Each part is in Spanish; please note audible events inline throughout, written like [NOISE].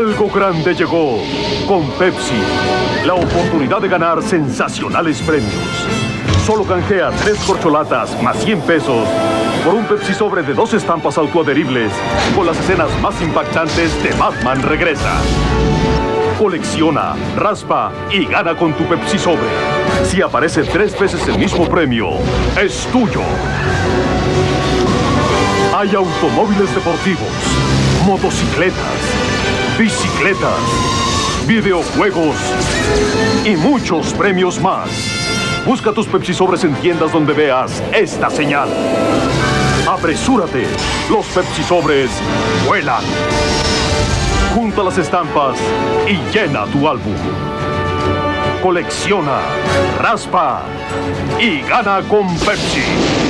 Algo grande llegó con Pepsi. La oportunidad de ganar sensacionales premios. Solo canjea tres corcholatas más 100 pesos por un Pepsi sobre de dos estampas autoadheribles con las escenas más impactantes de Batman Regresa. Colecciona, raspa y gana con tu Pepsi sobre. Si aparece tres veces el mismo premio, es tuyo. Hay automóviles deportivos, motocicletas, bicicletas, videojuegos y muchos premios más. Busca tus Pepsi sobres en tiendas donde veas esta señal. Apresúrate, los Pepsi sobres vuelan. Junta las estampas y llena tu álbum. Colecciona, raspa y gana con Pepsi.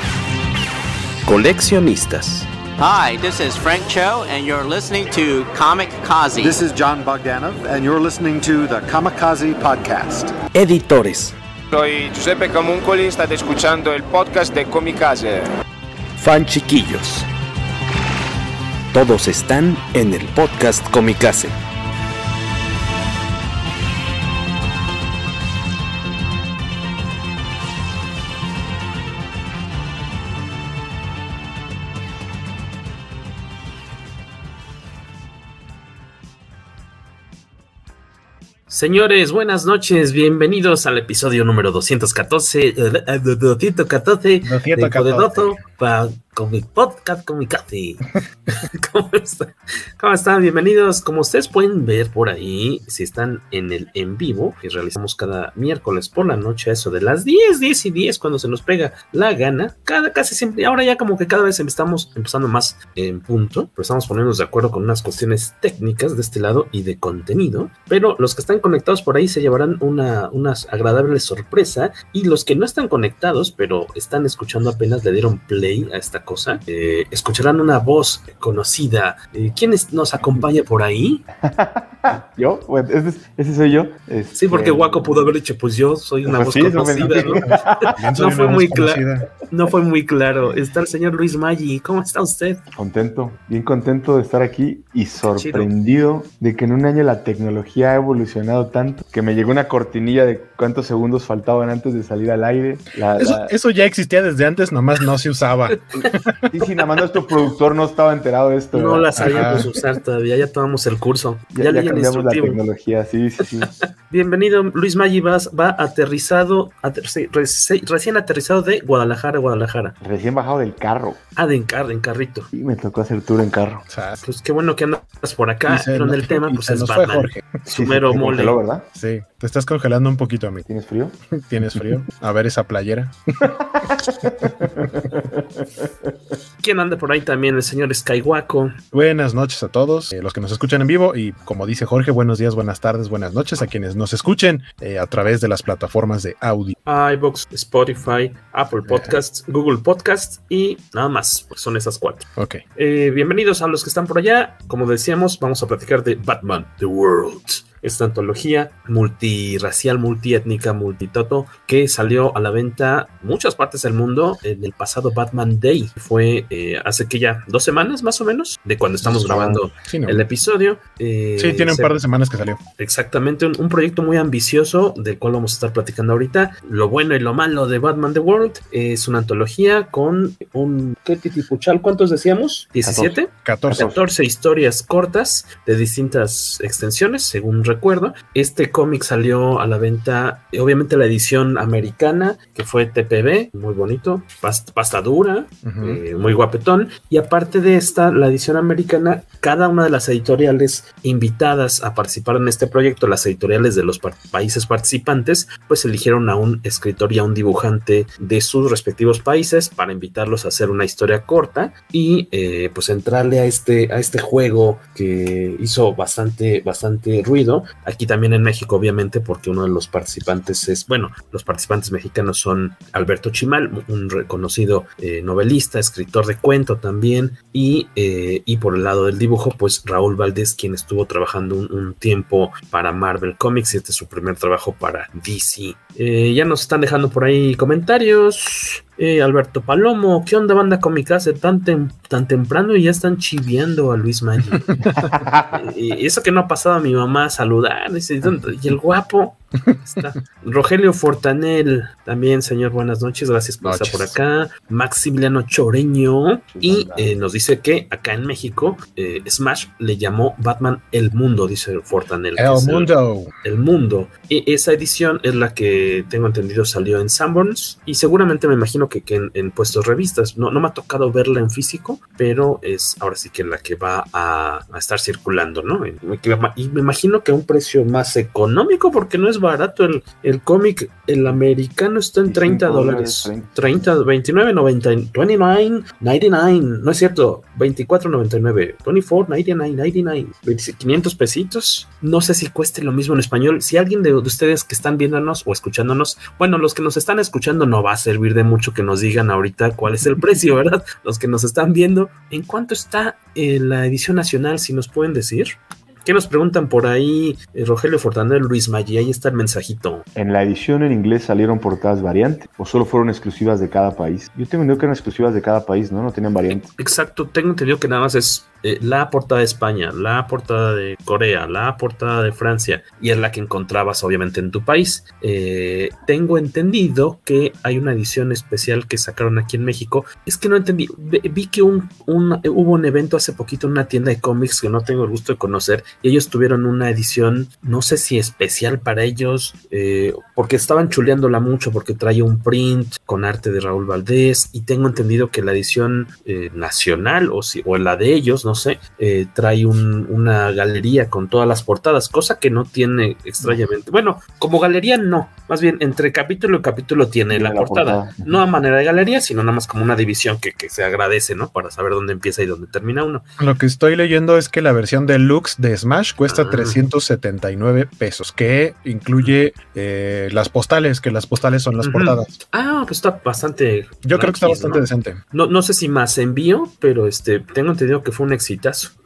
Coleccionistas. Hi, this is Frank Cho, and you're listening to Comic Kazi. This is John Bogdanov, and you're listening to the Kamikaze Podcast. Editores. Soy Giuseppe Camuncoli, state escuchando el podcast de Comicase. Fan chiquillos. Todos están en el podcast Comicase. Señores, buenas noches, bienvenidos al episodio número 214, 214, 214. para con mi podcast, con mi café. [LAUGHS] ¿Cómo, está? ¿Cómo están? Bienvenidos. Como ustedes pueden ver por ahí, si están en el en vivo, que realizamos cada miércoles por la noche, a eso de las 10, 10 y 10, cuando se nos pega la gana, cada casi siempre, ahora ya como que cada vez estamos empezando más en punto, pero estamos poniéndonos de acuerdo con unas cuestiones técnicas de este lado y de contenido, pero los que están conectados por ahí se llevarán una, una agradable sorpresa y los que no están conectados, pero están escuchando apenas le dieron play a esta cosa, eh, escucharán una voz conocida. Eh, ¿Quién es, nos acompaña por ahí? [LAUGHS] ¿Yo? Bueno, ese, ese, soy yo. Este... Sí, porque Waco pudo haber dicho, pues yo soy una pues voz sí, conocida, ¿no? [LAUGHS] no fue muy claro. No fue muy claro. Está el señor Luis Maggi. ¿Cómo está usted? Contento, bien contento de estar aquí y sorprendido de que en un año la tecnología ha evolucionado tanto que me llegó una cortinilla de cuántos segundos faltaban antes de salir al aire. La, eso, la... eso, ya existía desde antes, nomás no se usaba. Sí, sí, nada más nuestro productor no estaba enterado de esto. No ¿verdad? la sabíamos usar todavía, ya tomamos el curso. Ya, ya, ya cambiamos la tecnología, sí, sí, sí. [LAUGHS] Bienvenido, Luis Maggi, vas, va aterrizado, ater, recién aterrizado de Guadalajara, Guadalajara. Recién bajado del carro. Ah, de en, car, en carrito. Sí, me tocó hacer tour en carro. O sea, pues qué bueno que andas por acá, pero en el tema, pues es Batman. Jorge. Sumero sí, mole. Congeló, ¿verdad? Sí, te estás congelando un poquito a mí. ¿Tienes frío? [LAUGHS] ¿Tienes frío? A ver esa playera. [LAUGHS] ¿Quién anda por ahí también? El señor Skywaco. Buenas noches a todos, eh, los que nos escuchan en vivo y como dice Jorge, buenos días, buenas tardes, buenas noches a quienes nos escuchen eh, a través de las plataformas de audio. iBox, Spotify, Apple Podcasts, Google Podcasts y nada más, pues son esas cuatro. Ok. Eh, bienvenidos a los que están por allá. Como decíamos, vamos a platicar de Batman, The World esta antología multirracial, multiétnica, multitoto, que salió a la venta en muchas partes del mundo en el pasado Batman Day. Fue eh, hace que ya dos semanas más o menos de cuando estamos grabando sí, no. el episodio. Eh, sí, tiene un se, par de semanas que salió. Exactamente, un, un, proyecto muy ambicioso del cual vamos a estar platicando ahorita. Lo bueno y lo malo de Batman The World es una antología con un... ¿Qué titipuchal? ¿Cuántos decíamos? ¿17? 14. 14 historias cortas de distintas extensiones según recuerdo. Este cómic salió a la venta, obviamente la edición americana, que fue TPB, muy bonito, pasta, dura, eh, muy guapetón. Y aparte de esta, la edición americana, cada una de las editoriales invitadas a participar en este proyecto, las editoriales de los países participantes, pues eligieron a un escritor y a un dibujante de sus respectivos países para invitarlos a hacer una historia corta y eh, pues entrarle a este, a este juego que hizo bastante, bastante ruido. Aquí también en México, obviamente, porque uno de los participantes es, bueno, los participantes mexicanos son Alberto Chimal, un reconocido eh, novelista, escritor de cuento también, y, eh, y, por el lado del dibujo, pues Raúl Valdés, quien estuvo trabajando un, un tiempo para Marvel Comics y este es su primer trabajo para DC. ya nos están dejando por ahí comentarios. Eh, Alberto Palomo, ¿qué onda banda cómica? Hace tan, tan temprano y ya están chiviando a Luis Maggi. [LAUGHS] y eso que no ha pasado a mi mamá a saludar. y el guapo, Está. Rogelio Fortanel, también, señor, buenas noches, gracias por estar por acá. Maximiliano Choreño, y eh, nos dice que acá en México, eh, Smash le llamó Batman El Mundo, dice Fortanel. El Mundo. El, Mundo. Y esa edición es la que tengo entendido salió en Sanborns, y seguramente me imagino que, en, puestos revistas. No, no me ha tocado verla en físico, pero es ahora sí que la que va a, estar circulando, ¿no? Y me imagino que a un precio más económico, porque no es barato el, el cómic. El americano está en 30 dólares. 30, 29, 90, 29, 99. No es cierto, 24, 99, 24, 99, 99, 500 pesitos. No sé si cueste lo mismo en español. Si alguien de, ustedes que están viéndonos o escuchándonos, bueno, los que nos están escuchando no va a servir de mucho que nos digan ahorita cuál es el [LAUGHS] precio, ¿verdad? Los que nos están viendo, ¿en cuánto está eh, la edición nacional? Si nos pueden decir. ¿Qué nos preguntan por ahí? Eh, Rogelio Fortanel, Luis Maggi, ahí está el mensajito. En la edición en inglés salieron portadas variantes o solo fueron exclusivas de cada país. Yo tengo entendido que eran exclusivas de cada país, ¿no? No tenían variantes. Exacto, tengo entendido que nada más es eh, la portada de España, la portada de Corea, la portada de Francia, y es la que encontrabas obviamente en tu país. Eh, tengo entendido que hay una edición especial que sacaron aquí en México. Es que no entendí, vi que hubo un evento hace poquito en una tienda de cómics que no tengo el gusto de conocer, y ellos tuvieron una edición, no sé si especial para ellos, eh, porque estaban chuleándola mucho, porque trae un print con arte de Raúl Valdés, y tengo entendido que la edición nacional o, o la de ellos, no sé, eh, trae una galería con todas las portadas, cosa que no tiene extrañamente. Bueno, como galería no, más bien entre capítulo y capítulo tiene la, portada. no a manera de galería, sino nada más como una división que, se agradece, ¿no? Para saber dónde empieza y dónde termina uno. Lo que estoy leyendo es que la versión deluxe de Smash cuesta 379 ah. pesos, que incluye eh, las postales, que las postales son las portadas. Ah, pues está bastante. Yo creo que está bastante decente. No, no sé si más envío, pero este tengo entendido que fue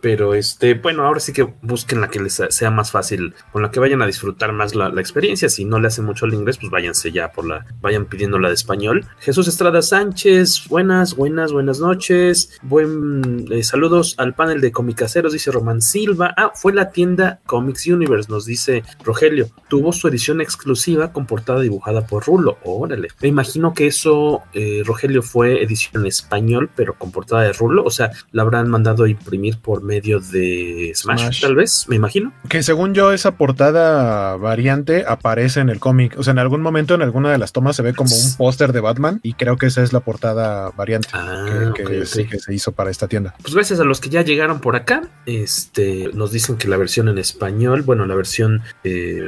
pero este, bueno, ahora sí que busquen la que les sea más fácil, con la que vayan a disfrutar más la, experiencia. Si no le hacen mucho el inglés, pues váyanse ya por la, vayan pidiendo la de español. Jesús Estrada Sánchez, buenas, buenas, buenas noches. Buen eh, saludos al panel de comicaseros, dice Román Silva. Ah, fue la tienda Comics Universe, nos dice Rogelio. Tuvo su edición exclusiva con portada dibujada por Rulo. Órale. Me imagino que eso, eh, Rogelio, fue edición en español, pero con portada de Rulo. O sea, la habrán mandado imprimir por medio de Smash, tal vez, me imagino. Que según yo, esa portada variante aparece en el cómic. O sea, en algún momento, en alguna de las tomas, se ve como un póster de Batman y creo que esa es la portada variante ah, que, se hizo para esta tienda. Pues gracias a los que ya llegaron por acá. Este, nos dicen que la versión en español, bueno, la versión eh,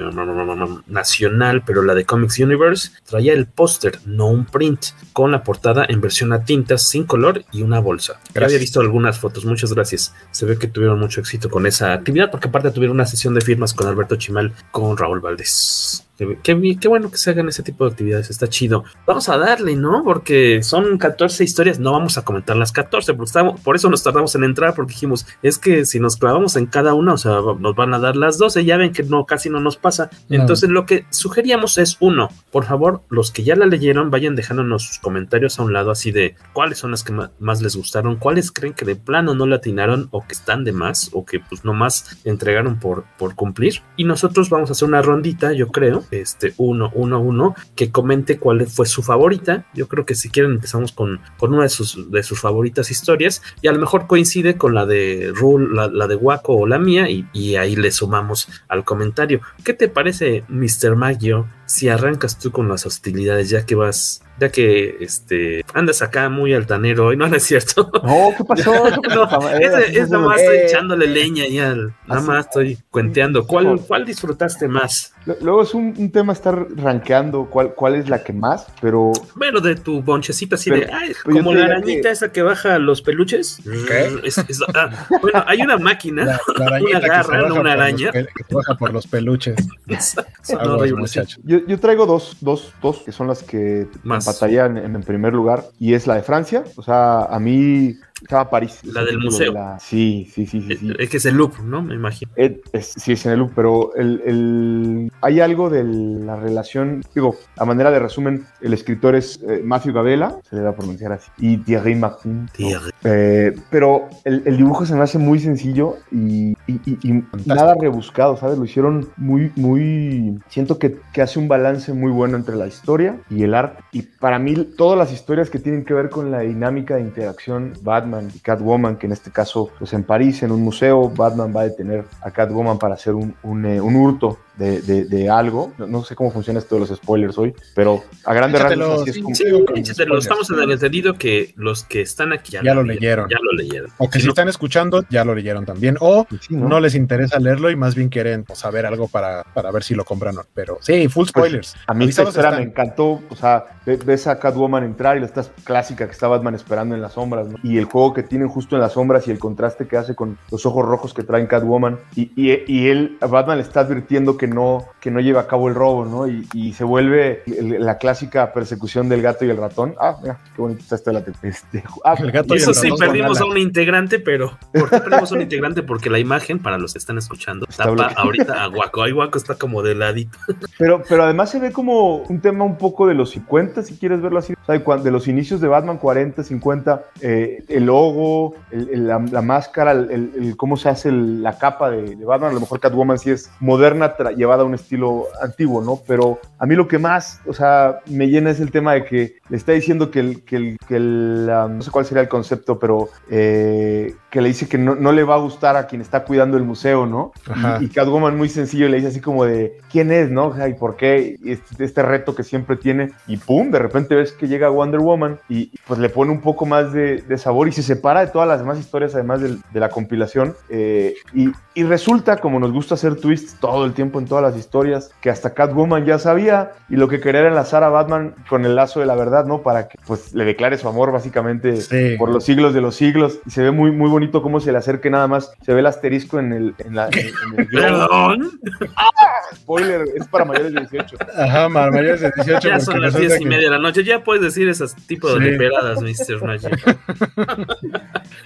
nacional, pero la de Comics Universe, traía el póster, no un print, con la portada en versión a tintas, sin color y una bolsa. Ya había visto algunas fotos, muchas gracias. Se ve que tuvieron mucho éxito con esa actividad, porque aparte tuvieron una sesión de firmas con Alberto Chimal, con Raúl Valdés. Qué, bueno que se hagan ese tipo de actividades, está chido. Vamos a darle, ¿no? Porque son 14 historias, no vamos a comentar las 14, porque estamos, por eso nos tardamos en entrar, porque dijimos, es que si nos clavamos en cada una, o sea, nos van a dar las 12, ya ven que no, casi no nos pasa. Entonces lo que sugeríamos es, uno, por favor, los que ya la leyeron, vayan dejándonos sus comentarios a un lado, así de cuáles son las que más les gustaron, cuáles creen que de plano no la atinaron o que están de más, o que pues nomás entregaron por, por cumplir. Y nosotros vamos a hacer una rondita, yo creo, este 111 que comente cuál fue su favorita. Yo creo que si quieren empezamos con, con una de sus, de sus favoritas historias y a lo mejor coincide con la de Rule, la, de Waco o la mía y, y ahí le sumamos al comentario. ¿Qué te parece, Mr. Maggio, si arrancas tú con las hostilidades ya que vas ya que este andas acá muy altanero y no, es cierto. No, ¿qué pasó? [LAUGHS] es, nada más estoy echándole leña y al, nada más estoy cuenteando. ¿Cuál, ¿Cuál disfrutaste más? Luego es un, tema estar rankeando cuál, cuál es la que más, pero. Bueno, de tu bonchecita así de. Ay, como la arañita esa que baja los peluches. Ah, bueno, hay una máquina, [LAUGHS] una garra, no una araña. que baja por los peluches. [LAUGHS] yo, yo, traigo dos, dos, dos que son las que más batallan en, en, primer lugar y es la de Francia. O sea, a mí estaba París. La del museo. Sí, sí, sí, sí, Es, que es el Louvre, ¿no? Me imagino. sí, es en el Louvre, pero el, el... hay algo de la relación, digo, a manera de resumen, el escritor es eh, Matthew Gabela, se le da a pronunciar así, y Thierry Martin. Thierry. Eh, pero el, el, dibujo se me hace muy sencillo y, y, y nada rebuscado, ¿sabes? Lo hicieron muy, muy... Siento que, que hace un balance muy bueno entre la historia y el arte. Y para mí, todas las historias que tienen que ver con la dinámica de interacción Batman y Catwoman, que en este caso, pues en París, en un museo, Batman va a detener a Catwoman para hacer un, un, eh, un hurto de, de, de algo. No, sé cómo funciona esto de los spoilers hoy, pero a grandes rasgos así es como. Sí, lo estamos en el entendido que los que están aquí ya, lo, leyeron. Ya lo leyeron. O que si, están escuchando, ya lo leyeron también. O pues ¿no? les interesa leerlo y más bien quieren pues, saber algo para, para ver si lo compran o no. Pero sí, full pues, spoilers. a mí esta me encantó. O sea, ves a Catwoman entrar y la estás clásica que está Batman esperando en las sombras. Y el juego que tienen justo en las sombras y el contraste que hace con los ojos rojos que traen Catwoman. Y, y, y él, Batman le está advirtiendo que no, que no lleva a cabo el robo, ¿no? Y, y se vuelve la clásica persecución del gato y el ratón. Ah, mira, qué bonito está este, este ah, el gato y Eso sí, perdimos a un integrante, pero ¿por qué perdimos a un integrante? Porque la imagen, para los que están escuchando, tapa ahorita a Guaco. Ahí Guaco está como de ladito. Pero, pero además se ve como un tema un poco de los 50, si quieres verlo así. O sea, de los inicios de Batman 40, 50, eh, el logo, el, la, la, máscara, el, cómo se hace la capa de, de, Batman. A lo mejor Catwoman sí es moderna, llevada a un estilo antiguo, ¿no? Pero a mí lo que más, o sea, me llena es el tema de que le está diciendo que el, que el, que el um, no sé cuál sería el concepto, pero eh, que le dice que no, no, le va a gustar a quien está cuidando el museo, ¿no? Y, y, Catwoman muy sencillo le dice así como de, ¿quién es, no? ¿Y por qué? Este, este, reto que siempre tiene. Y pum, de repente ves que llega Wonder Woman y, pues le pone un poco más de, de, sabor y se separa de todas las demás historias, además de, de la compilación. Eh, y, y resulta, como nos gusta hacer twists todo el tiempo en todas las historias, que hasta Catwoman ya sabía y lo que quería era enlazar a Batman con el lazo de la verdad, ¿no? Para que pues le declare su amor básicamente por los siglos de los siglos. Y se ve muy, muy bonito cómo se le acerque nada más. Se ve el asterisco en el... En la, en, el [LAUGHS] ¿Perdón? ¡Ah! Spoiler, es para mayores de 18. Ajá, para mayores de 18. Ya son las 10 y media de la noche. Ya puedes decir esos tipos sí. de liberadas, Mr. Magic.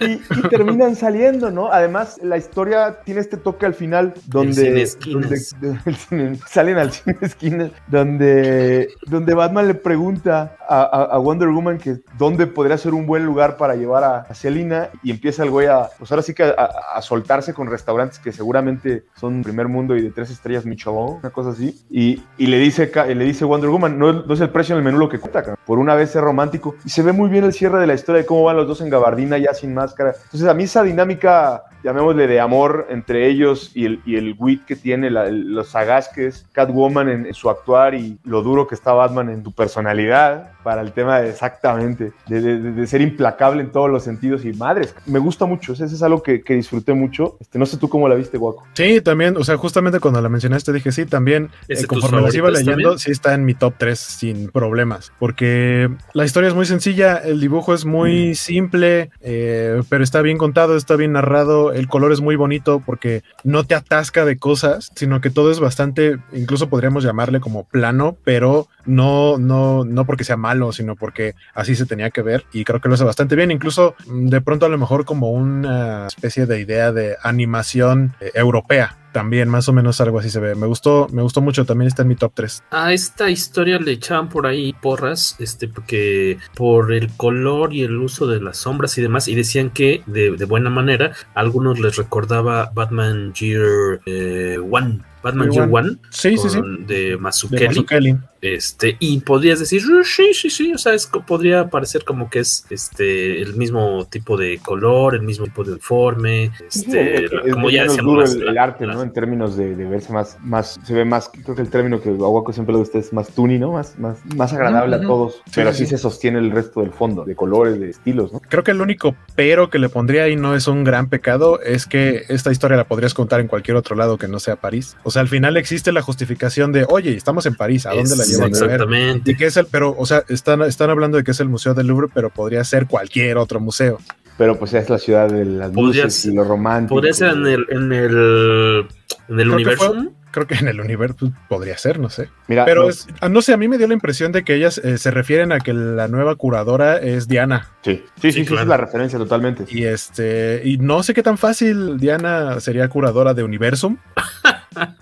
[LAUGHS] y, y terminan saliendo, ¿no? Además, la historia tiene este toque al final donde, donde, donde salen al cine esquinas, donde, donde Batman le pregunta a, a, a, Wonder Woman que dónde podría ser un buen lugar para llevar a, a Selina y empieza el güey a, pues ahora sí que a, soltarse con restaurantes que seguramente son primer mundo y de tres estrellas Michelin, una cosa así, y, y le, dice, le dice Wonder Woman, no, no, es el precio en el menú lo que cuesta, por una vez es romántico, y se ve muy bien el cierre de la historia de cómo van los dos en gabardina ya sin máscara, entonces a mí esa dinámica llamémosle de amor entre ellos y el, y el wit que tiene, la, el, sagaz que Catwoman en, en, su actuar y lo duro que está Batman en su personalidad para el tema de exactamente, de, de, de, ser implacable en todos los sentidos y madres, me gusta mucho, eso es algo que, que disfruté mucho, este, no sé tú cómo la viste, Guaco. Sí, también, o sea, justamente cuando la mencionaste dije, sí, también, eh, conforme las iba leyendo, también? sí está en mi top 3 sin problemas, porque la historia es muy sencilla, el dibujo es muy mm. simple, eh, pero está bien contado, está bien narrado, el color es muy bonito porque no te atasca de cosas, sino que todo es bastante, incluso podríamos llamarle como plano, pero no, no, no porque sea malo, sino porque así se tenía que ver y creo que lo hace bastante bien. Incluso mm, de pronto a lo mejor como una especie de idea de animación eh, europea, también más o menos algo así se ve. Me gustó, me gustó mucho, también está en mi top 3. A esta historia le echaban por ahí porras, este, porque por el color y el uso de las sombras y demás, y decían que de, buena manera, a algunos les recordaba Batman Year eh, One Batman Year One. Sí, sí, sí. De Mazzucchelli. Este, y podrías decir, sí, sí, sí, o sea, es, podría parecer como que es este el mismo tipo de color, el mismo tipo de uniforme, este, como ya decíamos. el, arte, ¿no? En términos de, verse más, más, se ve más, creo que el término que Aguaco siempre lo de ustedes es más tuny, ¿no? Más, más, más agradable a todos, pero así se sostiene el resto del fondo, de colores, de estilos, ¿no? Creo que el único pero que le pondría ahí no es un gran pecado, es que esta historia la podrías contar en cualquier otro lado que no sea París. O sea, al final existe la justificación de, oye, estamos en París, ¿a dónde la Exactamente. Y que es el, pero, o sea, están, están hablando de que es el Museo del Louvre, pero podría ser cualquier otro museo. Pero pues es la ciudad de las luces y lo romántico. Podría ser en el, en el, en el universo. creo que en el universo pues, podría ser, no sé. Mira, pero ah, no, sé, a mí me dio la impresión de que ellas eh, se refieren a que la nueva curadora es Diana. Sí, sí, sí, sí, es la referencia totalmente. Y este, y no sé qué tan fácil Diana sería curadora de Universum. [LAUGHS]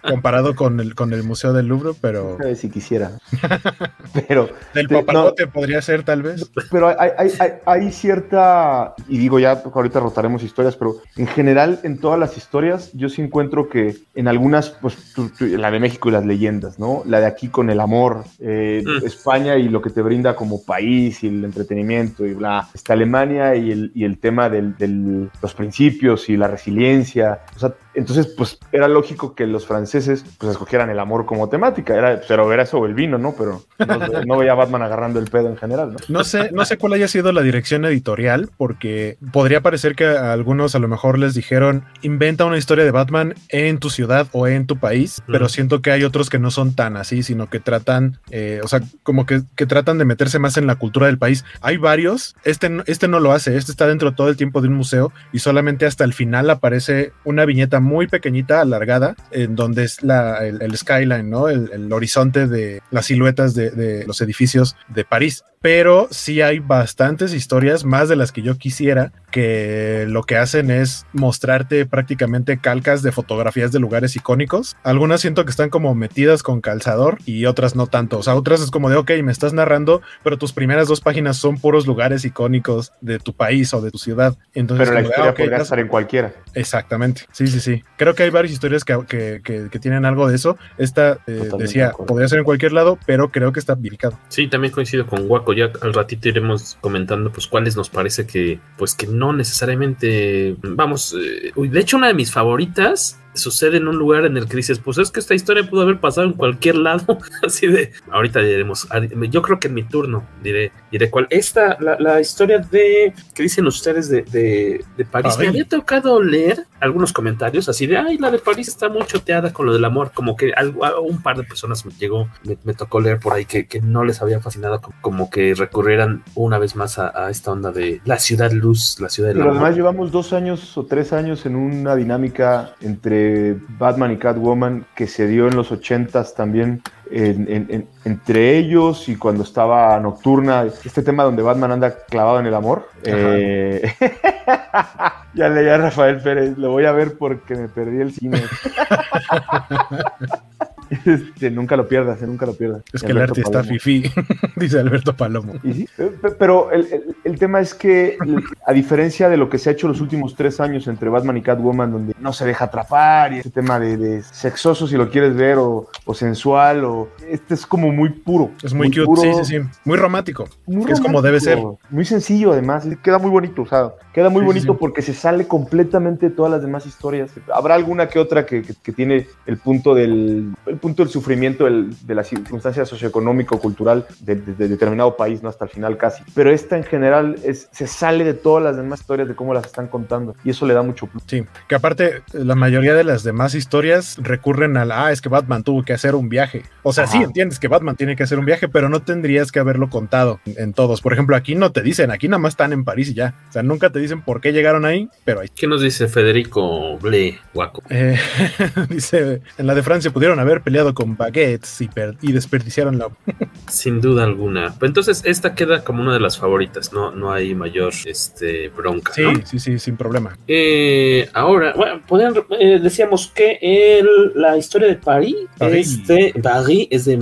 comparado con el, con el Museo del Louvre, pero. Si quisiera. [LAUGHS] pero. Del papalote podría ser, tal vez. Pero hay, hay, hay, hay, cierta. Y digo, ya ahorita rotaremos historias, pero en general, en todas las historias, yo sí encuentro que en algunas, pues la de México y las leyendas, ¿no? La de aquí con el amor, eh, mm. España y lo que te brinda como país y el entretenimiento y bla. Está Alemania y el, y el tema de del, los principios y la resiliencia. O sea, entonces, pues era lógico que los franceses pues escogieran el amor como temática. Era, pero era eso el vino, ¿no? Pero no, veía a Batman agarrando el pedo en general, ¿no? No sé, no sé cuál haya sido la dirección editorial, porque podría parecer que a algunos a lo mejor les dijeron inventa una historia de Batman en tu ciudad o en tu país, pero siento que hay otros que no son tan así, sino que tratan, eh, o sea, como que, que, tratan de meterse más en la cultura del país. Hay varios, este, este no lo hace, este está dentro todo el tiempo de un museo y solamente hasta el final aparece una viñeta muy pequeñita, alargada, donde es la, el, skyline, ¿no? El, horizonte de las siluetas de, de, los edificios de París pero sí hay bastantes historias, más de las que yo quisiera, que lo que hacen es mostrarte prácticamente calcas de fotografías de lugares icónicos. Algunas siento que están como metidas con calzador y otras no tanto. O sea, otras es como de, ok, me estás narrando, pero tus primeras dos páginas son puros lugares icónicos de tu país o de tu ciudad. Entonces, pero la historia ah, podría estar en cualquiera. Exactamente. Sí, sí, sí. Creo que hay varias historias que, que, que, tienen algo de eso. Esta eh, decía, podría ser en cualquier lado, pero creo que está viricado. Sí, también coincido con Waco ya al ratito iremos comentando pues cuáles nos parece que pues que no necesariamente vamos eh, de hecho una de mis favoritas sucede en un lugar en el que dices, pues es que esta historia pudo haber pasado en cualquier lado, [LAUGHS] así de, ahorita diremos, yo creo que en mi turno diré, diré cuál. Esta, la, historia de, ¿qué dicen ustedes de, de, París? Me había tocado leer algunos comentarios así de, ay, la de París está muy choteada con lo del amor, como que algo, un par de personas me llegó, me, tocó leer por ahí que, que, no les había fascinado, como que recurrieran una vez más a, esta onda de la ciudad luz, la ciudad del Pero además llevamos dos años o tres años en una dinámica entre Batman y Catwoman que se dio en los 80s también entre ellos y cuando estaba Nocturna, este tema donde Batman anda clavado en el amor. Eh, [LAUGHS] ya leía a Rafael Pérez, lo voy a ver porque me perdí el cine. [LAUGHS] [LAUGHS] Este, nunca lo pierdas, eh, nunca lo pierdas. Es que el arte está fifi, [LAUGHS] dice Alberto Palomo. Pero el, el, tema es que, a diferencia de lo que se ha hecho los últimos tres años entre Batman y Catwoman, donde no se deja atrapar y ese tema de, sexoso, si lo quieres ver, o, sensual, o este es como muy puro. Es muy, cute, sí, sí, sí. Muy romántico. es como debe ser. Muy sencillo, además. Queda muy bonito, o sea, queda muy bonito porque se sale completamente de todas las demás historias. Habrá alguna que otra que, que, tiene el punto del punto del sufrimiento de la circunstancia socioeconómico-cultural de, determinado país, ¿no? Hasta el final casi. Pero esta en general es, se sale de todas las demás historias de cómo las están contando y eso le da mucho plus. Sí, que aparte la mayoría de las demás historias recurren al, ah, es que Batman tuvo que hacer un viaje. O sea, sí entiendes que Batman tiene que hacer un viaje, pero no tendrías que haberlo contado en, todos. Por ejemplo, aquí no te dicen, aquí nada más están en París y ya. O sea, nunca te dicen por qué llegaron ahí, pero ahí. ¿Qué nos dice Federico Ble, Guaco? Eh, [LAUGHS] dice, en la de Francia pudieron haber peleado con baguettes y, y desperdiciaron la. Sin duda alguna. Entonces, esta queda como una de las favoritas, no, no hay mayor este, bronca. Sí, sí, sí, sin problema. Eh, ahora, bueno, eh, decíamos que el, la historia de París, Este, Paris es de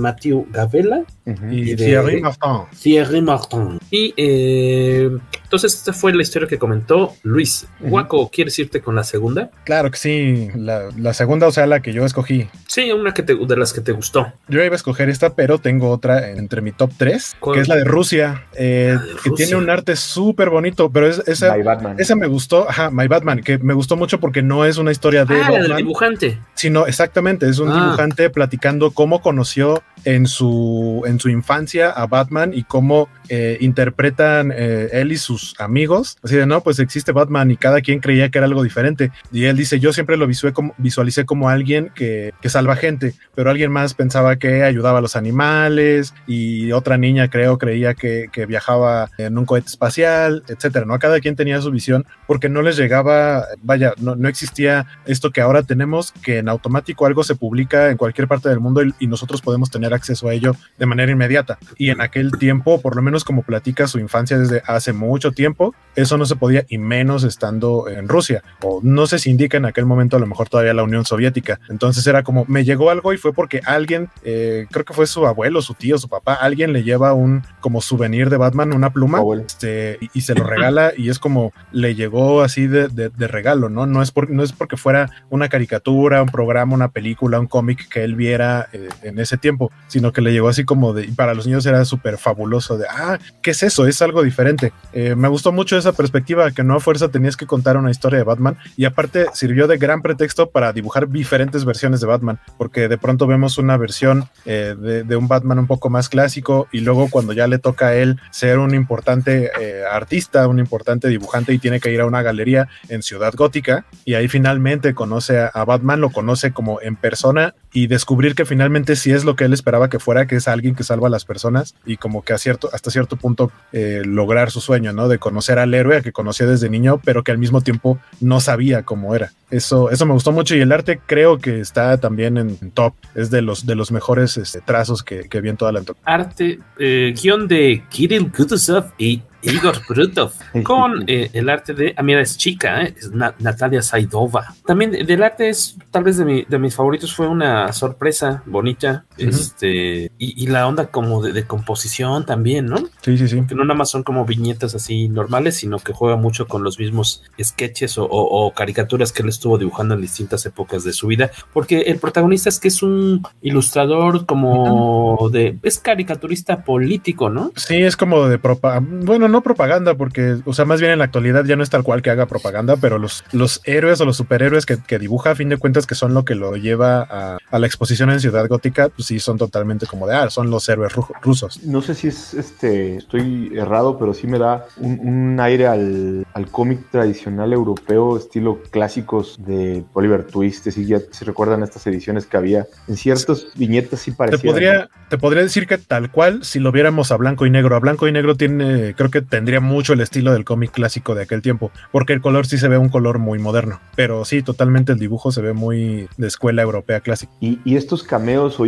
Y, Thierry Martin. Thierry Martin. Y eh, entonces esta fue la historia que comentó Luis. Guaco, ¿quieres irte con la segunda? Claro que sí, la, segunda, o sea, la que yo escogí. Sí, una que te, de las que te gustó. Yo iba a escoger esta, pero tengo otra entre mi top 3, que es la de Rusia, eh, que tiene un arte súper bonito, pero es, esa, esa me gustó, ajá, My Batman, que me gustó mucho porque no es una historia de ah, Batman, dibujante. Sino exactamente, es un ah. dibujante platicando cómo conoció en su, en su infancia a Batman y cómo eh, interpretan eh, él y sus amigos. Así de, no, pues existe Batman y cada quien creía que era algo diferente. Y él dice, yo siempre lo como, visualicé como alguien que, que, salva gente, pero alguien más pensaba que ayudaba a los animales y otra niña creo creía que, viajaba en un cohete espacial, etcétera, ¿no? Cada quien tenía su visión porque no les llegaba, vaya, no, no existía esto que ahora tenemos, que en automático algo se publica en cualquier parte del mundo y nosotros podemos tener acceso a ello de manera inmediata. Y en aquel tiempo, por lo menos como platica su infancia desde hace mucho tiempo, eso no se podía y menos estando en Rusia. O no sé si indica en aquel momento a lo mejor todavía la Unión Soviética. Entonces era como, me llegó algo y fue porque alguien, eh, creo que fue su abuelo, su tío, su papá, alguien le lleva un como souvenir de Batman, una pluma, este, y, se lo regala y es como le llegó así de, de, regalo, ¿no? No es, por, no es porque fuera una caricatura, un programa, una película, un cómic que él viera eh, en ese tiempo, sino que le llegó así como de, y para los niños era súper fabuloso de, ah, ¿qué es eso? Es algo diferente. Eh, me gustó mucho esa perspectiva, que no a fuerza tenías que contar una historia de Batman y aparte sirvió de gran pretexto para dibujar diferentes versiones de Batman, porque de pronto vemos una versión eh, de, un Batman un poco más clásico y luego cuando ya le toca a él ser un importante eh, artista, un importante dibujante y tiene que ir a una galería en Ciudad Gótica y ahí finalmente conoce a, Batman, lo conoce como en persona y descubrir que finalmente sí es lo que él esperaba que fuera, que es alguien que salva a las personas y como que a cierto, hasta cierto punto lograr su sueño, ¿no? De conocer al héroe que conocía desde niño, pero que al mismo tiempo no sabía cómo era. Eso, eso me gustó mucho y el arte creo que está también en top. Es de los, de los mejores este, trazos que, que vi en toda la Arte, eh, guion de Kirill Kutuzov y Igor Brutov, [LAUGHS] con eh, el arte de, a mí es chica, eh, es Natalia Saidova. También del arte es, tal vez de, de, mis favoritos, fue una sorpresa bonita, este, y, la onda como de, composición también, ¿no? Sí, sí, sí. Que no nada más son como viñetas así normales, sino que juega mucho con los mismos sketches o, caricaturas que él estuvo dibujando en distintas épocas de su vida, porque el protagonista es que es un ilustrador como de, es caricaturista político, ¿no? Sí, es como de propaganda, bueno, no propaganda, porque, o sea, más bien en la actualidad ya no es tal cual que haga propaganda, pero los, los héroes o los superhéroes que, que dibuja, a fin de cuentas, que son lo que lo lleva a, a, la exposición en Ciudad Gótica, pues sí, son totalmente como de, ah, son los héroes rusos. No sé si es, este, estoy errado, pero sí me da un, un aire al, al cómic tradicional europeo, estilo clásicos de Oliver Twist, si ya se recuerdan estas ediciones que había, en ciertas viñetas sí parecían. Te podría, te podría decir que tal cual, si lo viéramos a blanco y negro, a blanco y negro tiene, creo que tendría mucho el estilo del cómic clásico de aquel tiempo, porque el color sí se ve un color muy moderno, pero sí, totalmente el dibujo se ve muy de escuela europea clásica. Y, estos cameos o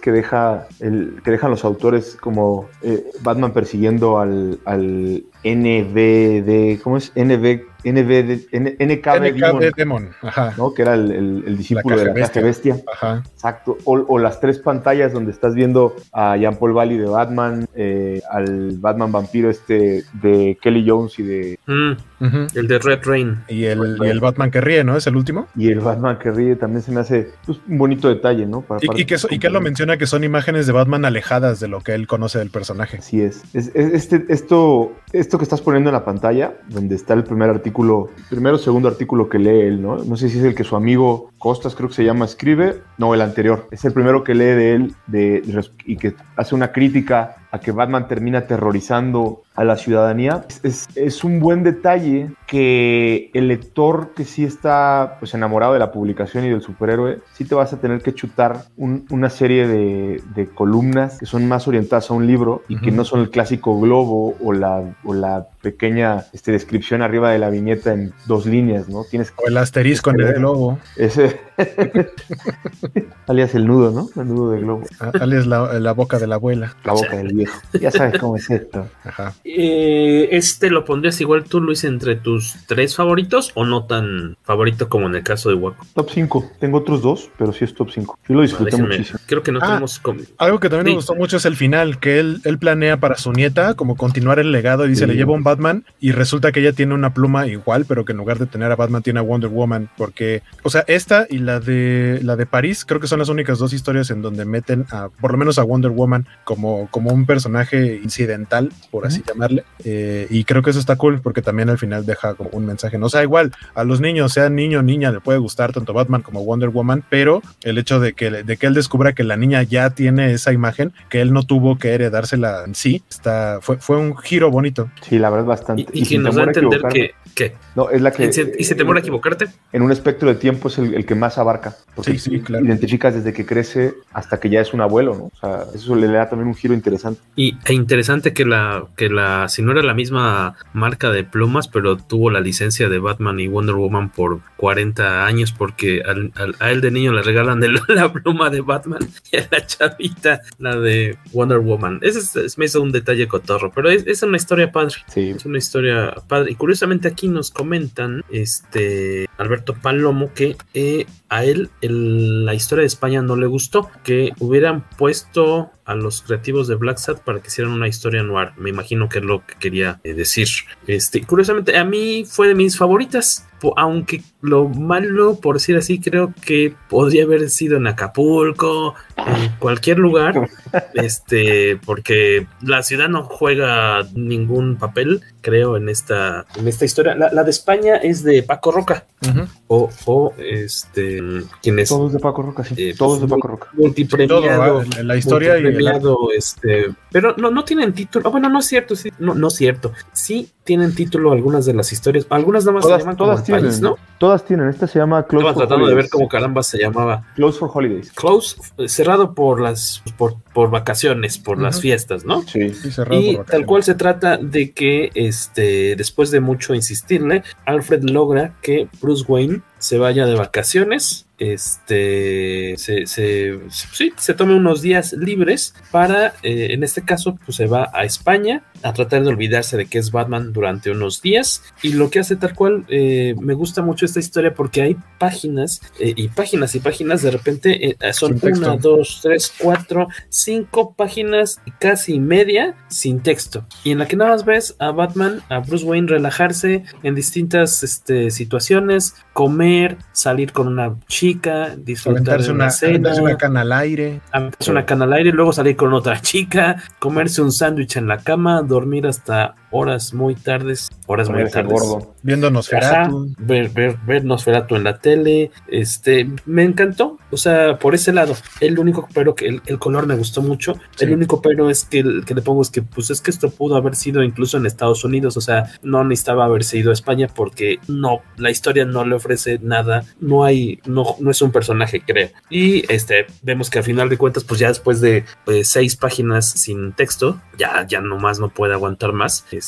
que, deja el, que dejan los autores como eh, Batman persiguiendo al, al NBD, ¿cómo es? NB NB, NKB, Demon, ¿no? que era el, discípulo de la bestia. bestia. Exacto. O, las tres pantallas donde estás viendo a Jean Paul Valley de Batman, eh, al Batman vampiro este de Kelly Jones y de... Mm, el de Red Rain. Y el, el, Batman que ríe, ¿no? Es el último. Y el Batman que ríe también se me hace pues, un bonito detalle, ¿no? y, que, y que lo menciona que son imágenes de Batman alejadas de lo que él conoce del personaje. Así es. es, este, esto, esto que estás poniendo en la pantalla, donde está el primer artículo primero o segundo artículo que lee él, ¿no? No sé si es el que su amigo Costas, creo que se llama, escribe. No, el anterior. Es el primero que lee de él de, y que hace una crítica a que Batman termina aterrorizando a la ciudadanía. Es, es, un buen detalle que el lector que sí está pues, enamorado de la publicación y del superhéroe, sí te vas a tener que chutar una serie de, de, columnas que son más orientadas a un libro y que no son el clásico globo o la, o la pequeña este, descripción arriba de la viñeta en dos líneas, ¿no? Tienes o el asterisco en el globo. Ese, [LAUGHS] alias el nudo, ¿no? El nudo del globo. Ah, alias la, boca de la abuela. La boca del viejo. Ya sabes cómo es esto. Ajá. Eh, ¿Este lo pondrías igual tú, Luis, entre tus tres favoritos o no tan favorito como en el caso de Waco? Top 5. Tengo otros dos, pero sí es top 5. Yo lo disfruté muchísimo. Creo que no ah, tenemos... Algo que también me gustó mucho es el final, que él, él planea para su nieta como continuar el legado y dice, le lleva un Batman y resulta que ella tiene una pluma igual, pero que en lugar de tener a Batman tiene a Wonder Woman, porque, o sea, esta y la de la de París creo que son las únicas dos historias en donde meten a, por lo menos a Wonder Woman como, como un personaje incidental, por así llamarle, eh, y creo que eso está cool porque también al final deja como un mensaje, no o sea, igual a los niños, sea niño o niña, le puede gustar tanto Batman como Wonder Woman, pero el hecho de que, de que él descubra que la niña ya tiene esa imagen, que él no tuvo que heredársela en sí, está, fue, fue un giro bonito. Sí, la verdad, bastante. Y, que nos da a entender que, que, No, es la que. ¿Y se, temor a equivocarte? En un espectro de tiempo es el, que más abarca. Porque sí, sí, claro. identificas desde que crece hasta que ya es un abuelo, ¿no? O sea, eso le da también un giro interesante. Y e interesante que la, que la, si no era la misma marca de plumas, pero tuvo la licencia de Batman y Wonder Woman por 40 años, porque a él de niño le regalan [LAUGHS] la pluma de Batman y a la chavita la de Wonder Woman. Ese es, me hizo un detalle cotorro, pero es, es una historia padre. Sí. Es una historia padre. Y curiosamente aquí nos comentan, este, Alberto Palomo, que eh, a él la historia de España no le gustó, que hubieran puesto a los creativos de Black Sat para que hicieran una historia noir. Me imagino que es lo que quería eh, decir. Este, curiosamente, a mí fue de mis favoritas aunque lo malo, por decir así, creo que podría haber sido en Acapulco, en cualquier lugar, [LAUGHS] este, porque la ciudad no juega ningún papel, creo, en esta, en esta historia. La, de España es de Paco Roca, o, o, este, ¿quién es? Todos de Paco Roca, sí. Eh, Todos de Paco Roca. Multipremiado. la historia y este, pero no, no tienen título. Ah, bueno, no es cierto, sí, no, no es cierto. Sí tienen título algunas de las historias, algunas nada más se llaman todas tienen, ¿no? Todas tienen, esta se llama Close Estaba tratando de ver cómo caramba se llamaba. Close for Holidays. Close, eh, cerrado por las por, por vacaciones, por las fiestas, ¿no? Sí, sí cerrado Y tal cual se trata de que este después de mucho insistirle, Alfred logra que Bruce Wayne se vaya de vacaciones este se, se, sí, se tome unos días libres para, eh, en este caso, pues se va a España a tratar de olvidarse de que es Batman durante unos días. Y lo que hace tal cual, eh, me gusta mucho esta historia porque hay páginas eh, y páginas y páginas, de repente son una, dos, tres, cuatro, cinco páginas casi media sin texto. Y en la que nada más ves a Batman, a Bruce Wayne relajarse en distintas este, situaciones, comer, salir con una chica chica, disfrutar de una, cena, una cana al aire, una cana al aire, luego salir con otra chica, comerse un sándwich en la cama, dormir hasta horas muy tardes, horas muy tardes. Viendo Nosferatu. ver, ver, ver, Nosferatu en la tele, este, me encantó, o sea, por ese lado, el único pero que el, color me gustó mucho, el único pero es que, que le pongo es que, pues es que esto pudo haber sido incluso en Estados Unidos, o sea, no necesitaba haberse ido a España porque no, la historia no le ofrece nada, no hay, no, no es un personaje, creo. Y este, vemos que al final de cuentas, pues ya después de pues, seis páginas sin texto, ya, ya nomás no puede aguantar más. este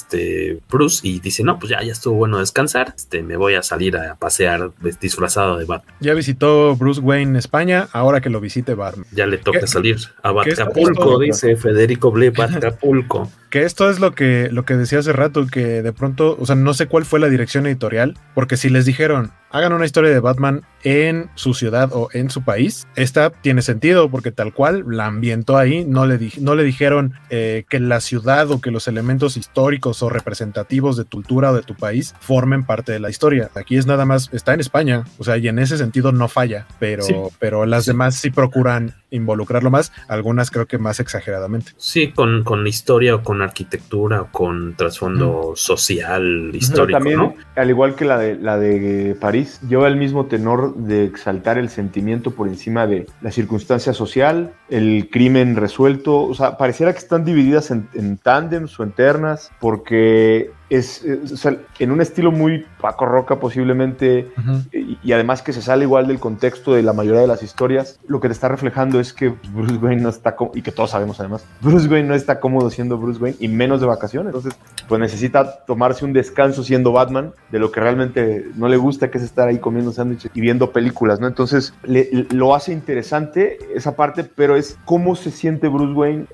Bruce y dice, no, pues ya, ya estuvo bueno descansar, este, me voy a salir a pasear disfrazado de Batman. Ya visitó Bruce Wayne España, ahora que lo visite Batman. Ya le toca salir a Batacapulco, dice Federico Ble, Batacapulco. Que esto es lo que, lo que decía hace rato, que de pronto, o sea, no sé cuál fue la dirección editorial, porque si les dijeron, hagan una historia de Batman en su ciudad o en su país, esta tiene sentido, porque tal cual la ambientó ahí, no le, no le dijeron eh, que la ciudad o que los elementos históricos o representativos de tu cultura o de tu país formen parte de la historia. Aquí es nada más, está en España, o sea, y en ese sentido no falla, pero, pero las demás sí procuran involucrarlo más, algunas creo que más exageradamente. Sí, con, con historia o con arquitectura o con trasfondo social, histórico. también, al igual que la de, la de París, lleva el mismo tenor de exaltar el sentimiento por encima de la circunstancia social, el crimen resuelto. O sea, pareciera que están divididas en, en tándems o en ternas, porque es, en un estilo muy Paco Roca posiblemente, y, además que se sale igual del contexto de la mayoría de las historias, lo que te está reflejando es que Bruce Wayne no está, y que todos sabemos además, Bruce Wayne no está cómodo siendo Bruce Wayne y menos de vacaciones, entonces pues necesita tomarse un descanso siendo Batman de lo que realmente no le gusta, que es estar ahí comiendo sándwiches y viendo películas, ¿no? Entonces lo hace interesante esa parte, pero es cómo se siente Bruce Wayne,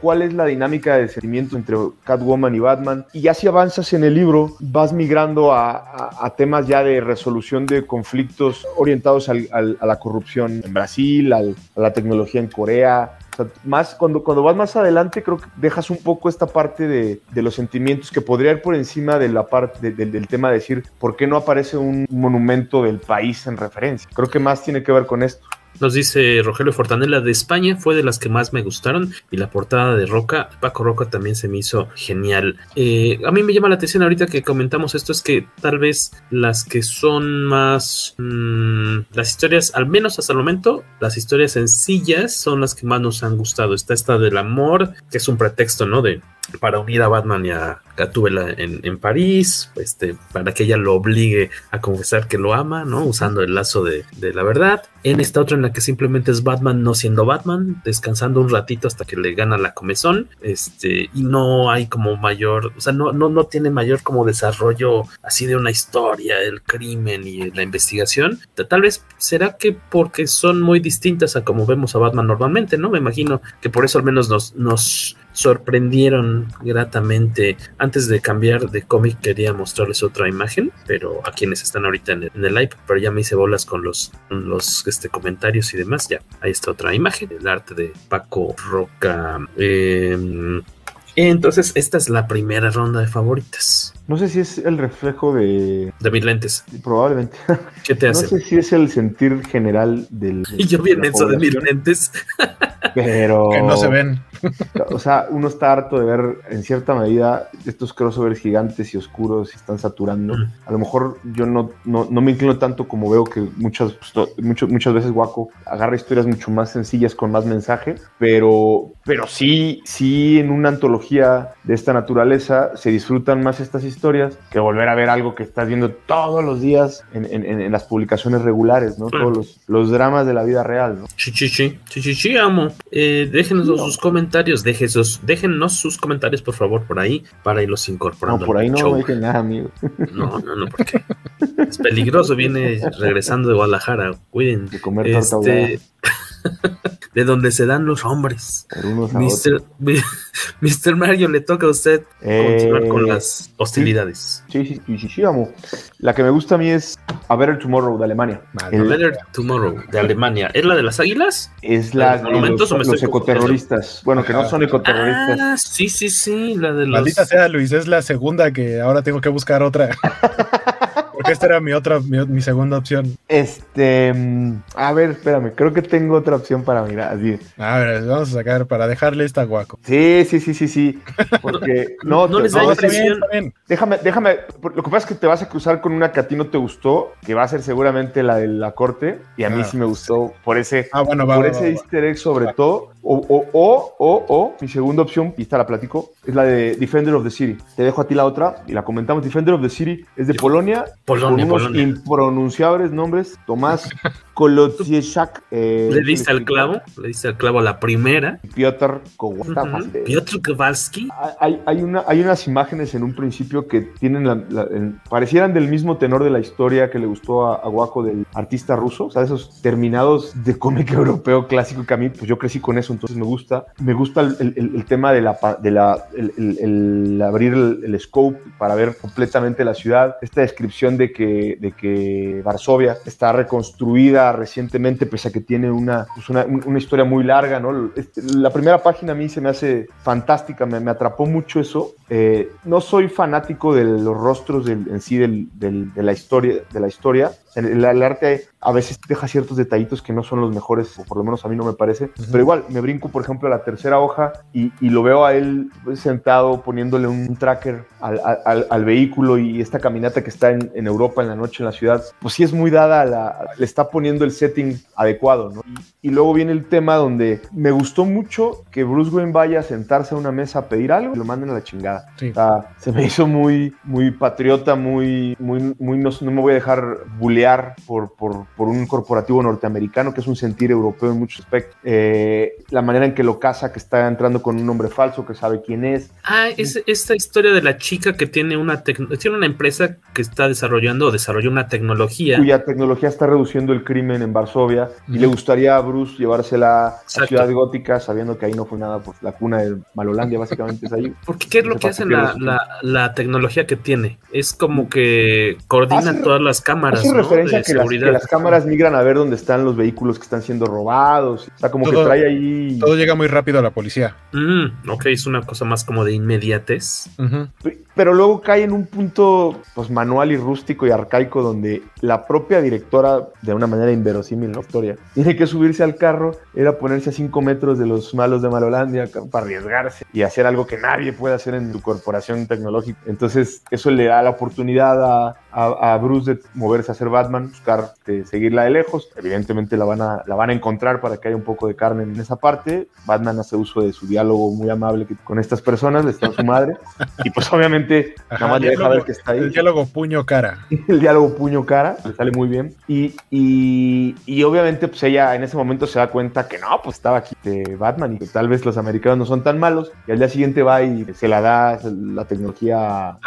cuál es la dinámica de sentimiento entre Catwoman y Batman, y ya si avanzas en el libro, vas migrando a, temas ya de resolución de conflictos orientados a la corrupción en Brasil, a la tecnología en Corea, más cuando, cuando vas más adelante, creo que dejas un poco esta parte de, los sentimientos que podría ir por encima de la parte del tema de decir por qué no aparece un monumento del país en referencia. Creo que más tiene que ver con esto. Nos dice Rogelio Fortanella de España, fue de las que más me gustaron y la portada de Roca, Paco Roca también se me hizo genial. Eh, a mí me llama la atención ahorita que comentamos esto es que tal vez las que son más mm, las historias, al menos hasta el momento, las historias sencillas son las que más nos han gustado. Está esta del amor, que es un pretexto, ¿no? De para unir a Batman y a Gatúbela en, en, París, este, para que ella lo obligue a confesar que lo ama, ¿no? Usando el lazo de, de, la verdad. En esta otra en la que simplemente es Batman no siendo Batman, descansando un ratito hasta que le gana la comezón, este, y no hay como mayor, o sea, no, no, no tiene mayor como desarrollo así de una historia, el crimen y la investigación. Tal vez será que porque son muy distintas a como vemos a Batman normalmente, ¿no? Me imagino que por eso al menos nos, nos sorprendieron gratamente. Antes de cambiar de cómic quería mostrarles otra imagen, pero a quienes están ahorita en el, live, pero ya me hice bolas con los, los este, comentarios y demás. Ya, ahí está otra imagen, el arte de Paco Roca. Em, entonces, esta es la primera ronda de favoritas. No sé si es el reflejo de. De mis lentes. Probablemente. [LAUGHS] ¿Qué te hace? No sé si es el sentir general del. y [LAUGHS] yo bien eso de mis lentes. [LAUGHS] Pero. Que no se ven. O sea, uno está harto de ver, en cierta medida, estos crossovers gigantes y oscuros y están saturando. A lo mejor yo no, no, me inclino tanto como veo que muchas, muchas, muchas veces Waco agarra historias mucho más sencillas con más mensaje, pero, pero sí, sí, en una antología de esta naturaleza se disfrutan más estas historias que volver a ver algo que estás viendo todos los días en, en, las publicaciones regulares, ¿no? Todos los, los, dramas de la vida real, ¿no? Sí, sí, sí, sí, sí, amo. Eh, déjenos sus comentarios, déjenos, déjenos sus comentarios, por favor, por ahí, para irlos incorporando. No, por ahí no dejen nada, amigo. [LAUGHS] No, no, no, porque es peligroso, viene regresando de Guadalajara, cuiden. De comer este... [LAUGHS] de donde se dan los hombres. Mister, Mr. [LAUGHS] Mario, le toca a usted continuar con eh, las hostilidades. Sí, sí, sí, sí, vamos. La que me gusta a mí es A Better Tomorrow de Alemania. A Better Tomorrow de Alemania. ¿Es la de las águilas? Es la de los, los ecoterroristas. Bueno, que no son ecoterroristas. Ah, sí, sí, sí, la de los... Maldita sea, Luis, es la segunda que ahora tengo que buscar otra. [LAUGHS] Porque esta era mi otra, mi, segunda opción. Este, mm, a ver, espérame, creo que tengo otra opción para mirar. Así. A ver, vamos a sacar para dejarle esta guaco. Sí, sí, sí, sí, sí. Porque [LAUGHS] no, no, les da impresión. Déjame, déjame. Lo que pasa es que te vas a cruzar con una que a ti no te gustó, que va a ser seguramente la de la corte, y a mí ah, sí me gustó por ese, ah, bueno, por ese Easter egg sobre todo. O, o, o, o, o, mi segunda opción, y esta la platico, es la de Defender of the City. Te dejo a ti la otra y la comentamos. Defender of the City es de Polonia Polonia, con unos impronunciables nombres. Tomás [LAUGHS] Kolodziejczak. Eh, le diste al clavo, le diste al clavo a la primera. Piotr Kowalski. Piotr Kowalski. Hay, hay, una, hay unas imágenes en un principio que tienen la, parecieran del mismo tenor de la historia que le gustó a, a Waco del artista ruso, o sea, esos terminados de cómic [LAUGHS] europeo clásico que a mí, pues yo crecí con eso, entonces me gusta. Me gusta el, el, tema de la, de la el, abrir el, scope para ver completamente la ciudad, esta descripción de que, de que Varsovia está reconstruida recientemente, pese a que tiene una, pues una, una, historia muy larga, ¿no? Este, la primera página a mí se me hace fantástica, me, me atrapó mucho eso. Eh, no soy fanático de los rostros del, en sí del, del, de, la historia, de la historia, El, arte a veces deja ciertos detallitos que no son los mejores, o por lo menos a mí no me parece. Pero igual, me brinco, por ejemplo, a la tercera hoja y, lo veo a él sentado poniéndole un tracker al, vehículo y esta caminata que está en, Europa en la noche en la ciudad, pues sí es muy dada, la, le está poniendo el setting adecuado, ¿no? Y, luego viene el tema donde me gustó mucho que Bruce Wayne vaya a sentarse a una mesa a pedir algo y lo manden a la chingada. se me hizo muy, muy patriota, muy, muy, muy no, me voy a dejar bulear por, por, por, un corporativo norteamericano, que es un sentir europeo en muchos aspectos. Eh, la manera en que lo casa, que está entrando con un nombre falso, que sabe quién es. Ah, es esta historia de la chica que tiene una, tiene una empresa que está desarrollando o desarrolló una tecnología. Cuya tecnología está reduciendo el crimen en Varsovia y le gustaría a Bruce llevársela a Ciudad Gótica, sabiendo que ahí no fue nada, pues la cuna de Malolandia básicamente es ahí. [LAUGHS] Porque ¿qué es lo que hace la, la, tecnología que tiene? Es como que coordina todas las cámaras. Hace referencia a que las, cámaras migran a ver dónde están los vehículos que están siendo robados. O sea, como que trae ahí. Todo llega muy rápido a la policía. Mm, ok, es una cosa más como de inmediatez. Pero luego cae en un punto pues, manual y rústico y arcaico donde la propia directora, de una manera inverosímil la historia, tiene que subirse al carro, era ponerse a cinco metros de los malos de Malolandia para arriesgarse y hacer algo que nadie puede hacer en tu corporación tecnológica. Entonces, eso le da la oportunidad a, a, Bruce de moverse a ser Batman, buscar de seguirla de lejos. Evidentemente la van, a, la van a encontrar para que haya un poco de carne en esa parte. Batman hace uso de su diálogo muy amable con estas personas, le está su madre. y pues obviamente nada más le deja ver que está ahí. El diálogo puño-cara. [LAUGHS] el diálogo puño-cara, le sale muy bien. Y, y, y, obviamente pues ella en ese momento se da cuenta que no, pues estaba aquí de Batman y que tal vez los americanos no son tan malos. Y al día siguiente va y se la da la tecnología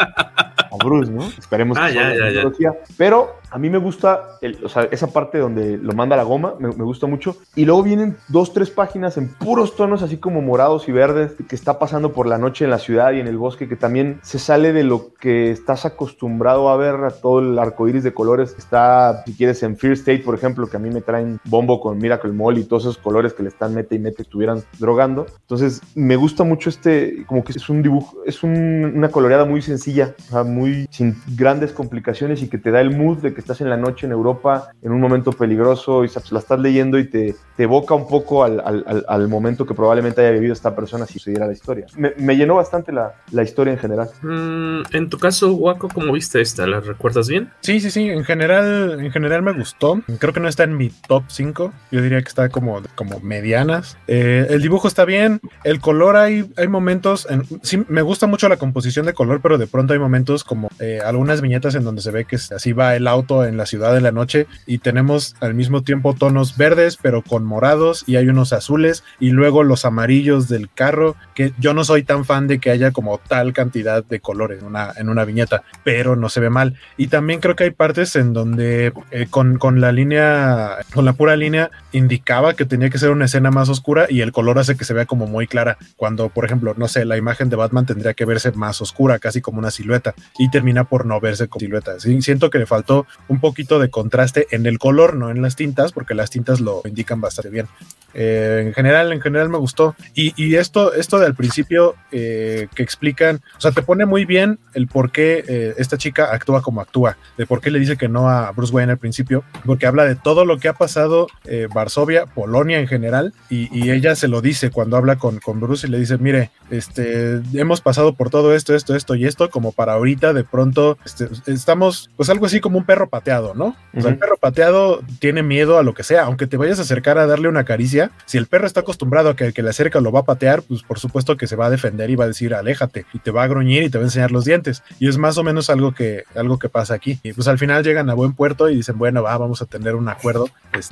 Bruce, ¿no? Esperemos ah, que sea la tecnología. Pero a mí me gusta esa parte donde lo manda la goma, me, gusta mucho. Y luego vienen dos, tres páginas en puros tonos, así como morados y verdes, que está pasando por la noche en la ciudad y en el bosque, que también se sale de lo que estás acostumbrado a ver, a todo el arco iris de colores. Está, si quieres, en Fear State, por ejemplo, que a mí me traen bombo con Miracle Mall y todos esos colores que le están mete y mete, estuvieran drogando. Entonces, me gusta mucho este, como que es un dibujo, es una coloreada muy sencilla, muy sin grandes complicaciones y que te da el mood de que estás en la noche en Europa, en un momento peligroso y la estás leyendo y te, te evoca un poco al, al, al, momento que probablemente haya vivido esta persona si sucediera la historia. Me, me llenó bastante la, la, historia en general. Mm, en tu caso, Waco, ¿cómo viste esta? ¿La recuerdas bien? Sí, sí, sí. En general, en general me gustó. Creo que no está en mi top 5. Yo diría que está como, como medianas. Eh, el dibujo está bien. El color hay, hay momentos. En, sí, me gusta mucho la composición de color, pero de pronto hay momentos como eh, algunas viñetas en donde se ve que así va el auto en la ciudad de la noche y tenemos al mismo tiempo tonos verdes pero con morados y hay unos azules y luego los amarillos del carro que yo no soy tan fan de que haya como tal cantidad de colores en una, en una viñeta pero no se ve mal. Y también creo que hay partes en donde eh, con, con la línea con la pura línea indicaba que tenía que ser una escena más oscura y el color hace que se vea como muy clara cuando por ejemplo no sé la imagen de Batman tendría que verse más oscura casi como una silueta y termina por no verse como silueta siento que le faltó un poquito de contraste en el color, no en las tintas, porque las tintas lo indican bastante bien. Eh, en general, en general me gustó. Y, esto, esto de al principio eh, que explican, o sea, te pone muy bien el por qué eh, esta chica actúa como actúa, de por qué le dice que no a Bruce Wayne al principio, porque habla de todo lo que ha pasado Varsovia, Polonia en general, y, ella se lo dice cuando habla con, con Bruce y le dice, mire, este, hemos pasado por todo esto, esto, esto y esto, como para ahorita de pronto este, estamos, pues algo así como un perro pateado, ¿no? O sea, el perro pateado tiene miedo a lo que sea, aunque te vayas a acercar a darle una caricia, si el perro está acostumbrado a que el que le acerca lo va a patear, pues por supuesto que se va a defender y va a decir aléjate y te va a gruñir y te va a enseñar los dientes. Y es más o menos algo que, algo que pasa aquí. Y pues al final llegan a buen puerto y dicen, bueno, va, vamos a tener un acuerdo,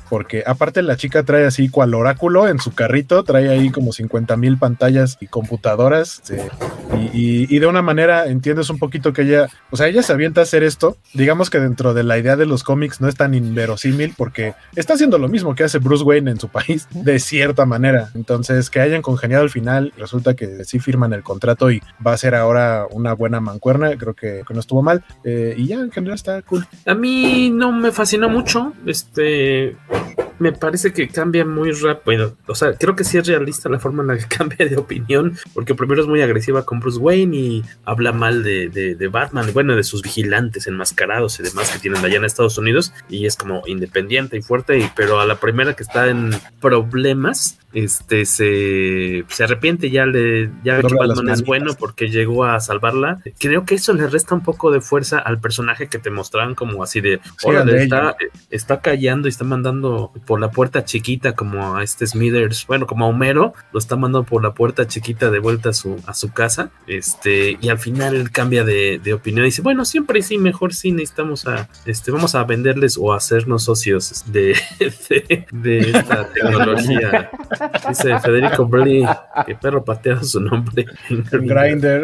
porque aparte la chica trae así cual oráculo en su carrito, trae ahí como 50 mil pantallas y computadoras y, y de una manera entiendes un poquito que ella, o sea, ella se avienta a hacer esto, digamos que dentro de la idea de los cómics no es tan inverosímil porque está haciendo lo mismo que hace Bruce Wayne en su país, de cierta manera. Entonces, que hayan congeniado al final, resulta que sí firman el contrato y va a ser ahora una buena mancuerna, creo que, no estuvo mal. Eh, y ya, en general está cool. A mí no me fascinó mucho, este me parece que cambia muy rápido. O sea, creo que sí es realista la forma en la que [LAUGHS] cambia de opinión, porque primero es muy agresiva con Bruce Wayne y habla mal de, de, Batman, bueno, de sus vigilantes enmascarados y demás que tienen allá en Estados Unidos, y es como independiente y fuerte, y, pero a la primera que está en problemas, este se, se arrepiente ya le ya que Batman es bueno porque llegó a salvarla. Creo que eso le resta un poco de fuerza al personaje que te mostraban como así de está, está callando y está mandando por la puerta chiquita como a este Smithers bueno como a Homero lo está mandando por la puerta chiquita de vuelta a su a su casa este y al final él cambia de, de opinión y dice bueno siempre sí mejor sí necesitamos a este vamos a venderles o hacernos socios de, [LAUGHS] de esta [LAUGHS] tecnología Dice Federico Brady que perro pateado su nombre. Grinder.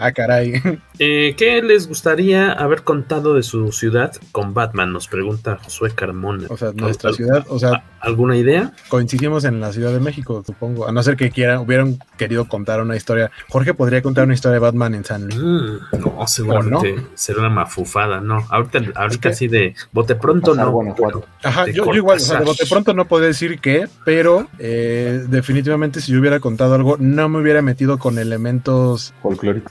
ah, caray. Eh, ¿Qué les gustaría haber contado de su ciudad con Batman? Nos pregunta Josué Carmona. O sea, nuestra ciudad, o sea. ¿Alguna idea? Coincidimos en la Ciudad de México, supongo. A no ser que quieran, hubieran querido contar una historia. Jorge podría contar una historia de Batman en San Luis. Mm, no, seguramente no? será una mafufada, ¿no? Ahorita, ahorita así de bote pronto no. Ajá, yo, yo, igual, o sea, de bote pronto no puedo decir que, pero eh, definitivamente si yo hubiera contado algo, no me hubiera metido con elementos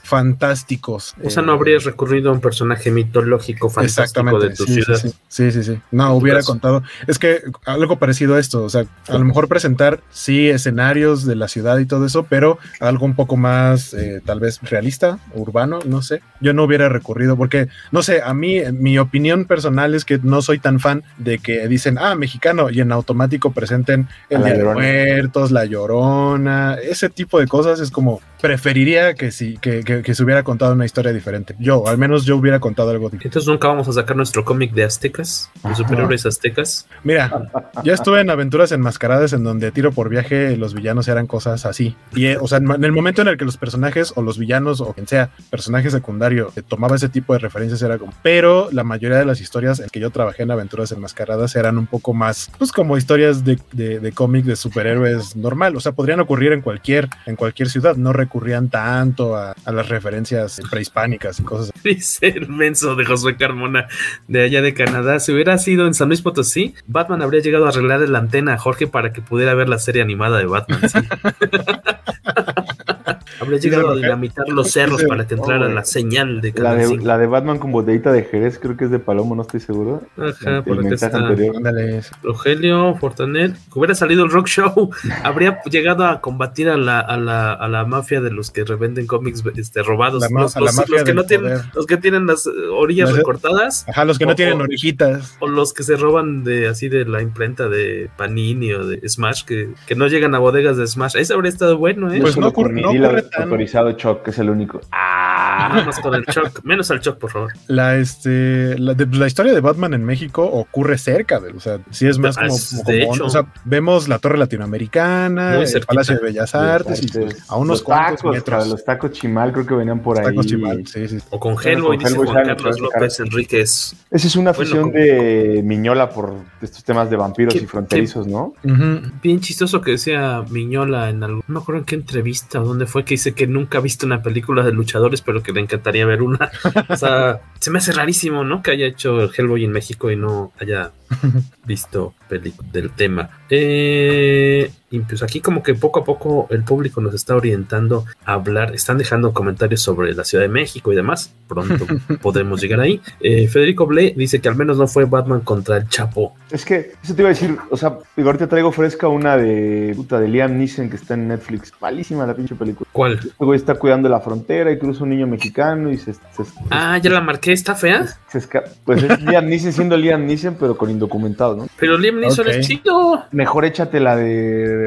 fantásticos. O sea, no habrías recurrido a un personaje mitológico fantástico de tu ciudad. Sí, sí, sí. No, hubiera contado. Es que algo parecido a esto, o sea, a lo mejor presentar, sí, escenarios de la ciudad y todo eso, pero algo un poco más, eh, tal vez realista, urbano, no sé. Yo no hubiera recurrido porque, no sé, a mí, mi opinión personal es que no soy tan fan de que dicen, ah, mexicano, y en automático presenten el Día de Muertos, La Llorona, ese tipo de cosas es como, preferiría que, sí, que, que, se hubiera contado una historia diferente. Yo, al menos yo hubiera contado algo diferente. Entonces nunca vamos a sacar nuestro cómic de aztecas, de superhéroes aztecas. Mira, ya estuve en aventuras enmascaradas en donde tiro por viaje los villanos eran cosas así. Y, eh, o sea, en el momento en el que los personajes o los villanos o quien sea, personaje secundario, eh, tomaba ese tipo de referencias era como... Pero la mayoría de las historias en que yo trabajé en aventuras enmascaradas eran un poco más, pues como historias de, de, de cómic de superhéroes normal. O sea, podrían ocurrir en cualquier, en cualquier ciudad. No recurrían tanto a, a las referencias prehispánicas y cosas así. Dice el menso de Josué Carmona de allá de Canadá. Si hubiera sido en San Luis Potosí, Batman habría llegado a arreglar la antena a Jorge para que pudiera ver la serie animada de Batman. ¿sí? [LAUGHS] Habría llegado a dinamitar los cerros para que entrara la señal de la de, la de Batman con botellita de Jerez, creo que es de Palomo, no estoy seguro. Ajá, por acá está. Rogelio, Fortanet, hubiera salido el rock show, [LAUGHS] habría llegado a combatir a la, a la, a la mafia de los que revenden cómics este, robados. La, los, los, los, que no tienen, los que tienen las orillas recortadas. Ajá, los que no tienen orejitas. O los que se roban de así de la imprenta de Panini o de Smash, que, que no llegan a bodegas de Smash. Ese habría estado bueno, ¿eh? Pues no, ocurre, no autorizado Choc, que es el único. Ah, menos con el Choc, menos al Choc, por favor. La, este, la, de, la, historia de Batman en México ocurre cerca de, o sea, sí es más como, como, como hecho, o sea, vemos la Torre Latinoamericana, el Palacio de Bellas Artes, y pues, a unos los cuantos tacos, metros. Los tacos chimal creo que venían por los ahí. Tacos chimal, sí, sí. O con Hellboy, dice Juan Carlos López Enríquez. Esa es una afición bueno, de Miñola por estos temas de vampiros y fronterizos, ¿no? Uh -huh. Bien chistoso que decía Miñola en algún, no me acuerdo en qué entrevista o dónde fue que dice que nunca ha visto una película de luchadores, pero que le encantaría ver una. o sea, [LAUGHS] se me hace rarísimo, ¿no? Que haya hecho el Hellboy en México y no haya visto película del tema. Eh, y pues aquí como que poco a poco el público nos está orientando a hablar, están dejando comentarios sobre la Ciudad de México y demás, pronto [LAUGHS] podremos llegar ahí. Eh, Federico Ble dice que al menos no fue Batman contra el Chapo. Es que eso te iba a decir, o sea, ahorita traigo fresca una de puta de Liam Neeson que está en Netflix, malísima la pinche película. ¿Cuál? Güey está cuidando la frontera y cruza un niño mexicano y se... se, se ah, ya la marqué, ¿está fea? pues es Liam Neeson siendo Liam Neeson, pero con indocumentado, ¿no? Pero Liam Neeson okay. es chido. Mejor échate la de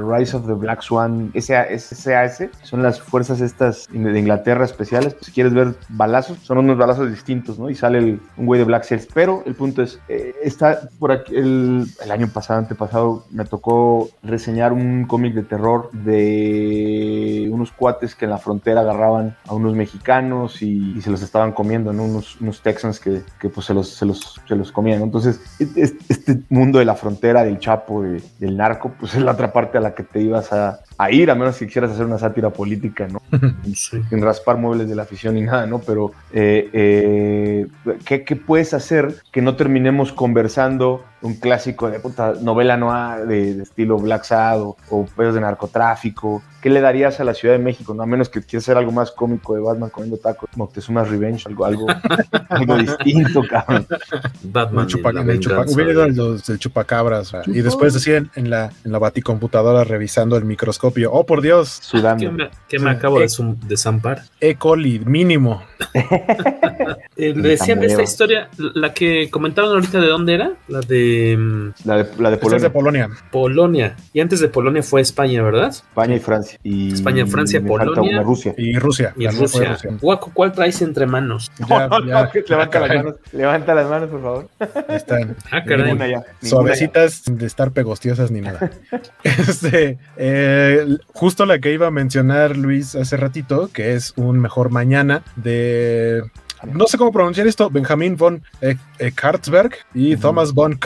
Rise of the Black Swan, SAS, son las fuerzas estas de Inglaterra especiales. Pues, si quieres ver balazos, son unos balazos distintos, ¿no? Y sale el, un güey de Black Sails. Pero el punto es, eh, está por aquí, el, año pasado, antepasado, me tocó reseñar un cómic de terror de unos cuates que en la frontera agarraban a unos mexicanos y, se los estaban comiendo, ¿no? Unos, unos Texans que, que pues se los, se los, se los comían. Entonces, este mundo de la frontera, del Chapo, de, del narco, pues es [LAUGHS] la otra parte a la que te ibas a, a ir, a menos que quisieras hacer una sátira política, ¿no? [LAUGHS] Sí. Sin raspar muebles de la afición ni nada, ¿no? Pero, eh, eh, ¿qué, ¿qué, puedes hacer que no terminemos conversando un clásico de puta, novela noir de, estilo Black Sad o, o pedos de narcotráfico. ¿Qué le darías a la Ciudad de México? No, a menos que quieras hacer algo más cómico de Batman comiendo tacos, Moctezuma's Revenge, algo, algo, [LAUGHS] algo distinto, cabrón. Batman. El, chupa, los, chupacabras. Y después decían en la, en la baticomputadora revisando el microscopio. ¡Oh, por Dios! Sudando. ¿Qué me, acabo de desampar? E. coli, mínimo. [LAUGHS] Eh, decían de esta historia, la que comentaron ahorita de dónde era, la de... Mm, la de, la de Polonia. de Polonia. Polonia. Y antes de Polonia fue España, ¿verdad? España y Francia. Y España, Francia, Polonia. Rusia. Y Rusia. Y Rusia. Guaco, ¿cuál traes entre manos? [LAUGHS] levanta las manos. Levanta las manos, por favor. Están. [LAUGHS] Ah, Suavecitas de estar pegostiosas ni nada. [LAUGHS] este, eh, justo la que iba a mencionar Luis hace ratito, que es un mejor mañana de no sé cómo pronunciar esto, Benjamin von Kartzberg y Thomas von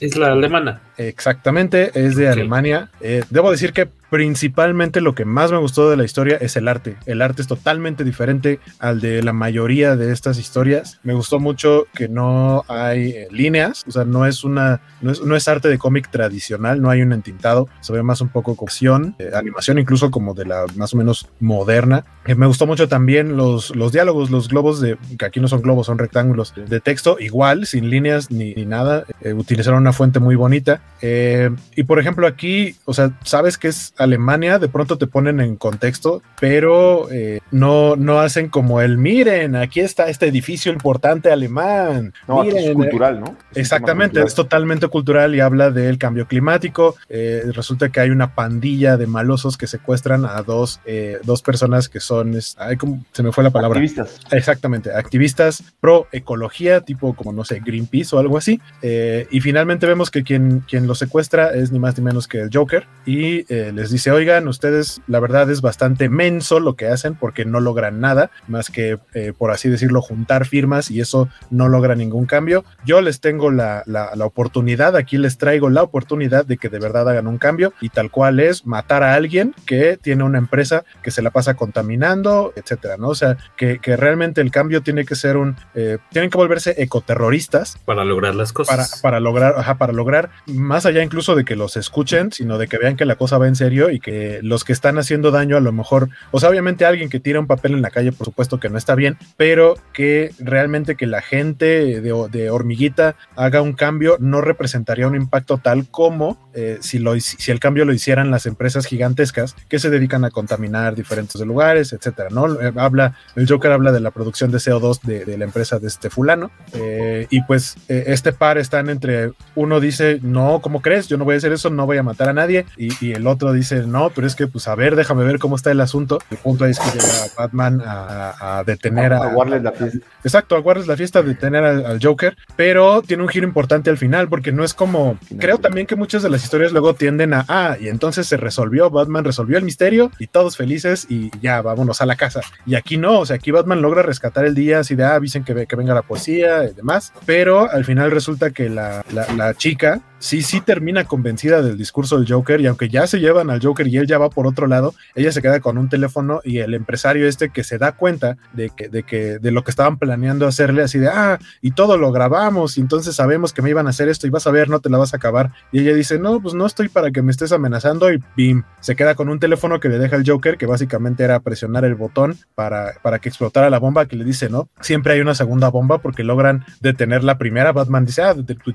Es la alemana. Exactamente, es de Alemania. Eh, debo decir que principalmente lo que más me gustó de la historia es el arte. El arte es totalmente diferente al de la mayoría de estas historias. Me gustó mucho que no hay eh, líneas, o sea, no es una, no es, arte de cómic tradicional, no hay un entintado, se ve más un poco cocción, eh, animación incluso como de la más o menos moderna. me gustó mucho también los, los diálogos, los globos de, que aquí no son globos, son rectángulos de texto, igual, sin líneas ni, nada. utilizaron una fuente muy bonita. Eh, y por ejemplo aquí, o sea, sabes que es Alemania, de pronto te ponen en contexto, pero eh, no, no hacen como el, miren, aquí está este edificio importante alemán. No, es eh, cultural, ¿no? exactamente, es totalmente cultural y habla del cambio climático. resulta que hay una pandilla de malosos que secuestran a dos, dos personas que son, ay, como, se me fue la palabra. Activistas. Exactamente, activistas pro ecología, tipo como, no sé, Greenpeace o algo así. y finalmente vemos que quien, quien lo secuestra es ni más ni menos que el Joker y eh, les dice, oigan, ustedes la verdad es bastante menso lo que hacen porque no logran nada más que, eh, por así decirlo, juntar firmas y eso no logra ningún cambio. Yo les tengo la, la, oportunidad, aquí les traigo la oportunidad de que de verdad hagan un cambio y tal cual es matar a alguien que tiene una empresa que se la pasa contaminando, etcétera, ¿no? O sea, que, que realmente el cambio tiene que ser un, eh, tienen que volverse ecoterroristas. Para lograr las cosas. Para, para lograr, ajá, para lograr más allá incluso de que los escuchen, sino de que vean que la cosa va en serio y que los que están haciendo daño a lo mejor, o sea, obviamente alguien que tira un papel en la calle, por supuesto que no está bien, pero que realmente que la gente de, hormiguita haga un cambio no representaría un impacto tal como eh, si, lo, si el cambio lo hicieran las empresas gigantescas que se dedican a contaminar diferentes lugares, etcétera, ¿no? Eh, habla, el Joker habla de la producción de CO2 de, la empresa de este fulano, eh, y pues este par están entre, uno dice, no, ¿cómo crees? Yo no voy a hacer eso, no voy a matar a nadie. Y, el otro dice, no, pero es que, pues, a ver, déjame ver cómo está el asunto. El punto es que llega Batman a, detener a, a, la fiesta. Exacto, a la fiesta, detener al, al, Joker, pero tiene un giro importante al final, porque no es como, creo también que muchas de las historias luego tienden a, ah, y entonces se resolvió, Batman resolvió el misterio y todos felices y ya, vámonos a la casa. Y aquí no, o sea, aquí Batman logra rescatar el día, así de, ah, dicen que, que venga la poesía y demás, pero al final resulta que la, la, la chica sí, sí termina convencida del discurso del Joker y aunque ya se llevan al Joker y él ya va por otro lado, ella se queda con un teléfono y el empresario este que se da cuenta de que, de que, de lo que estaban planeando hacerle así de, ah, y todo lo grabamos y entonces sabemos que me iban a hacer esto y vas a ver, no te la vas a acabar. Y ella dice, no, pues no estoy para que me estés amenazando y bim, se queda con un teléfono que le deja el Joker que básicamente era presionar el botón para, para que explotara la bomba que le dice, no, siempre hay una segunda bomba porque logran detener la primera. Batman dice, ah,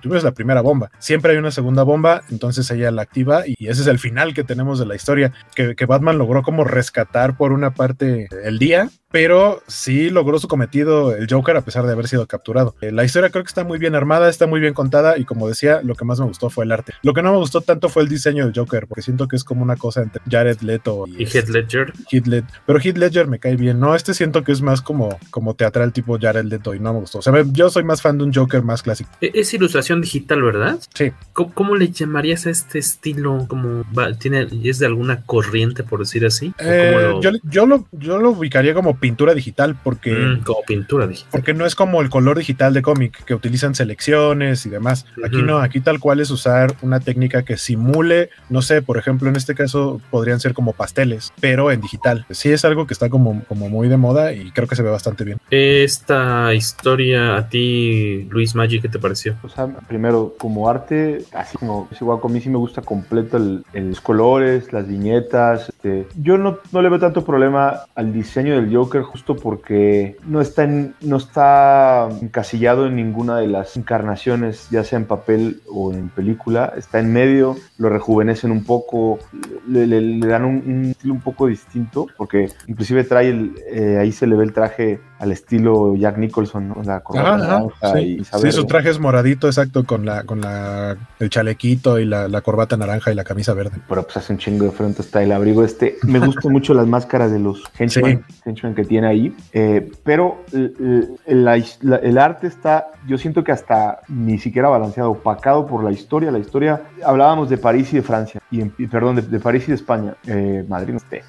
eres la primera bomba. Siempre una segunda bomba, entonces ella la activa y ese es el final que tenemos de la historia, que, que Batman logró como rescatar por una parte el día, pero sí logró su cometido el Joker a pesar de haber sido capturado. Eh, la historia creo que está muy bien armada, está muy bien contada y como decía, lo que más me gustó fue el arte. Lo que no me gustó tanto fue el diseño del Joker, porque siento que es como una cosa entre Jared Leto y, Heath Ledger. Heath Pero Heath Ledger me cae bien, ¿no? Este siento que es más como, como teatral tipo Jared Leto y no me gustó. O sea, yo soy más fan de un Joker más clásico. E-, es ilustración digital, ¿verdad? Sí. ¿Cómo, le llamarías a este estilo? Como tiene, ¿Es de alguna corriente, por decir así? Eh, yo, yo, lo, yo lo ubicaría como pintura digital, porque. Mm, como pintura digital. Porque no es como el color digital de cómic, que utilizan selecciones y demás. Aquí no, aquí tal cual es usar una técnica que simule, no sé, por ejemplo, en este caso podrían ser como pasteles, pero en digital. Sí es algo que está como, como muy de moda y creo que se ve bastante bien. Esta historia, a ti, Luis Maggi, ¿qué te pareció? O sea, primero, como arte, así como es igual, a mí sí me gusta completo el, los colores, las viñetas. Este, yo no, no le veo tanto problema al diseño del Joker justo porque no está, en, no está encasillado en ninguna de las encarnaciones, ya sea en papel o en película. Está en medio, lo rejuvenecen un poco, le, le, dan un, un, estilo un poco distinto porque inclusive trae el, eh, ahí se le ve el traje al estilo Jack Nicholson, ¿no? La corbata sí. sí, su traje es moradito, exacto, con la, con la, el chalequito y la, la, corbata naranja y la camisa verde. Pero pues hace un chingo de frente está el abrigo este. Me gustan [LAUGHS] mucho las máscaras de los henchmen, sí. henchmen que tiene ahí, eh, pero el, el, el, arte está, yo siento que hasta ni siquiera balanceado, opacado por la historia. La historia, hablábamos de París y de Francia, y, y perdón, de, de, París y de España, eh, Madrid no esté.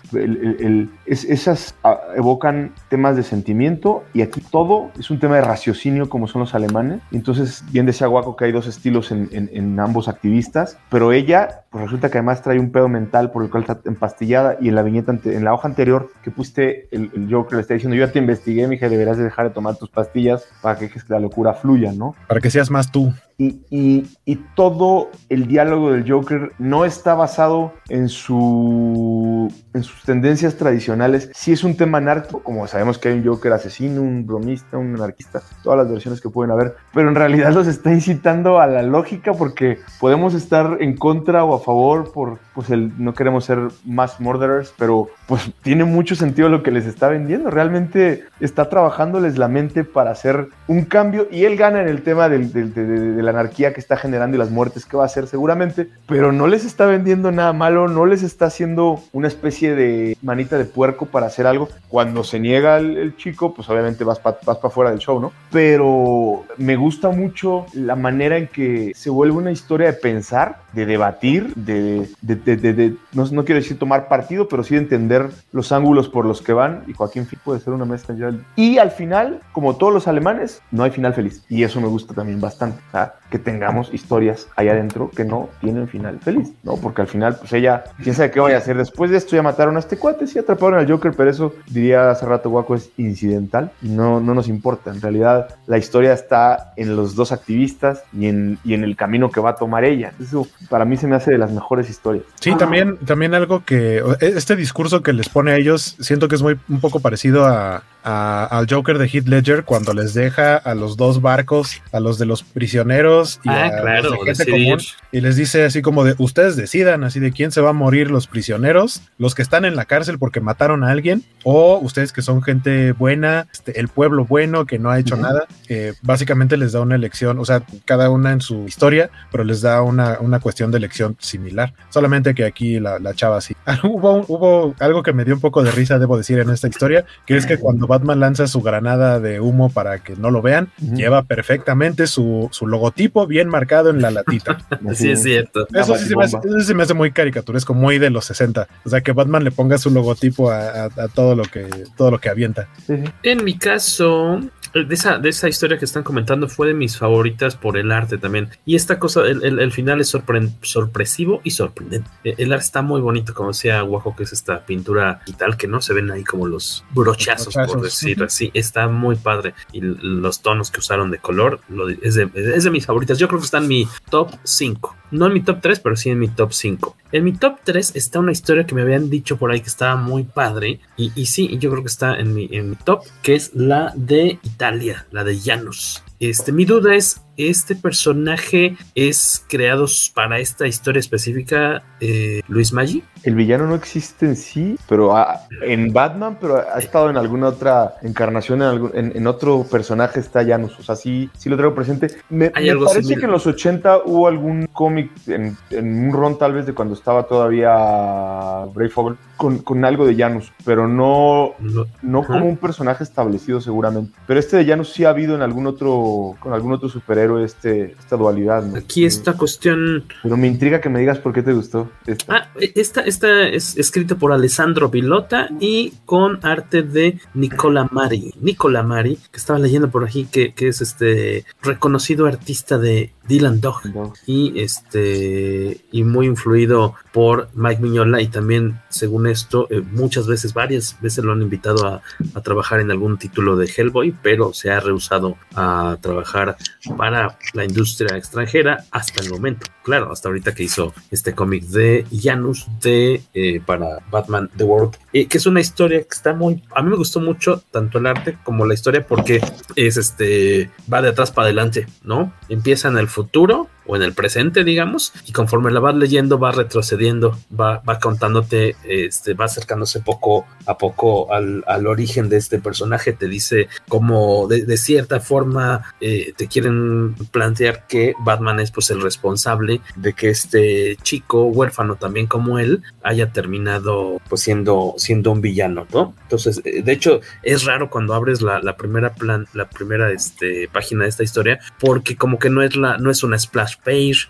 Es, esas a, evocan temas de sentimiento y aquí todo es un tema de raciocinio como son los alemanes. Entonces, bien decía Guaco que hay dos estilos en, en, en, ambos activistas, pero ella, pues resulta que además trae un pedo mental por el cual está empastillada y en la viñeta, en la hoja anterior que pusiste, el, el Joker le está diciendo, yo ya te investigué, mija, deberás de dejar de tomar tus pastillas para que, que la locura fluya, ¿no? Para que seas más tú. Y, y, y, todo el diálogo del Joker no está basado en, su, en sus tendencias tradicionales. Sí es un tema anarco, como sabemos que hay un Joker asesino, un bromista, un anarquista, todas las versiones que pueden haber, pero en realidad los está incitando a la lógica porque podemos estar en contra o a favor por, pues el, no queremos ser más murderers, pero pues tiene mucho sentido lo que les está vendiendo. Realmente está trabajándoles la mente para hacer un cambio y él gana en el tema del, del, del, de la anarquía que está generando y las muertes que va a hacer seguramente, pero no les está vendiendo nada malo, no les está haciendo una especie de manita de puerco para hacer algo. Cuando se niega el, chico, pues obviamente vas para vas fuera del show, ¿no? Pero me gusta mucho la manera en que se vuelve una historia de pensar, de debatir, de, de, de, de no, no, quiero decir tomar partido, pero sí de entender los ángulos por los que van. Y Joaquín Fi puede ser una mezcla. Y al final, como todos los alemanes, no hay final feliz. Y eso me gusta también bastante. O sea, que tengamos historias ahí adentro que no tienen final feliz, ¿no? Porque al final, pues ella, quién sabe qué vaya a hacer después de esto, ya mataron a este cuate, sí atraparon al Joker, pero eso, diría hace rato Guaco, es incidental y no, no nos importa. En realidad, la historia está en los dos activistas y en, y en el camino que va a tomar ella. Eso para mí se me hace de las mejores historias. Sí, también, también algo que, este discurso que les pone a ellos, siento que es muy un poco parecido a, a, al Joker de Heath Ledger cuando les deja a los dos barcos, a los de los prisioneros y ah, a claro, los de gente común, y les dice así como de ustedes decidan así de quién se va a morir los prisioneros, los que están en la cárcel porque mataron a alguien, o ustedes que son gente buena, este, el pueblo bueno que no ha hecho uh -huh. nada, eh, básicamente les da una elección, o sea, cada una en su historia, pero les da una, una cuestión de elección similar, solamente que aquí la, la chava sí. [LAUGHS] hubo, hubo algo que me dio un poco de risa, debo decir, en esta historia, que es que cuando Batman lanza su granada de humo para que no lo vean, uh -huh. lleva perfectamente su, su, logotipo bien marcado en la latita. [LAUGHS] sí, es cierto. Eso sí, se me, hace, eso sí se me hace muy caricaturesco, muy de los 60. O sea, que Batman le ponga su logotipo a, a, a todo, lo que, todo lo que avienta. En mi caso, de esa, de esa historia que están comentando fue de mis favoritas por el arte también. Y esta cosa, el, el, el final es sorpre sorpresivo y sorprendente. El, el, arte está muy bonito, como decía Guajo, que es esta pintura digital que no se ven ahí como los brochazos, los por decir así. Está muy padre. Y los tonos que usaron de color lo, es, de, es de mis favoritas. Yo creo que está en mi top 5. No en mi top 3, pero sí en mi top 5. En mi top 3 está una historia que me habían dicho por ahí que estaba muy padre. Y, y sí, yo creo que está en mi, en mi top, que es la de Italia, la de Janus. Este, mi duda es, ¿este personaje es creado para esta historia específica, eh, Luis Maggi? El villano no existe en sí, pero ha, en Batman, pero ha estado en alguna otra encarnación, en, algún, en, en otro personaje está Janus, o sea, sí, sí lo traigo presente. Me, me parece similar? que en los 80 hubo algún cómic, en, en, un ron tal vez de cuando estaba todavía Brave Fogel, con, con, algo de Janus, pero no, no como un personaje establecido seguramente. Pero este de Janus sí ha habido en algún otro, con algún otro superhéroe este, esta dualidad. Aquí esta cuestión... Pero me intriga que me digas por qué te gustó. Esta. Ah, esta, esta es escrita por Alessandro Vilota y con arte de Nicola Mari. Nicola Mari, que estaba leyendo por aquí, que, que es este reconocido artista de Dylan Dog. Y este y muy influido por Mike Miñola y también según esto eh, muchas veces varias veces lo han invitado a, a, trabajar en algún título de Hellboy pero se ha rehusado a trabajar para la industria extranjera hasta el momento. Claro hasta ahorita que hizo este cómic de Janus de eh, para Batman The World. Eh, que es una historia que está muy a mí me gustó mucho tanto el arte como la historia porque es este va de atrás para adelante no empieza en el futuro o en el presente, digamos, y conforme la vas leyendo va retrocediendo, va, va contándote, este, va acercándose poco a poco al, al origen de este personaje, te dice cómo de, cierta forma eh, te quieren plantear que Batman es pues el responsable de que este chico huérfano también como él haya terminado pues siendo, siendo un villano, ¿no? Entonces, eh, de hecho, es raro cuando abres la, la primera plan, la primera este, página de esta historia, porque como que no es la, no es una splash page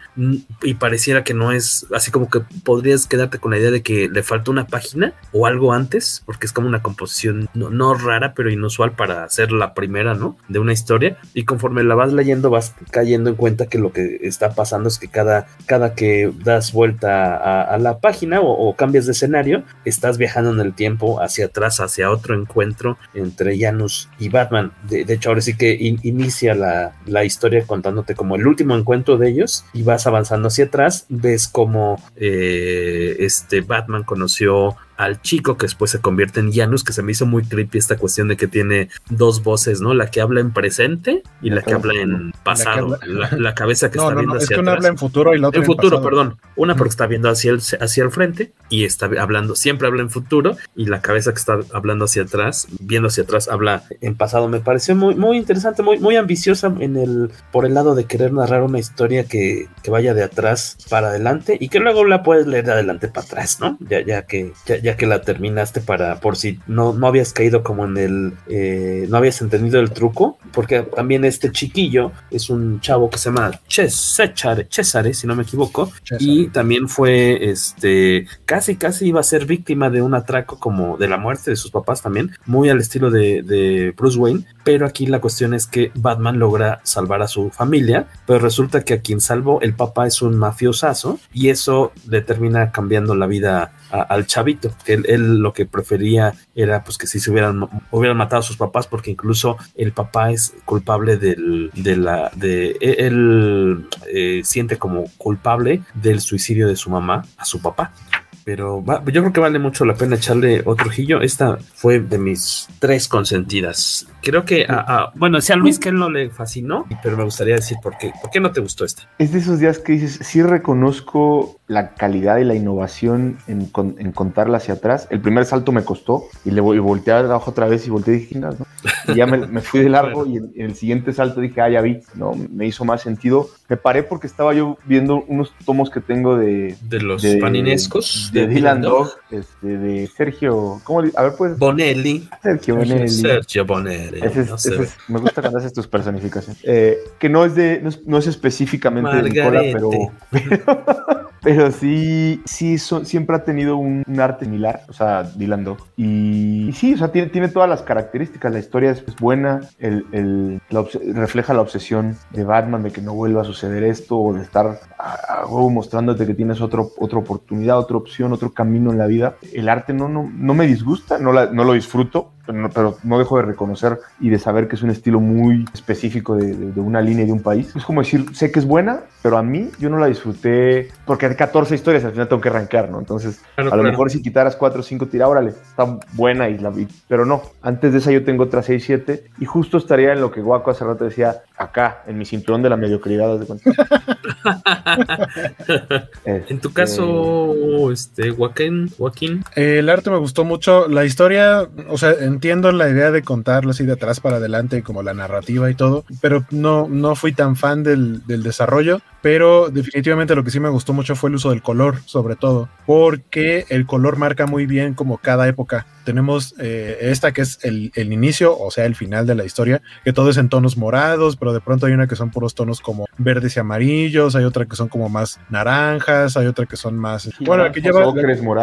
y pareciera que no es así como que podrías quedarte con la idea de que le falta una página o algo antes, porque es como una composición no, no rara, pero inusual para hacer la primera, ¿no? De una historia. Y conforme la vas leyendo, vas cayendo en cuenta que lo que está pasando es que cada, cada que das vuelta a, a la página o, o, cambias de escenario, estás viajando en el tiempo hacia atrás, hacia otro encuentro entre Janus y Batman. De, de hecho, ahora sí que in, inicia la, la historia contándote como el último encuentro de ellos y vas avanzando hacia atrás, ves como eh, este Batman conoció al chico que después se convierte en Janus, que se me hizo muy creepy esta cuestión de que tiene dos voces, ¿no? La que habla en presente y la, la que habla en pasado. La, cabeza que no, está no, viendo no, hacia es que atrás. una habla en futuro y la otra en en futuro, pasado. perdón. Una porque está viendo hacia el, hacia el frente y está hablando, siempre habla en futuro y la cabeza que está hablando hacia atrás, viendo hacia atrás, habla en pasado. Me pareció muy, muy interesante, muy, muy ambiciosa en el, por el lado de querer narrar una historia que, que vaya de atrás para adelante y que luego la puedes leer de adelante para atrás, ¿no? Ya, ya que, ya, ya que la terminas para por si no, no habías caído como en el eh, no habías entendido el truco porque también este chiquillo es un chavo que se llama Cesare, Cesare si no me equivoco Cesare. y también fue este casi casi iba a ser víctima de un atraco como de la muerte de sus papás también muy al estilo de, de Bruce Wayne pero aquí la cuestión es que Batman logra salvar a su familia pero resulta que a quien salvó el papá es un mafiosazo y eso le termina cambiando la vida al chavito. Que él, él, lo que prefería era pues que si se hubieran hubieran matado a sus papás porque incluso el papá es culpable del de la de él eh, siente como culpable del suicidio de su mamá a su papá pero va, yo creo que vale mucho la pena echarle otro ojillo. Esta fue de mis tres consentidas. Creo que, a, bueno, si a Luis que él no le fascinó, pero me gustaría decir por qué. ¿Por qué no te gustó esta? Es de esos días que dices, sí reconozco la calidad y la innovación en, en contarla hacia atrás. El primer salto me costó y le y volteé abajo otra vez y volteé y dije, no, no. Y ya me, me, fui de largo y en, en, el siguiente salto dije, ah, ya vi, ¿no? Me hizo más sentido. Me paré porque estaba yo viendo unos tomos que tengo de... De los de, paninescos. De, de Dylan Dog, este, de Sergio... ¿Cómo? A ver, pues... Bonelli. Sergio Bonelli. Sergio Bonelli. Ese es, no ese es, me gusta cuando haces tus personificaciones. Eh, que no es, de, no es, no es específicamente Margarete. de Nicola, pero... [LAUGHS] pero pero sí, sí siempre ha tenido un, arte similar, o sea, Dylan Dog. Y, sí, o sea, tiene, tiene, todas las características. La historia es, buena, el, refleja la obsesión de Batman de que no vuelva a suceder esto o de estar a, mostrándote que tienes otro, otra oportunidad, otra opción, otro camino en la vida. El arte no, no, no me disgusta, no, no lo disfruto, pero no, pero no, dejo de reconocer y de saber que es un estilo muy específico de, de, de, una línea y de un país. Es como decir, sé que es buena, pero a mí yo no la disfruté porque hay 14 historias, al final tengo que arrancar, ¿no? Entonces, claro, a lo claro. mejor si quitaras 4 o 5, tira, órale, está buena y la vi, pero no. Antes de esa yo tengo otras 6, 7 y justo estaría en lo que Guaco hace rato decía, acá, en mi cinturón de la mediocridad. De este... [LAUGHS] En tu caso, este, Joaquín, Joaquín. Eh, el arte me gustó mucho, la historia, o sea, entiendo la idea de contarlo así de atrás para adelante, como la narrativa y todo, pero no, no fui tan fan del, del desarrollo pero definitivamente lo que sí me gustó mucho fue el uso del color, sobre todo, porque el color marca muy bien como cada época. Tenemos eh, esta que es el, el, inicio, o sea, el final de la historia, que todo es en tonos morados, pero de pronto hay una que son puros tonos como verdes y amarillos, hay otra que son como más naranjas, hay otra que son más... bueno, que lleva,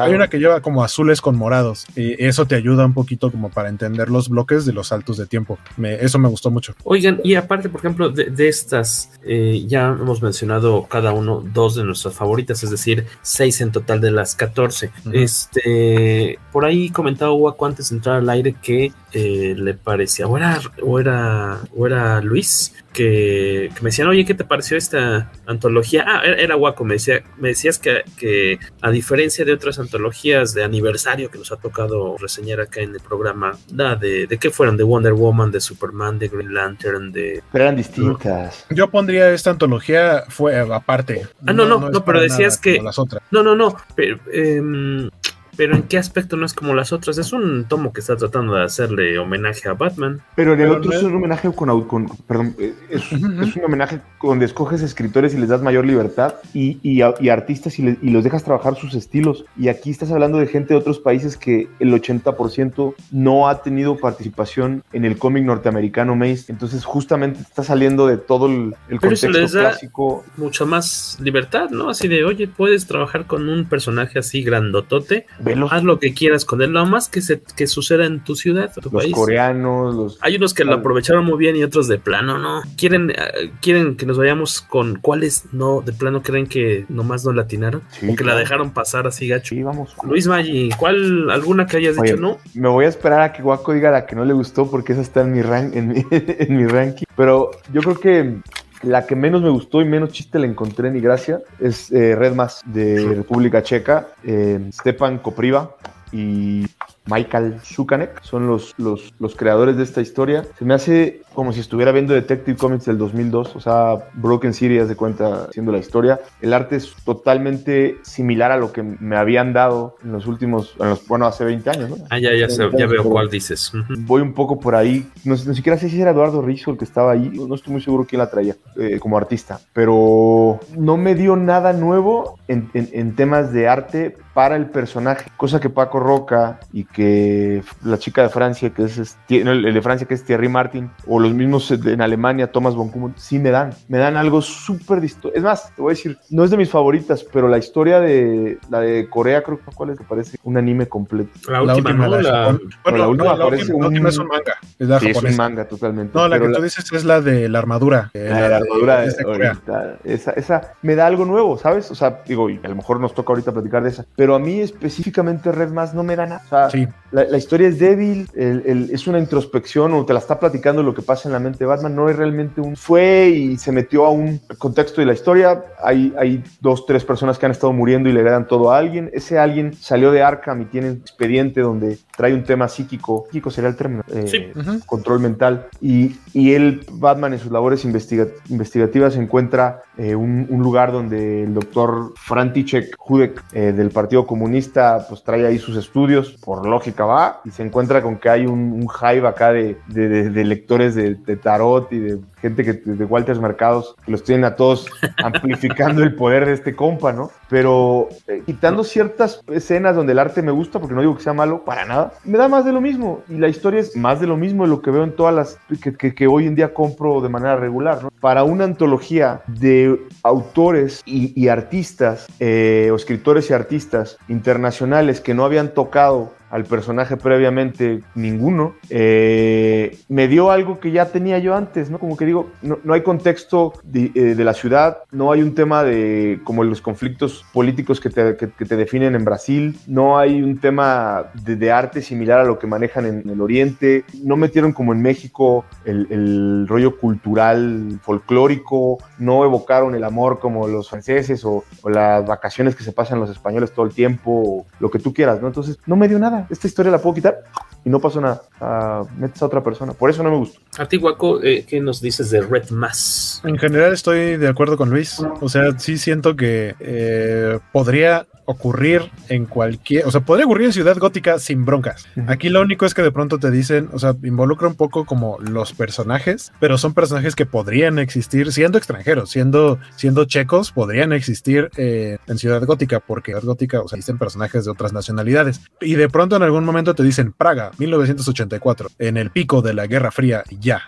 hay una que lleva como azules con morados, y eso te ayuda un poquito como para entender los bloques de los saltos de tiempo. Me, eso me gustó mucho. Oigan, y aparte, por ejemplo, de, de estas, eh, ya hemos mencionado cada uno dos de nuestras favoritas, es decir, seis en total de las 14. Uh -huh. Este, por ahí comentaba Waco antes de entrar al aire que eh, le parecía, o era, o era, o era Luis, que, que, me decían, oye, ¿qué te pareció esta antología? Ah, era, era Waco, me, decía, me decías que, que, a diferencia de otras antologías de aniversario que nos ha tocado reseñar acá en el programa, da, de, de qué fueron, de Wonder Woman, de Superman, de Green Lantern, de... Pero eran distintas. Yo pondría esta antología fue aparte. Ah, no, no, no, no pero decías que... Las otras. No, no, no, pero... Eh, pero en qué aspecto no es como las otras. Es un tomo que está tratando de hacerle homenaje a Batman. Pero en el pero otro no es un homenaje con, con perdón, es, uh -huh. es, un homenaje donde escoges escritores y les das mayor libertad y, y, y artistas y, le, y, los dejas trabajar sus estilos. Y aquí estás hablando de gente de otros países que el 80% no ha tenido participación en el cómic norteamericano Mace. Entonces justamente está saliendo de todo el, el pero contexto eso les da clásico. Mucha más libertad, ¿no? Así de, oye, puedes trabajar con un personaje así grandotote Velos. haz lo que quieras con él, nada más que, se, que suceda en tu ciudad, tu los país. coreanos, los... Hay unos que lo aprovecharon muy bien y otros de plano, ¿no? Quieren, uh, quieren que nos vayamos con cuáles no, de plano creen que nomás no latinaron, sí, o que claro. la dejaron pasar así gacho. Sí, vamos. Luis Maggi, ¿cuál, alguna que hayas Oye, dicho no? Me voy a esperar a que Guaco diga la que no le gustó porque esa está en mi, rank, en mi, [LAUGHS] en mi ranking, pero yo creo que la que menos me gustó y menos chiste le encontré ni gracia es eh, Red Más de República Checa, eh, Stepan Kopriva y Michael Sukanek son los, los, los, creadores de esta historia. Se me hace como si estuviera viendo Detective Comics del 2002, o sea, Broken City, de cuenta, siendo la historia. El arte es totalmente similar a lo que me habían dado en los últimos, en los, bueno, hace 20 años, ¿no? Ah, ya, ya, sé, ya veo cuál dices. Uh -huh. Voy un poco por ahí, no, no, siquiera sé si era Eduardo Rizzo el que estaba ahí, no estoy muy seguro quién la traía eh, como artista, pero no me dio nada nuevo en, en, en temas de arte para el personaje, cosa que Paco Roca y que la chica de Francia, que es, el de Francia, que es Thierry Martin, o los mismos en Alemania, Thomas von Kuhn, sí me dan, me dan algo súper distinto. Es más, te voy a decir, no es de mis favoritas, pero la historia de la de Corea, creo que cuál es, que parece un anime completo. La, la última, ¿no? La, bueno, la última, no, la parece última, un, la última es un manga. Es, la sí, es un manga totalmente. No, la que tú dices es la de la armadura. La, la, la armadura de, de Corea. Esa, esa me da algo nuevo, ¿sabes? O sea, digo, y a lo mejor nos toca ahorita platicar de esa, pero a mí específicamente Red Más no me da nada. O sea, sí. la, la, historia es débil, el, el, es una introspección o te la está platicando lo que pasa en la mente de Batman, no es realmente un fue y se metió a un contexto de la historia, hay, hay dos, tres personas que han estado muriendo y le dan todo a alguien, ese alguien salió de Arkham y tiene un expediente donde trae un tema psíquico, psíquico sería el término, eh, sí. uh -huh. control mental, y, y él, Batman en sus labores investiga investigativas encuentra eh, un, un, lugar donde el doctor František Hudek eh, del Partido Comunista pues trae ahí sus estudios, por lógica va, y se encuentra con que hay un, un hive acá de, de, de, de lectores de, de, tarot y de gente que de Walters Mercados, que los tienen a todos [LAUGHS] amplificando el poder de este compa, ¿no? Pero eh, quitando ciertas escenas donde el arte me gusta, porque no digo que sea malo, para nada, me da más de lo mismo. Y la historia es más de lo mismo de lo que veo en todas las que, que, que hoy en día compro de manera regular, ¿no? Para una antología de autores y, y artistas, eh, o escritores y artistas internacionales que no habían tocado al personaje previamente ninguno, eh, me dio algo que ya tenía yo antes, ¿no? Como que digo, no, no hay contexto de, eh, la ciudad, no hay un tema de como los conflictos políticos que te, que, te definen en Brasil, no hay un tema de, arte similar a lo que manejan en, el Oriente, no metieron como en México el, el rollo cultural folclórico, no evocaron el amor como los franceses o, o las vacaciones que se pasan los españoles todo el tiempo, o lo que tú quieras, ¿no? Entonces, no me dio nada esta historia la puedo quitar y no pasó nada. Uh, metes a otra persona. Por eso no me gustó. A ti, Guaco, eh, ¿qué nos dices de Red Mass? En general estoy de acuerdo con Luis. O sea, sí siento que eh, podría ocurrir en cualquier, o sea, podría ocurrir en Ciudad Gótica sin broncas. Aquí lo único es que de pronto te dicen, o sea, involucra un poco como los personajes, pero son personajes que podrían existir siendo extranjeros, siendo, siendo checos, podrían existir eh, en Ciudad Gótica, porque Ciudad Gótica, o sea, existen personajes de otras nacionalidades. Y de pronto en algún momento te dicen Praga, 1984, en el pico de la Guerra Fría, ya.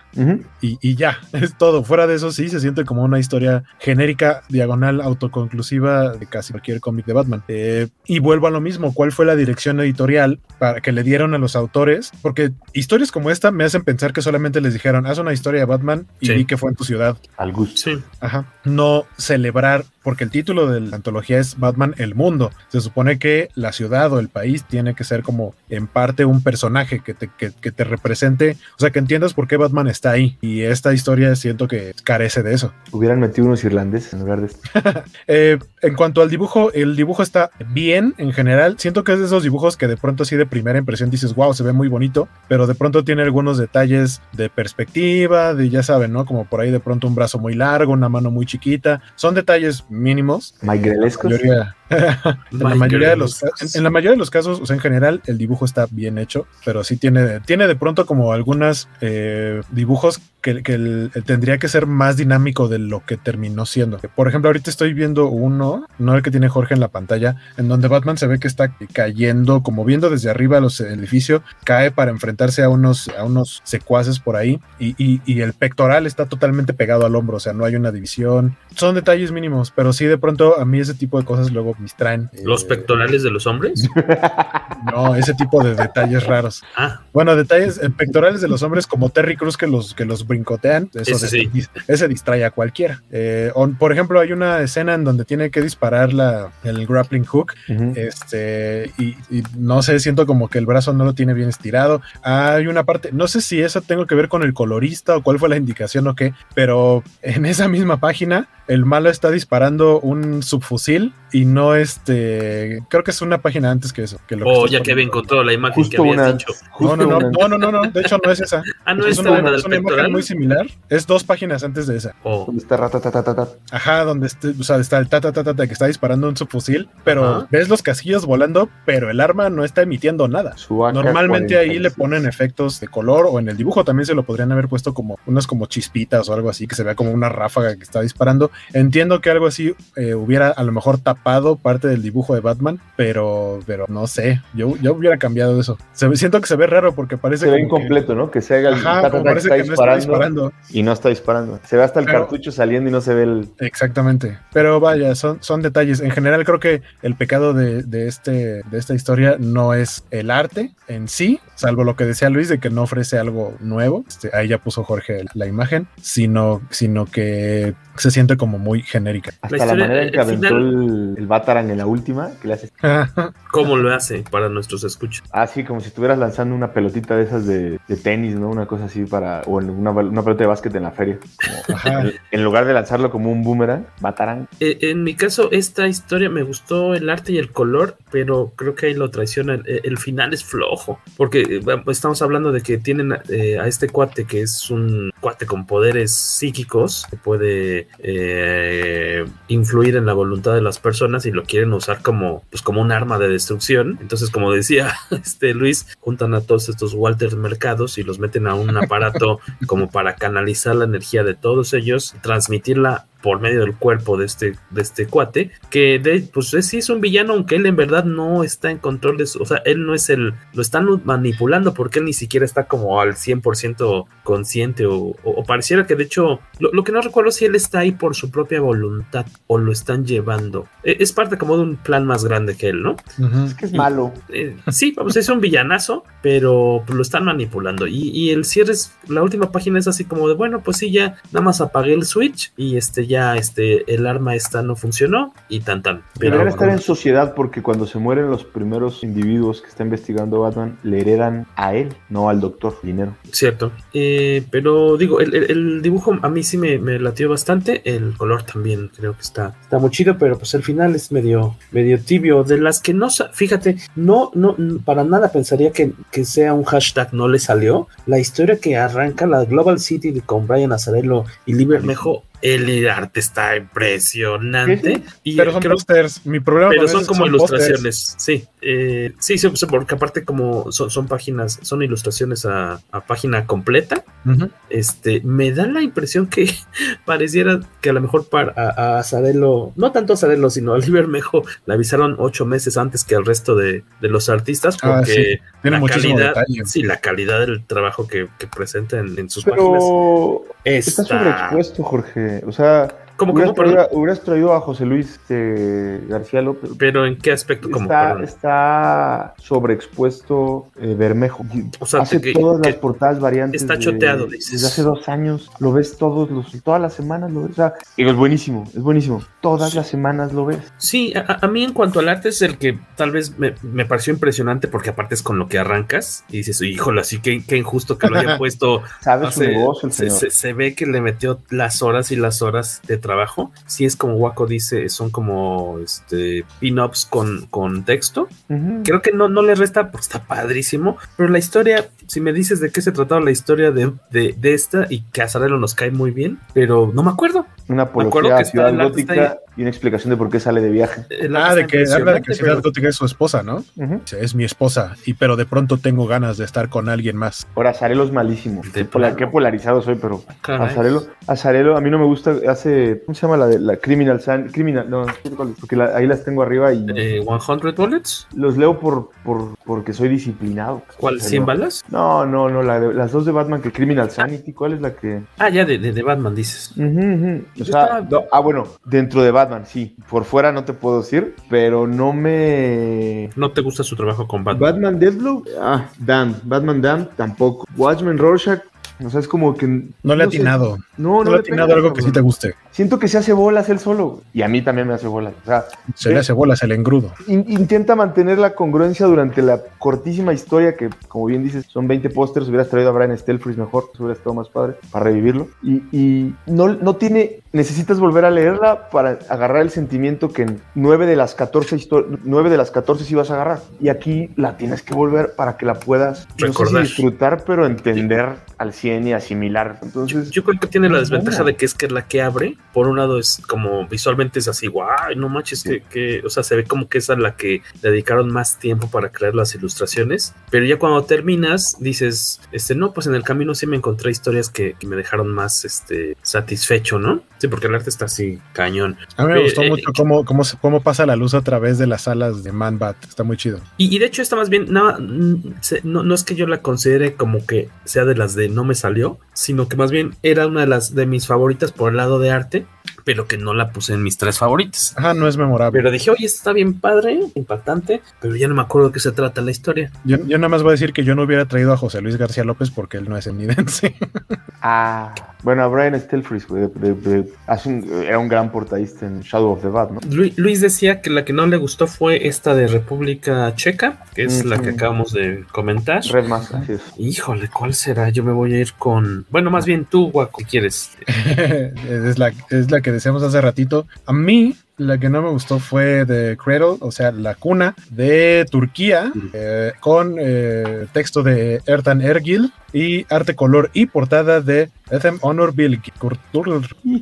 y, y ya, [LAUGHS] es todo. Fuera de eso, sí, se siente como una historia genérica, diagonal, autoconclusiva de casi cualquier cómic de Batman. Eh, y vuelvo a lo mismo, ¿cuál fue la dirección editorial para que le dieron a los autores? Porque historias como esta me hacen pensar que solamente les dijeron, haz una historia de Batman y vi que fue en tu ciudad. Al gusto. Sí. Ajá. No celebrar, porque el título de la antología es Batman el mundo. Se supone que la ciudad o el país tiene que ser como en parte un personaje que te, que, que te represente, o sea, que entiendas por qué Batman está ahí. Y esta historia siento que carece de eso. Hubieran metido unos irlandeses en lugar de esto. [LAUGHS] eh, en cuanto al dibujo, el dibujo está bien en general. Siento que es de esos dibujos que de pronto así de primera impresión dices, wow, se ve muy bonito, pero de pronto tiene algunos detalles de perspectiva, de ya saben, ¿no? Como por ahí de pronto un brazo muy largo, una mano muy chiquita. Son detalles mínimos. Maigrelescos. [LAUGHS] en, la mayoría de los, en, en, la mayoría de los casos, o sea, en general, el dibujo está bien hecho, pero sí tiene, tiene de pronto como algunos eh, dibujos que, que el, el tendría que ser más dinámico de lo que terminó siendo. Por ejemplo, ahorita estoy viendo uno, no el que tiene Jorge en la pantalla, en donde Batman se ve que está cayendo, como viendo desde arriba los edificios, cae para enfrentarse a unos, a unos secuaces por ahí y, y, y el pectoral está totalmente pegado al hombro, o sea, no hay una división. Son detalles mínimos, pero sí de pronto a mí ese tipo de cosas luego me distraen. ¿Los eh, pectorales de los hombres? [LAUGHS] No, ese tipo de detalles raros. Ah. Bueno, detalles eh, pectorales de los hombres como Terry Cruz que los, que los brincotean, eso ese, sí. ese distrae a cualquiera. Eh, on, por ejemplo, hay una escena en donde tiene que disparar la, el grappling hook uh -huh. este, y, y, no sé, siento como que el brazo no lo tiene bien estirado. Hay una parte, no sé si eso tengo que ver con el colorista o cuál fue la indicación o qué, pero en esa misma página el malo está disparando un subfusil y no este creo que es una página antes que eso que lo oh que ya que había encontrado la imagen justo que habías una, dicho. no no no, no no no no de hecho no es esa. [LAUGHS] Ah no es, es una, una, es una imagen muy similar. Es dos páginas antes de esa. Oh. donde está ratatatatata ajá donde este, o sea, está el tatatata que está disparando un subfusil pero ajá. ves los casquillos volando pero el arma no está emitiendo nada. Normalmente ahí le ponen efectos de color o en el dibujo también se lo podrían haber puesto como unas como chispitas o algo así que se vea como una ráfaga que está disparando entiendo que algo así eh, hubiera a lo mejor tapado parte del dibujo de Batman, pero, pero no sé, yo, yo hubiera cambiado eso. Se, siento que se ve raro porque parece se ve incompleto, que, ¿no? Que se haga el ajá, tata, parece que, que disparando, no está disparando y no está disparando. Se ve hasta el pero, cartucho saliendo y no se ve el exactamente. Pero vaya, son, son detalles. En general creo que el pecado de, de, este, de esta historia no es el arte en sí, salvo lo que decía Luis de que no ofrece algo nuevo. Este, ahí ya puso Jorge la imagen, sino, sino que se siente como muy genérica. Hasta la, la manera en que aventó final... el, el Batarang en la última, que le hace. [LAUGHS] ¿Cómo lo hace para nuestros escuchas? Ah, sí, como si estuvieras lanzando una pelotita de esas de, de tenis, ¿no? Una cosa así para. O una, una pelota de básquet en la feria. Como, [LAUGHS] en, en, lugar de lanzarlo como un boomerang, Batarang. Eh, en mi caso, esta historia me gustó el arte y el color, pero creo que ahí lo traiciona. El, el final es flojo, porque eh, estamos hablando de que tienen eh, a este cuate que es un cuate con poderes psíquicos que puede eh, influir en la voluntad de las personas y lo quieren usar como, pues, como un arma de destrucción. Entonces, como decía [LAUGHS] este Luis, juntan a todos estos Walter Mercados y los meten a un aparato como para canalizar la energía de todos ellos, transmitirla por medio del cuerpo de este, de este cuate, que de, pues es, sí es un villano, aunque él en verdad no está en control de su, o sea, él no es el, lo están manipulando porque él ni siquiera está como al 100% consciente o, o, o, pareciera que de hecho, lo, lo, que no recuerdo si él está ahí por su propia voluntad o lo están llevando. E, Es parte como de un plan más grande que él, ¿no? Uh -huh. Es que es malo. Eh, sí, vamos, es un villanazo, pero lo están manipulando. Y, y el cierre es, la última página es así como de, bueno, pues sí, ya nada más apagué el switch y este ya este, el arma esta no funcionó y tan tan. Pero Deberían estar en sociedad porque cuando se mueren los primeros individuos que está investigando Batman, le heredan a él, no al doctor dinero. Cierto. Eh, pero digo, el, el, el, dibujo a mí sí me, me, latió bastante. El color también creo que está, está muy chido, pero pues el final es medio, medio tibio. De las que no, fíjate, no, no, para nada pensaría que, que sea un hashtag no le salió. La historia que arranca la Global City con Brian Azarello y Liber Mejo el arte está impresionante. Y pero son posters, mi problema Pero son como ilustraciones, sí. Eh, sí, sí, porque aparte como son, páginas, son ilustraciones a, página completa, este, me da la impresión que [LAUGHS] pareciera que a lo mejor para a, no tanto a Sadelo, sino a Libermejo, le avisaron ocho meses antes que al resto de, los artistas, ah, porque Tiene la calidad, sí, la calidad del trabajo que, que presenta en, sus pero Está sobreexpuesto, Jorge. O sea, ¿Cómo, hubieras, traído, a José Luis eh, García López. ¿Pero en qué aspecto? Está, está sobreexpuesto eh, Bermejo. O sea, hace todas las portadas variantes. Está choteado, dices. Desde hace dos años. Lo ves todos los, todas las semanas. Lo ves. O sea, es buenísimo, es buenísimo. Todas las semanas lo ves. Sí, a, mí en cuanto al arte es el que tal vez me, me, pareció impresionante porque aparte es con lo que arrancas y dices, híjole, así que, qué injusto que lo haya [LAUGHS] puesto. Sabe su negocio el se, se, se, ve que le metió las horas y las horas de trabajo. Si es como Waco dice, son como este pin-ups con, con texto. Creo que no, no le resta, pues está padrísimo. Pero la historia, si me dices de qué se trataba la historia de, de, esta y que a Sarelo nos cae muy bien, pero no me acuerdo. Una apología a Ciudad Gótica y una explicación de por qué sale de viaje. Ah, de que habla de que Ciudad Gótica es su esposa, ¿no? Es mi esposa, y pero de pronto tengo ganas de estar con alguien más. Ahora, Sarelo es malísimo. Qué polarizado soy, pero Azarelo, Azarelo, a mí no me gusta, hace, ¿cómo se llama la de la Criminal San, Criminal, no, porque ahí las tengo arriba y... Eh, ¿100 Bullets? Los leo por, por, porque soy disciplinado. ¿Cuál, 100 balas? No, no, no, las dos de Batman que Criminal Sanity, ¿cuál es la que...? Ah, ya, de, de, Batman dices. O sea, ah, bueno, dentro de Batman, sí. Por fuera no te puedo decir, pero no me... ¿No te gusta su trabajo con Batman? Batman Deathblow, ah, Dan, Batman Dan, tampoco. Watchmen Rorschach, o sea, es como que. No le ha atinado. No, no, le ha atinado algo que sí te guste. Siento que se hace bolas él solo. Y a mí también me hace bolas. O sea, se le hace bolas el engrudo. intenta mantener la congruencia durante la cortísima historia que, como bien dices, son 20 pósters. Hubieras traído a Brian Stelfris mejor. Hubiera estado más padre para revivirlo. Y, y no, no tiene. Necesitas volver a leerla para agarrar el sentimiento que en 9 de las 14 9 de las 14 sí vas a agarrar. Y aquí la tienes que volver para que la puedas disfrutar, pero entender al 100 y asimilar. Entonces, yo, creo que tiene la desventaja de que es que la que abre, por un lado es como visualmente es así, guau, no manches, que, o sea, se ve como que es a la que dedicaron más tiempo para crear las ilustraciones, pero ya cuando terminas dices, este, no, pues en el camino sí me encontré historias que, me dejaron más, este, satisfecho, ¿no? Sí, porque el arte está así, cañón. A mí me gustó eh, mucho cómo, cómo, cómo, pasa la luz a través de las alas de Man Bat, está muy chido. Y, de hecho está más bien, no, no, no es que yo la considere como que sea de las de no me salió, sino que más bien era una de las de mis favoritas por el lado de arte, pero que no la puse en mis tres favoritas. Ajá, no es memorable. Pero dije, oye, está bien padre, impactante, pero ya no me acuerdo de qué se trata la historia. Yo, yo nada más voy a decir que yo no hubiera traído a José Luis García López porque él no es enidense. [LAUGHS] ah, bueno, a Brian Stelfris era un gran portadista en Shadow of the Bat, ¿no? Luis decía que la que no le gustó fue esta de República Checa, que es la que acabamos de comentar. Red más, así es. Híjole, ¿cuál será? Yo me voy a ir con. Bueno, más bien tú, Guaco, ¿quieres? [LAUGHS] es, la, es la que decíamos hace ratito. A mí, la que no me gustó fue The Cradle, o sea, la cuna de Turquía, eh, con eh, texto de Ertan Ergil y arte color y portada de Ethem Honor Bill.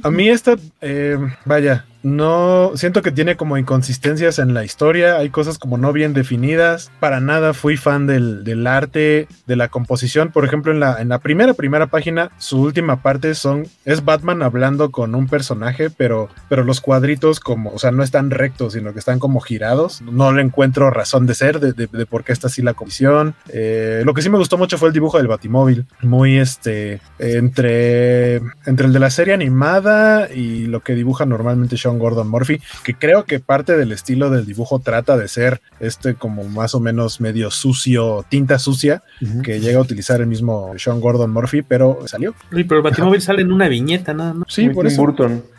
A mí esta, eh, vaya, no siento que tiene como inconsistencias en la historia, hay cosas como no bien definidas, para nada fui fan del, del, arte, de la composición, por ejemplo en la, en la primera, primera página, su última parte son, es Batman hablando con un personaje, pero, pero los cuadritos como, o sea, no están rectos, sino que están como girados, no le encuentro razón de ser, de, de, por qué está así la composición, eh, lo que sí me gustó mucho fue el dibujo del Batimóvil, muy este, entre, entre el de la serie animada y lo que dibuja normalmente Sean Gordon Murphy, que creo que parte del estilo del dibujo trata de ser este como más o menos medio sucio, tinta sucia, que llega a utilizar el mismo Sean Gordon Murphy, pero salió. Sí, pero el Batimóvil sale en una viñeta nada más. Sí, por eso.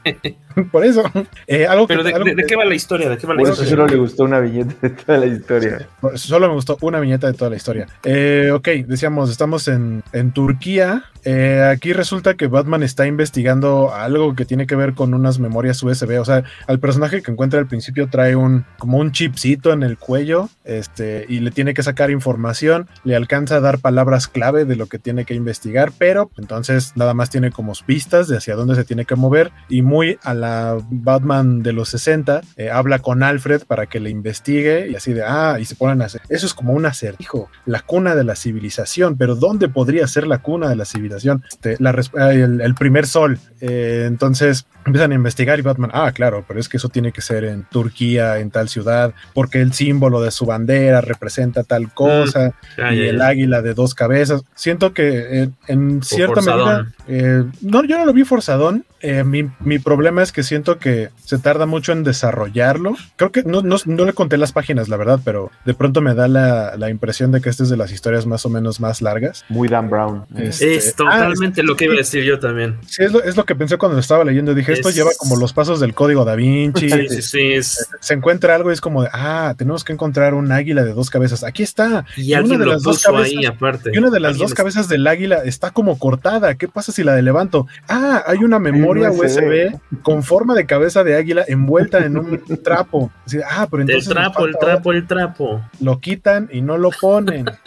[LAUGHS] por eso. Eh, algo pero de, qué va la historia? ¿De qué va la historia? solo le gustó una viñeta de toda la historia. Solo me gustó una viñeta de toda la historia. Eh, ok, decíamos, estamos en, en Turquía Eh, aquí resulta que Batman está investigando algo que tiene que ver con unas memorias USB. O sea, al personaje que encuentra al principio trae un como un chipcito en el cuello, este, y le tiene que sacar información. Le alcanza a dar palabras clave de lo que tiene que investigar, pero entonces nada más tiene como pistas de hacia dónde se tiene que mover. Y muy a la Batman de los 60, eh, habla con Alfred para que le investigue y así de ah, y se ponen a hacer. Eso es como un acertijo, la cuna de la civilización, pero ¿dónde podría ser la cuna de la civilización? Este, la, el, primer sol. Eh, entonces empiezan a investigar y Batman, ah, claro, pero es que eso tiene que ser en Turquía, en tal ciudad, porque el símbolo de su bandera representa tal cosa, mm, y el águila de dos cabezas. Siento que eh, en cierta medida, eh, no, yo no lo vi forzadón, eh, mi, mi, problema es que siento que se tarda mucho en desarrollarlo. Creo que no, no, no le conté las páginas, la verdad, pero de pronto me da la, la, impresión de que esta es de las historias más o menos más largas. Muy Dan Brown. Este, es totalmente ah, lo que iba a decir yo también. Sí, es lo, es lo que pensé cuando lo estaba leyendo. Dije, esto lleva como los pasos del código da Vinci. [LAUGHS] sí, sí, sí es... Se encuentra algo y es como de, ah, tenemos que encontrar un águila de dos cabezas. Aquí está. Y, una de las dos cabezas, ahí aparte. Y una de las dos cabezas del águila está como cortada. ¿Qué pasa si la de levanto? Ah, hay una memoria USB con forma de cabeza de águila envuelta en un [LAUGHS] trapo. ah, pero entonces. El trapo, el trapo, el trapo. Lo quitan y no lo ponen. [LAUGHS]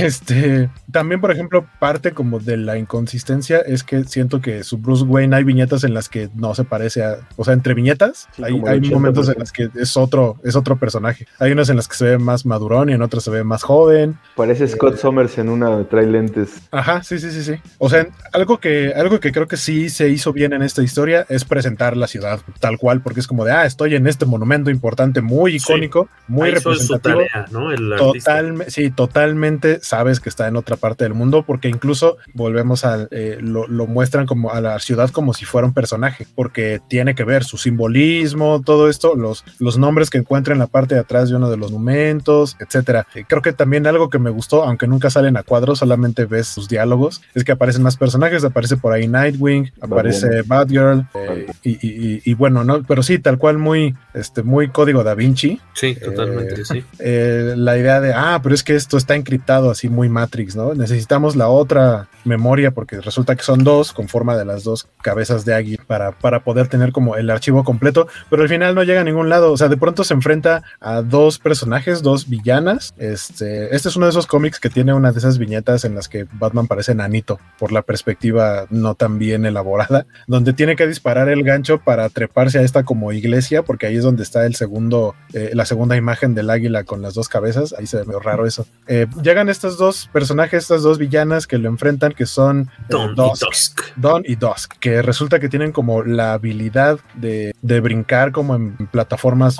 Este, también, por ejemplo, parte como de la inconsistencia es que siento que su Bruce Wayne hay viñetas en las que no se parece a, o sea, entre viñetas hay, momentos en las que es otro, es otro personaje. Hay unas en las que se ve más madurón y en otras se ve más joven. Parece eh, Scott Summers en una de trae lentes. Ajá, sí, sí, sí, sí. O sea, algo que, algo que creo que sí se hizo bien en esta historia es presentar la ciudad tal cual, porque es como de, ah, estoy en este monumento importante, muy icónico, muy representativo. Totalmente, sí, totalmente sabes que está en otra parte del mundo, porque incluso volvemos a eh, lo, muestran como a la ciudad como si fuera un personaje, porque tiene que ver su simbolismo, todo esto, los, los nombres que encuentra en la parte de atrás de uno de los monumentos, etcétera. Eh, creo que también algo que me gustó, aunque nunca salen a cuadros, solamente ves sus diálogos, es que aparecen más personajes, aparece por ahí Nightwing, aparece Batgirl, eh, y, bueno, no, pero sí, tal cual muy, este, muy código da Vinci. Sí, totalmente, sí. la idea de, ah, pero es que esto está encriptado así muy Matrix, ¿no? Necesitamos la otra memoria porque resulta que son dos con forma de las dos cabezas de águila para, para poder tener como el archivo completo, pero al final no llega a ningún lado, o sea, de pronto se enfrenta a dos personajes, dos villanas. Este, este es uno de esos cómics que tiene una de esas viñetas en las que Batman parece nanito por la perspectiva no tan bien elaborada, [LAUGHS] donde tiene que disparar el gancho para treparse a esta como iglesia, porque ahí es donde está el segundo, eh, la segunda imagen del águila con las dos cabezas, ahí se ve medio raro eso. Eh, llegan estos dos personajes, estas dos villanas que lo enfrentan, que son eh, Don, y Dusk. Don y Dusk, que resulta que tienen como la habilidad de, de brincar como en plataformas.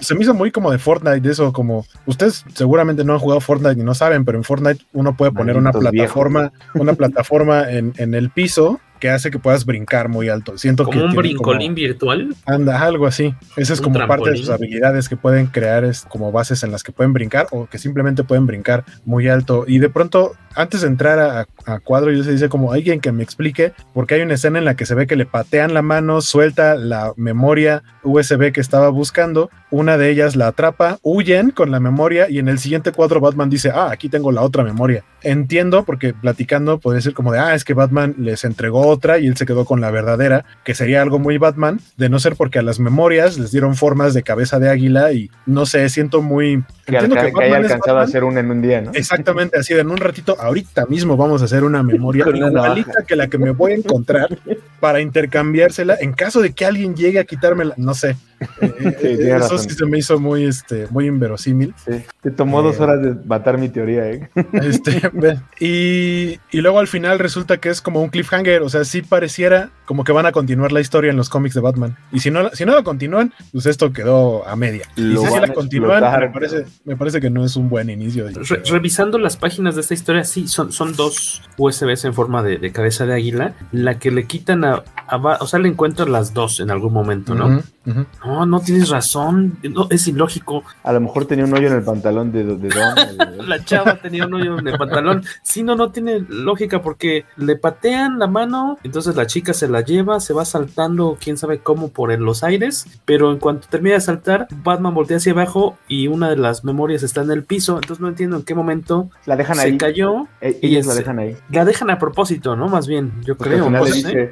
Se me hizo muy como de Fortnite, de eso, como ustedes seguramente no han jugado Fortnite y no saben, pero en Fortnite uno puede poner una plataforma, una plataforma en, en el piso que hace que puedas brincar muy alto. Siento ¿Como que un brincolín virtual? Anda, algo así. Esa es como parte de sus habilidades que pueden crear es como bases en las que pueden brincar o que simplemente pueden brincar muy alto. Y de pronto, antes de entrar a, cuadro, yo se dice como alguien que me explique, porque hay una escena en la que se ve que le patean la mano, suelta la memoria USB que estaba buscando, una de ellas la atrapa, huyen con la memoria y en el siguiente cuadro Batman dice, ah, aquí tengo la otra memoria. Entiendo, porque platicando puede ser como de, ah, es que Batman les entregó otra y él se quedó con la verdadera, que sería algo muy Batman, de no ser porque a las memorias les dieron formas de cabeza de águila y no sé, siento muy... Que, que, haya alcanzado a hacer una en un día, ¿no? Exactamente, así de en un ratito, ahorita mismo vamos a hacer una memoria igualita que la que me voy a encontrar para intercambiársela en caso de que alguien llegue a quitármela, no sé. Eh, eh, eso sí se me hizo muy, este, muy inverosímil. Te tomó dos eh, horas de matar mi teoría, ¿eh? Este, [LAUGHS] y, y, luego al final resulta que es como un cliffhanger, o sea, sí pareciera como que van a continuar la historia en los cómics de Batman. Y si no, si no la continúan, pues esto quedó a media. y si la continúan, me parece, me parece, que no es un buen inicio. revisando las páginas de esta historia, sí, son, son dos USBs en forma de, cabeza de águila, la que le quitan a, o sea, le encuentran las dos en algún momento, ¿no? No, no tienes razón. No, es ilógico. A lo mejor tenía un hoyo en el pantalón de, de Don. [LAUGHS] la chava tenía un hoyo en el pantalón. Sí, no, no tiene lógica porque le patean la mano, entonces la chica se la lleva, se va saltando, quién sabe cómo, por en los aires, pero en cuanto termina de saltar, Batman voltea hacia abajo y una de las memorias está en el piso, entonces no entiendo en qué momento la dejan se ahí. cayó. Eh, ellas la dejan ahí. La dejan a propósito, ¿no? Más bien, yo creo. Al no dice,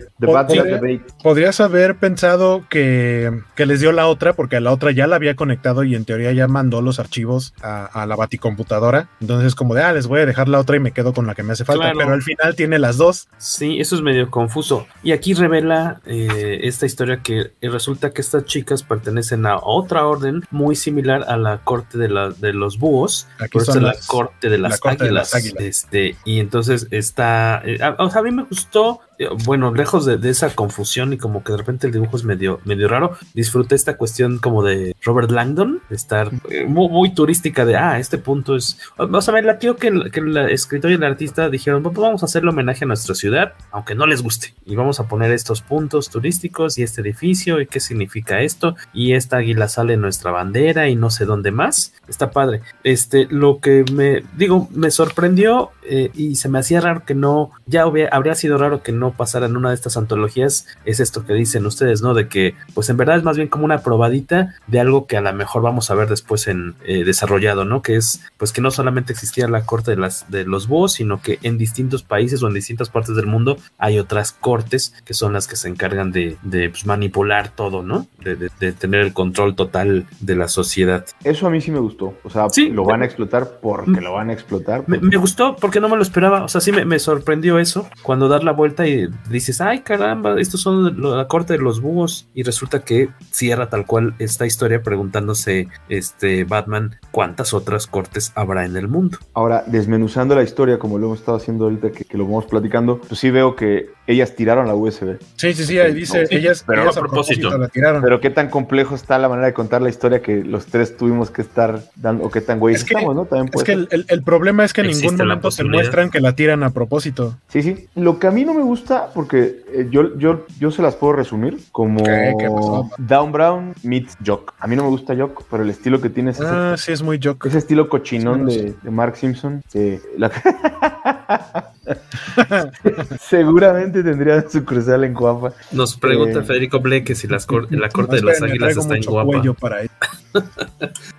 Podrías haber pensado que, que, les dio la otra, porque a la otra ya la había conectado y en teoría ya mandó los archivos a, a la baticomputadora. Entonces, como de, ah, les voy a dejar la otra y me quedo con la que me hace falta. Pero al final tiene las dos. Sí, eso es medio confuso. Y aquí revela eh, esta historia que resulta que estas chicas pertenecen a otra orden muy similar a la corte de, la, de los búhos. Aquí son la corte de las, la corte de águilas. las águilas. Este, y entonces está. eh, a- o sea, a mí me gustó. Bueno, lejos de, de esa confusión y como que de repente el dibujo es medio, medio raro, disfruté esta cuestión como de Robert Langdon, de estar eh, muy, muy turística de, ah, este punto es... O sea, me latió que, el- que la escritora y el artista dijeron, "Pues vamos a hacerle homenaje a nuestra ciudad, aunque no les guste, y vamos a poner estos puntos turísticos y este edificio y qué significa esto, y esta águila sale en nuestra bandera y no sé dónde más. Está padre. Este, lo que me, digo, me sorprendió eh, y se me hacía raro que no, ya habría sido raro que no pasara en una de estas antologías, es esto que dicen ustedes, ¿no? De que, pues en verdad es más bien como una probadita de algo que a lo mejor vamos a ver después en eh, desarrollado, ¿no? Que es, pues que no solamente existía la corte de, las, de los búhos, sino que en distintos países o en distintas partes del mundo hay otras cortes que son las que se encargan de, de, pues, manipular todo, ¿no? De, de- de tener el control total de la sociedad. Eso a mí sí me gustó. O sea, Sí. lo van a explotar porque lo van a explotar. Me, me gustó porque no me lo esperaba. O sea, sí me, me sorprendió eso. Cuando das la vuelta y dices, ay caramba, estos son la corte de los búhos. Y resulta que cierra tal cual esta historia preguntándose este Batman cuántas otras cortes habrá en el mundo. Ahora, desmenuzando la historia, como lo hemos estado haciendo ahorita que, que lo vamos platicando, pues sí veo que ellas tiraron la USB. Sí, sí, sí, ahí dice, ellas, pero ellas a propósito propósito. la tiraron. Pero qué tan complejo está la manera de contar la historia que los tres tuvimos que estar dando, o qué tan güeyes Es que- estamos, ¿no? También Es que el, el- el problema es que en ningún momento posibilidad. muestran que la tiran a propósito. Sí, sí. Lo que a mí no me gusta, porque eh, yo, yo, yo se las puedo resumir como ¿Qué? ¿Qué pasó? Down Brown meets Jock. A mí no me gusta Jock, pero el estilo que tiene es ese, Ah, sí, es muy Jock. ese estilo cochinón Sí, de, de Mark Simpson. que la- [LAUGHS] [LAUGHS] Seguramente tendría su cruzal en Cuapa. Nos pregunta Eh, Federico Ble que si las cor- la corte de las águilas está en guapa. cuello para. [LAUGHS]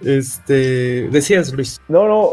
Este, decías Luis. No, no,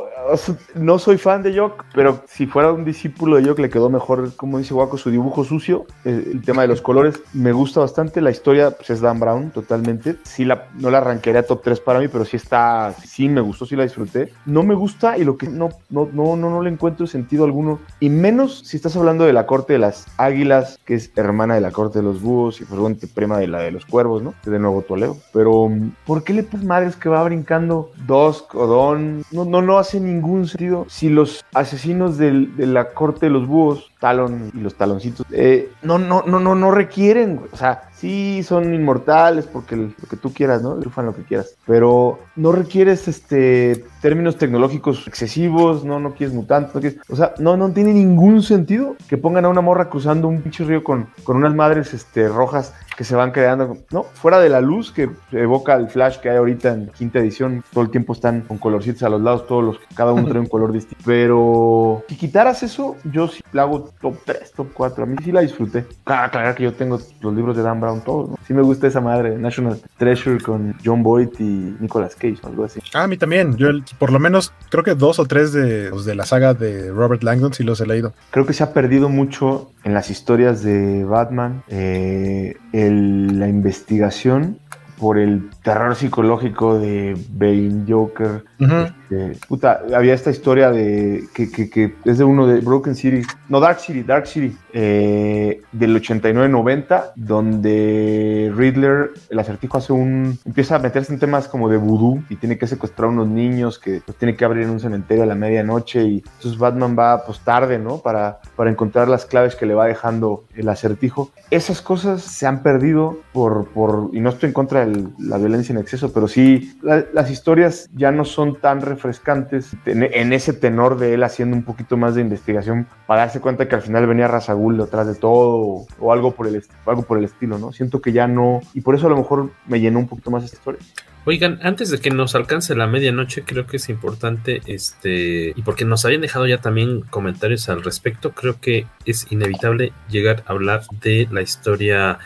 no soy fan de Jock, pero si fuera un discípulo de Jock le quedó mejor, como dice Waco, su dibujo sucio, el tema de los colores, me gusta bastante, la historia pues, es Dan Brown totalmente, sí la, no la arranquería top 3 para mí, pero sí está, sí me gustó, sí la disfruté, no me gusta y lo que no, no, no, no, no le encuentro sentido alguno, y menos si estás hablando de la corte de las águilas, que es hermana de la corte de los búhos y pues bueno, prima de la de los cuervos, ¿no? Que de nuevo Toledo, pero ¿por qué le pones madres que va brincando Dusk o Don? No, no, no hace ningún sentido. Si los asesinos de la corte de los búhos, Talon y los taloncitos, eh, no, no, no, no, no requieren, güey. o sea, sí son inmortales porque lo que tú quieras, ¿no? Triunfan lo que quieras, pero no requieres este términos tecnológicos excesivos, no, no quieres mutantes, no quieres, o sea, no, no tiene ningún sentido que pongan a una morra cruzando un pinche río con, con unas madres este, rojas que se van creando, ¿no? Fuera de la luz que evoca el flash que hay ahorita en quinta edición, todo el están con colorcitos a los lados, todos los, cada uno trae un color distinto. Pero si quitaras eso, yo sí la hago top 3, top 4. A mí sí la disfruté. Claro, aclarar que yo tengo los libros de Dan Brown todos, ¿no? Sí me gusta esa madre, National Treasure con John Boyd y Nicolas Cage, o algo así. Ah, a mí también. Yo, el- por lo menos, creo que dos o tres de, los de la saga de Robert Langdon sí los he leído. Creo que se ha perdido mucho en las historias de Batman eh, el- la investigación por el terror psicológico de Bane, Joker. este, puta, había esta historia de que, que- que es de uno de Broken City, no Dark City, Dark City, eh, del 89-90, donde Riddler, el acertijo hace un, empieza a meterse en temas como de vudú y tiene que secuestrar a unos niños que los tiene que abrir en un cementerio a la medianoche y entonces Batman va pues tarde, ¿no? Para, para encontrar las claves que le va dejando el acertijo. Esas cosas se han perdido por, por y no estoy en contra de la violencia en exceso, pero sí, las historias ya no son tan refrescantes en, ese tenor de él haciendo un poquito más de investigación para darse cuenta que al final venía Razagul detrás de todo o, algo, por el, algo por el estilo, ¿no? Siento que ya no, y por eso a lo mejor me llenó un poquito más esta historia. Oigan, antes de que nos alcance la medianoche, creo que es importante, este, y porque nos habían dejado ya también comentarios al respecto, creo que es inevitable llegar a hablar de la historia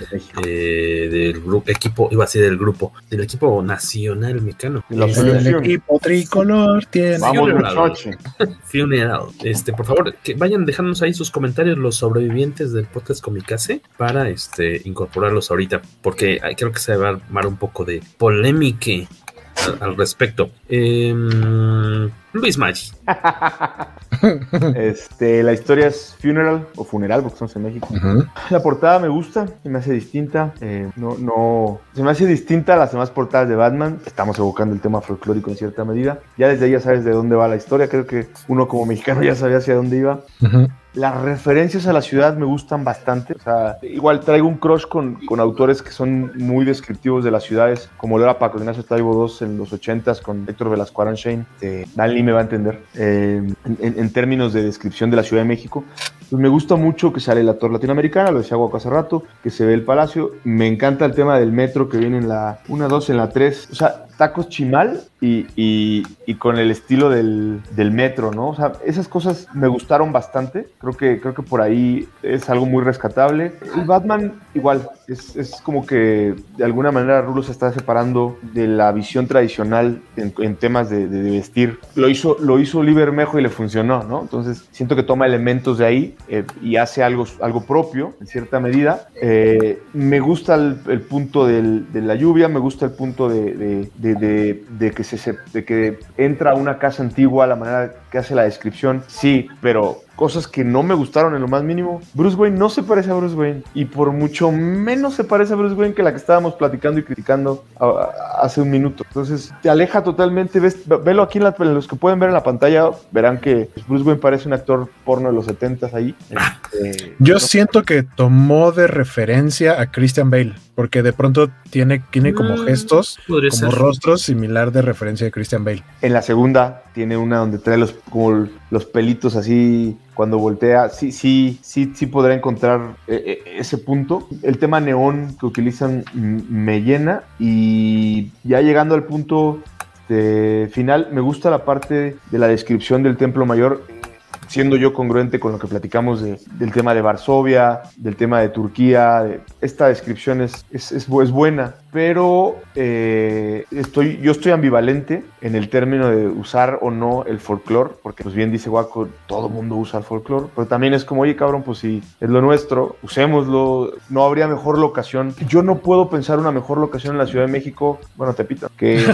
eh, del grupo, equipo, iba a ser del grupo, del equipo nacional mexicano. El equipo tricolor tiene Funeral. [LAUGHS] Funeral. Este, por favor, que vayan dejándonos ahí sus comentarios los sobrevivientes del podcast Comicase para este incorporarlos ahorita, porque creo que se va a armar un poco de polémica al, respecto. Em, Luis Maggi. [LAUGHS] este, la historia es Funeral o Funeral, porque somos en México. La portada me gusta, se me hace distinta. Eh, no, no, se me hace distinta a las demás portadas de Batman. Estamos evocando el tema folclórico en cierta medida. Ya desde ahí ya sabes de dónde va la historia. Creo que uno como mexicano ya sabía hacia dónde iba. Las referencias a la ciudad me gustan bastante. O sea, igual traigo un crush con, con autores que son muy descriptivos de las ciudades, como lo era Paco Ignacio Taibo II en los 80s con Héctor Velasco Aranchain. Eh, Me va a entender. Eh, en, términos de descripción de la Ciudad de México, pues me gusta mucho que sale la torre latinoamericana, lo decía Guaco hace rato, que se ve el palacio. Me encanta el tema del metro que viene en la 1, 2, en la 3. O sea, tacos chimal y, y, con el estilo del, del, metro, ¿no? O sea, esas cosas me gustaron bastante. Creo que, creo que por ahí es algo muy rescatable. El Batman, igual, es, es como que de alguna manera Rulo se está separando de la visión tradicional en, en temas de, de, vestir. Lo hizo, lo hizo Oliver Mejo y le funcionó, ¿no? Entonces siento que toma elementos de ahí eh, y hace algo, algo propio, en cierta medida. Eh, me gusta el, punto de la lluvia, me gusta el punto de que se, de que entra a una casa antigua, la manera que hace la descripción, sí, pero cosas que no me gustaron en lo más mínimo. Bruce Wayne no se parece a Bruce Wayne y por mucho menos se parece a Bruce Wayne que la que estábamos platicando y criticando hace un minuto. Entonces te aleja totalmente. Ves, velo aquí en, los que pueden ver en la pantalla, verán que Bruce Wayne parece un actor porno de los 70 ahí. Este, Yo siento que tomó de referencia a Christian Bale porque de pronto tiene, tiene como mm, gestos, como rostros similar de referencia de Christian Bale. En la segunda tiene una donde trae los, como los pelitos así cuando voltea, sí, sí, sí, sí podrá encontrar eh, eh, ese punto. El tema neón que utilizan me llena y ya llegando al punto este, final, me gusta la parte de la descripción del templo mayor siendo yo congruente con lo que platicamos del tema de Varsovia, del tema de Turquía, esta descripción es, es, es, buena, pero eh, estoy, yo estoy ambivalente en el término de usar o no el folclore, porque pues bien dice Waco, todo mundo usa el folclore, pero también es como, oye cabrón, pues si es lo nuestro, usémoslo, no habría mejor locación. Yo no puedo pensar una mejor locación en la Ciudad de México, bueno, Tepita, que,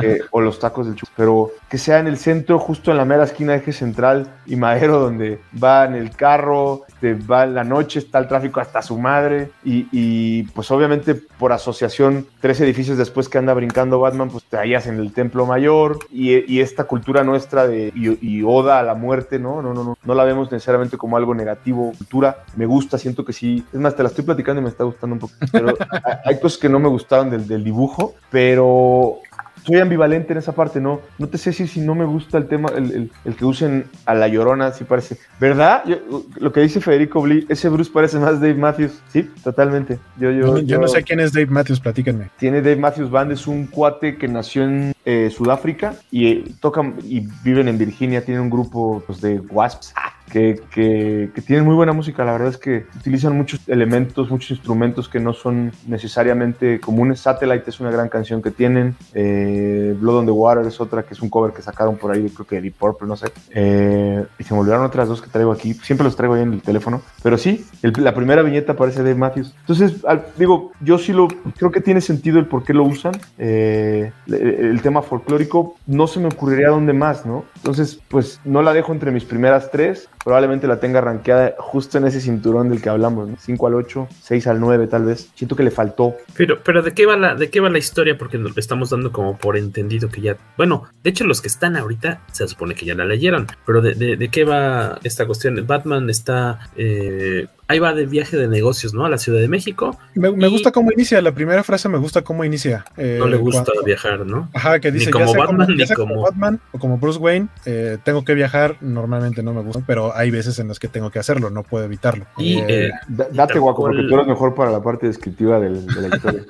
que o los tacos del chup, pero que sea en el centro, justo en la mera esquina de eje central y Donde va en el carro, este, va en la noche, está el tráfico hasta su madre y, pues obviamente por asociación, tres edificios después que anda brincando Batman, pues te hallas en el Templo Mayor y, esta cultura nuestra de y, oda a la muerte, ¿no? No, no, no, no la vemos necesariamente como algo negativo, cultura, me gusta, siento que sí, es más, te la estoy platicando y me está gustando un poco, pero [LAUGHS] hay cosas que no me gustaron del, del dibujo, pero soy ambivalente en esa parte, no, no te sé si, si no me gusta el tema, el, que usen a la llorona, si parece. ¿Verdad? lo que dice Federico Blee, ese Bruce parece más Dave Matthews. Sí, totalmente. Yo, yo, yo, no sé quién es Dave Matthews, platíquenme. Tiene Dave Matthews Band, es un cuate que nació en eh, Sudáfrica y eh, tocan y viven en Virginia, tiene un grupo pues, de Wasps que, que, tienen muy buena música. La verdad es que utilizan muchos elementos, muchos instrumentos que no son necesariamente comunes. Satellite es una gran canción que tienen. Eh, Blood on the Water es otra que es un cover que sacaron por ahí, creo que de Deep Purple, no sé. Eh, y se me olvidaron otras dos que traigo aquí. Siempre los traigo ahí en el teléfono. Pero sí, la primera viñeta parece de Matthews. Entonces, digo, yo sí lo creo que tiene sentido el por qué lo usan. Eh, el, tema folclórico no se me ocurriría dónde más, ¿no? Entonces, pues no la dejo entre mis primeras tres probablemente la tenga rankeada justo en ese cinturón del que hablamos, ¿no? 5 al 8, 6 al 9 tal vez. Siento que le faltó. Pero, pero ¿de qué va la, de qué va la historia? Porque nos estamos dando como por entendido que ya. Bueno, de hecho, los que están ahorita se supone que ya la leyeron. Pero de, de, qué va esta cuestión? Batman está. Eh, ahí va de viaje de negocios, ¿no? A la Ciudad de México. Me, gusta cómo inicia, la primera frase me gusta cómo inicia. Eh, no le gusta viajar, ¿no? Ajá, que dice, ni como Batman, ni como... Batman o como Bruce Wayne, eh, tengo que viajar, normalmente no me gusta, pero hay veces en las que tengo que hacerlo, no puedo evitarlo. Y, eh, date guaco, porque tú eres mejor para la parte descriptiva de la historia.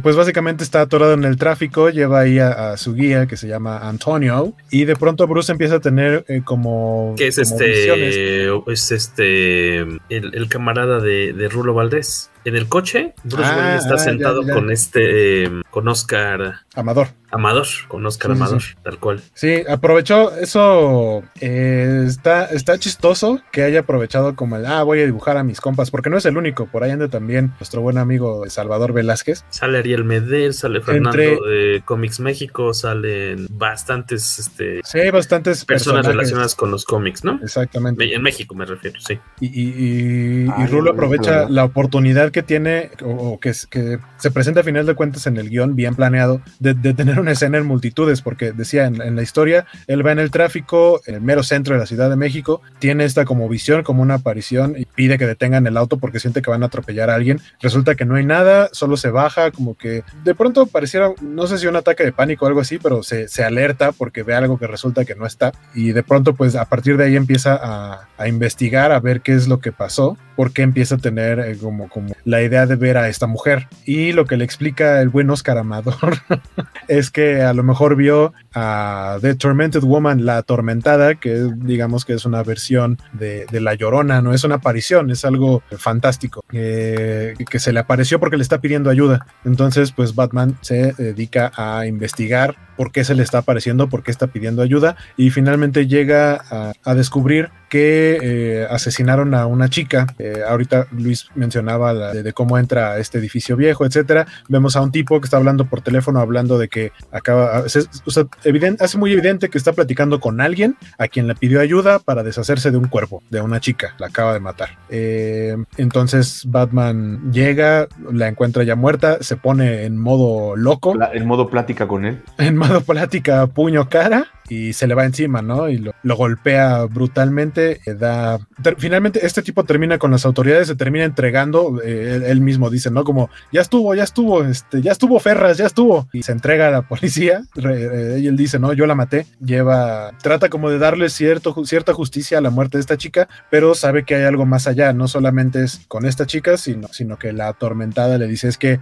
[LAUGHS] pues básicamente está atorado en el tráfico, lleva ahí a, su guía que se llama Antonio, y de pronto Bruce empieza a tener como... Que es este... Es este... El, camarada de, de Rulo Valdés. En el coche, Bruce ah, Wayne está ah, sentado con este, em, con Oscar Amador. Amador, con Oscar Amador, tal cual. Sí, aprovechó eso. Eh, está, está chistoso que haya aprovechado como el, ah, voy a dibujar a mis compas, porque no es el único. Por ahí anda también nuestro buen amigo Salvador Velázquez. Sale Ariel Medel, sale Fernando de Comics México, salen bastantes, este, sí, bastantes personas relacionadas con los cómics, ¿no? Exactamente. En México me refiero, sí. Y, y, y, Rulo aprovecha la oportunidad que tiene, o, que, que, se presenta a final de cuentas en el guion bien planeado, de, tener una escena en multitudes, porque decía en, la historia, él va en el tráfico, el mero centro de la Ciudad de México, tiene esta como visión, como una aparición, y pide que detengan el auto porque siente que van a atropellar a alguien. Resulta que no hay nada, solo se baja, como que de pronto pareciera, no sé si un ataque de pánico o algo así, pero se, se alerta porque ve algo que resulta que no está, y de pronto pues a partir de ahí empieza a, a investigar, a ver qué es lo que pasó, porque empieza a tener eh, como, como la idea de ver a esta mujer. Y lo que le explica el buen Oscar [LAUGHS] Es que a lo mejor vio a The Tormented Woman, la atormentada, que digamos que es una versión de, La Llorona, no es una aparición, es algo fantástico, que se le apareció porque le está pidiendo ayuda. Entonces, pues Batman se dedica a investigar por qué se le está apareciendo, por qué está pidiendo ayuda y finalmente llega a, descubrir que eh, asesinaron a una chica. Eh, ahorita Luis mencionaba de, cómo entra a este edificio viejo, etcétera. Vemos a un tipo que está hablando por teléfono, hablando de que acaba, o sea, evidente, hace muy evidente que está platicando con alguien a quien le pidió ayuda para deshacerse de un cuerpo, de una chica, la acaba de matar. Eh, entonces Batman llega, la encuentra ya muerta, se pone en modo loco. en modo plática con él. [LAUGHS] En plática puño cara y se le va encima, ¿no? Y lo, golpea brutalmente. Eh, da, finalmente, este tipo termina con las autoridades, se termina entregando. Eh, él, mismo dice, ¿no? Como, ya estuvo, ya estuvo, este, ya estuvo Ferras, ya estuvo. Y se entrega a la policía. [LAUGHS] Eh, y él dice, no, yo la maté. Lleva, trata como de darle cierto, cierta justicia a la muerte de esta chica, pero sabe que hay algo más allá. No solamente es con esta chica, sino, sino que la atormentada le dice, es que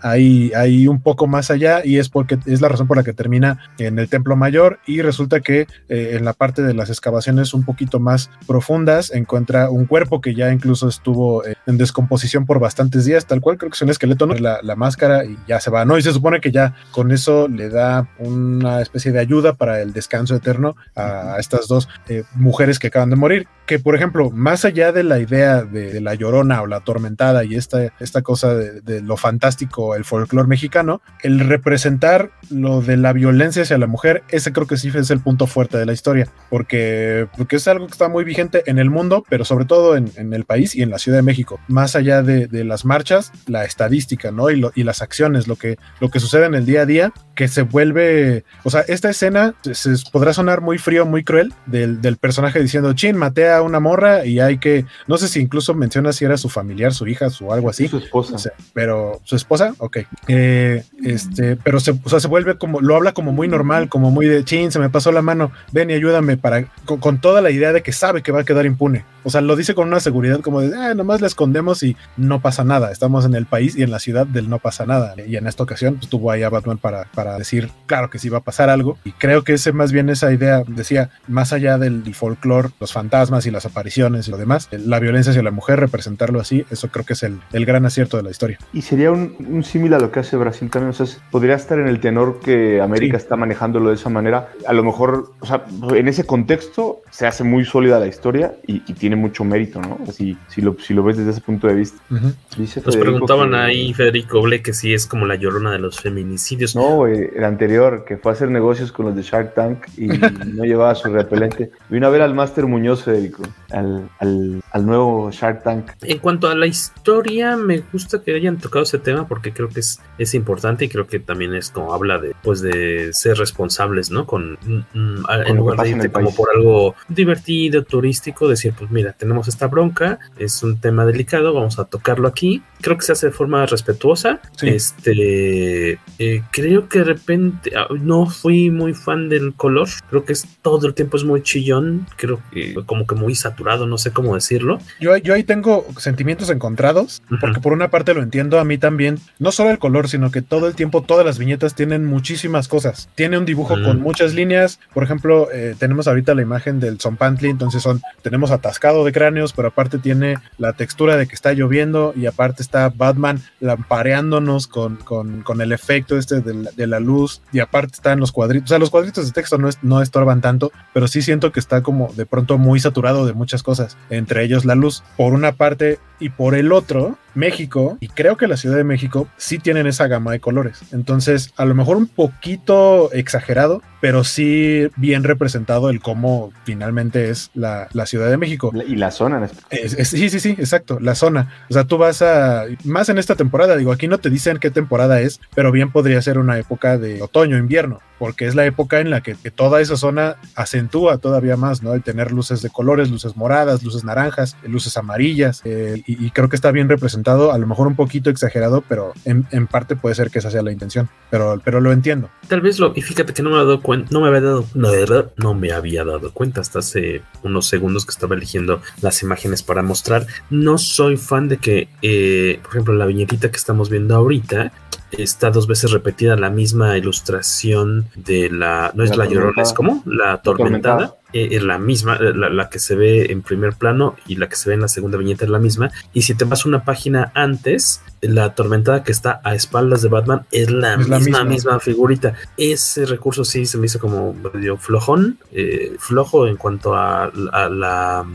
hay, hay un poco más allá y es porque es la razón por la que termina en el templo mayor y resulta que eh, en la parte de las excavaciones un poquito más profundas encuentra un cuerpo que ya incluso estuvo eh, en descomposición por bastantes días, tal cual creo que es un esqueleto, ¿no? la, máscara y ya se va, ¿no? Y se supone que ya con eso le da una especie de ayuda para el descanso eterno a, estas dos eh, mujeres que acaban de morir, que por ejemplo, más allá de la idea de, la llorona o la atormentada y esta, esta cosa de, de lo fantástico, el folclore mexicano, el representar lo de la violencia hacia la mujer, ese creo que sí es el punto fuerte de la historia, porque, porque es algo que está muy vigente en el mundo, pero sobre todo en, el país y en la Ciudad de México. Más allá de, las marchas, la estadística, ¿no? Y, y, las acciones, lo que, lo que sucede en el día a día, que se vuelve, o sea, esta escena se, podrá sonar muy frío, muy cruel, del, personaje diciendo, chin, maté a una morra y hay que, no sé si incluso menciona si era su familiar, su hija, su algo así. Su esposa. pero, ¿su esposa? Ok. Eh, este, pero se, o sea, se vuelve como, lo habla como muy normal, como muy de, chin, se me pasó la mano, ven y ayúdame para, con, toda la idea de que sabe que va a quedar impune. O sea, lo dice con una seguridad como de, ah, nomás la escondemos y no pasa nada. Estamos en el país y en la ciudad del no pasa nada. Y en esta ocasión pues, tuvo ahí a Batman para, para decir, claro que sí va a pasar algo. Y creo que ese más bien esa idea, decía, más allá del folclore, los fantasmas y las apariciones y lo demás, la violencia hacia la mujer, representarlo así, eso creo que es el, el gran acierto de la historia. Y sería un, un símil a lo que hace Brasil también. O sea, podría estar en el tenor que América está manejándolo de esa manera. A lo mejor, o sea, en ese contexto se hace muy sólida la historia y, tiene mucho mérito, ¿no? Si, si, lo, si lo ves desde ese punto de vista. Nos preguntaban ahí, Federico Ble, que si es como la llorona de los feminicidios. No, el anterior, que fue a hacer negocios con los de Shark Tank y [LAUGHS] no llevaba su repelente. Vino a ver al Máster Muñoz, Federico, al, al, nuevo Shark Tank. En cuanto a la historia, me gusta que hayan tocado ese tema porque creo que es, es importante y creo que también es como habla de, pues, de ser responsables, ¿no? Con, mm, mm, en lugar de irte como por algo divertido, turístico, decir, pues mira, tenemos esta bronca, es un tema delicado, vamos a tocarlo aquí. Creo que se hace de forma respetuosa. Este, eh, creo que de repente ah, no fui muy fan del color. Creo que es todo el tiempo es muy chillón. Creo que como que muy saturado, no sé cómo decirlo. Yo, yo ahí tengo sentimientos encontrados, porque por una parte lo entiendo a mí también, no solo el color, sino que todo el tiempo todas las viñetas tienen muchísimas cosas. Tiene un dibujo con muchas líneas. Por ejemplo, eh, tenemos ahorita la imagen del Zompantli, entonces son, tenemos atascado de cráneos, pero aparte tiene la textura de que está lloviendo y aparte está Batman lampareándonos con, con, el efecto este de la, luz y aparte están los cuadritos, o sea, los cuadritos de texto no, no estorban tanto, pero sí siento que está como de pronto muy saturado de muchas cosas, entre ellos la luz. Por una parte, y por el otro, México, y creo que la Ciudad de México, sí tienen esa gama de colores. Entonces, a lo mejor un poquito exagerado, pero sí bien representado el cómo finalmente es la, Ciudad de México. Y la zona. sí, sí, sí, exacto, la zona. O sea, tú vas a, más en esta temporada, digo, aquí no te dicen qué temporada es, pero bien podría ser una época de otoño, invierno porque es la época en la que, toda esa zona acentúa todavía más, ¿no? El tener luces de colores, luces moradas, luces naranjas, luces amarillas, eh, y, creo que está bien representado, a lo mejor un poquito exagerado, pero en, parte puede ser que esa sea la intención, pero, pero lo entiendo. Tal vez lo, y fíjate que no me había dado cuenta, no me había dado, no, de verdad, no me había dado cuenta hasta hace unos segundos que estaba eligiendo las imágenes para mostrar. No soy fan de que, eh, por ejemplo, la viñetita que estamos viendo ahorita, está dos veces repetida la misma ilustración de la, no es la, llorona, es como la tormentada. Eh, es la misma, eh, la, que se ve en primer plano y la que se ve en la segunda viñeta es la misma. Y si te vas una página antes, la tormentada que está a espaldas de Batman es la, misma, misma, figurita. Ese recurso sí se me hizo como medio flojón, eh, flojo en cuanto a la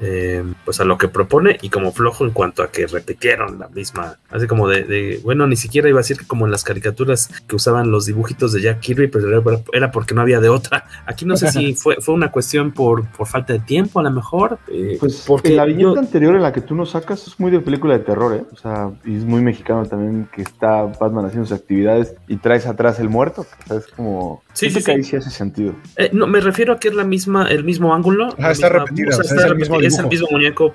eh, pues a lo que propone y como flojo en cuanto a que repitieron la misma, así como de, bueno, ni siquiera iba a decir que como en las caricaturas que usaban los dibujitos de Jack Kirby, pero era, porque no había de otra. Aquí no sé si [LAUGHS] fue, fue una cuestión por, por falta de tiempo, a lo mejor. Eh, pues porque la viñeta anterior en la que tú nos sacas es muy de película de terror, ¿eh? O sea, y es muy mexicano también que está Batman haciendo sus actividades y traes atrás el muerto, es como... Sí, sí, sí. hace sentido. Eh, no, me refiero a que es la misma, el mismo ángulo. está repetido. es el mismo es el mismo muñeco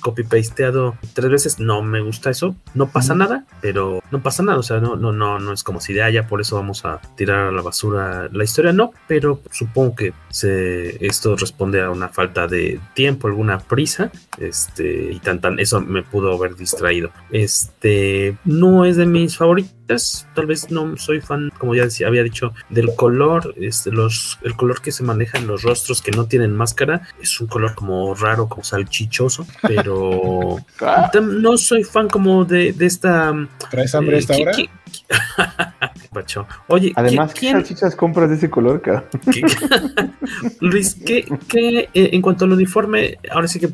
copy-pasteado tres veces. No me gusta eso. No pasa nada, pero no pasa nada. O sea, no, no, no, no es como si de allá, por eso vamos a tirar a la basura la historia. No, pero supongo que se, esto responde a una falta de tiempo, alguna prisa. Este, y tan, tan, eso me pudo haber distraído. Este, no es de mis Tal vez no soy fan, como ya decía, había dicho, del color. Este, los, el color que se maneja en los rostros que no tienen máscara es un color como raro, como salchichoso, pero [LAUGHS] ah. no soy fan como de, de esta... ¿Traes hambre eh, esta hora? [LAUGHS] Oye, además, ¿qué salchichas compras de ese color, cara? [LAUGHS] Luis, ¿qué, qué eh, en cuanto al uniforme, ahora sí que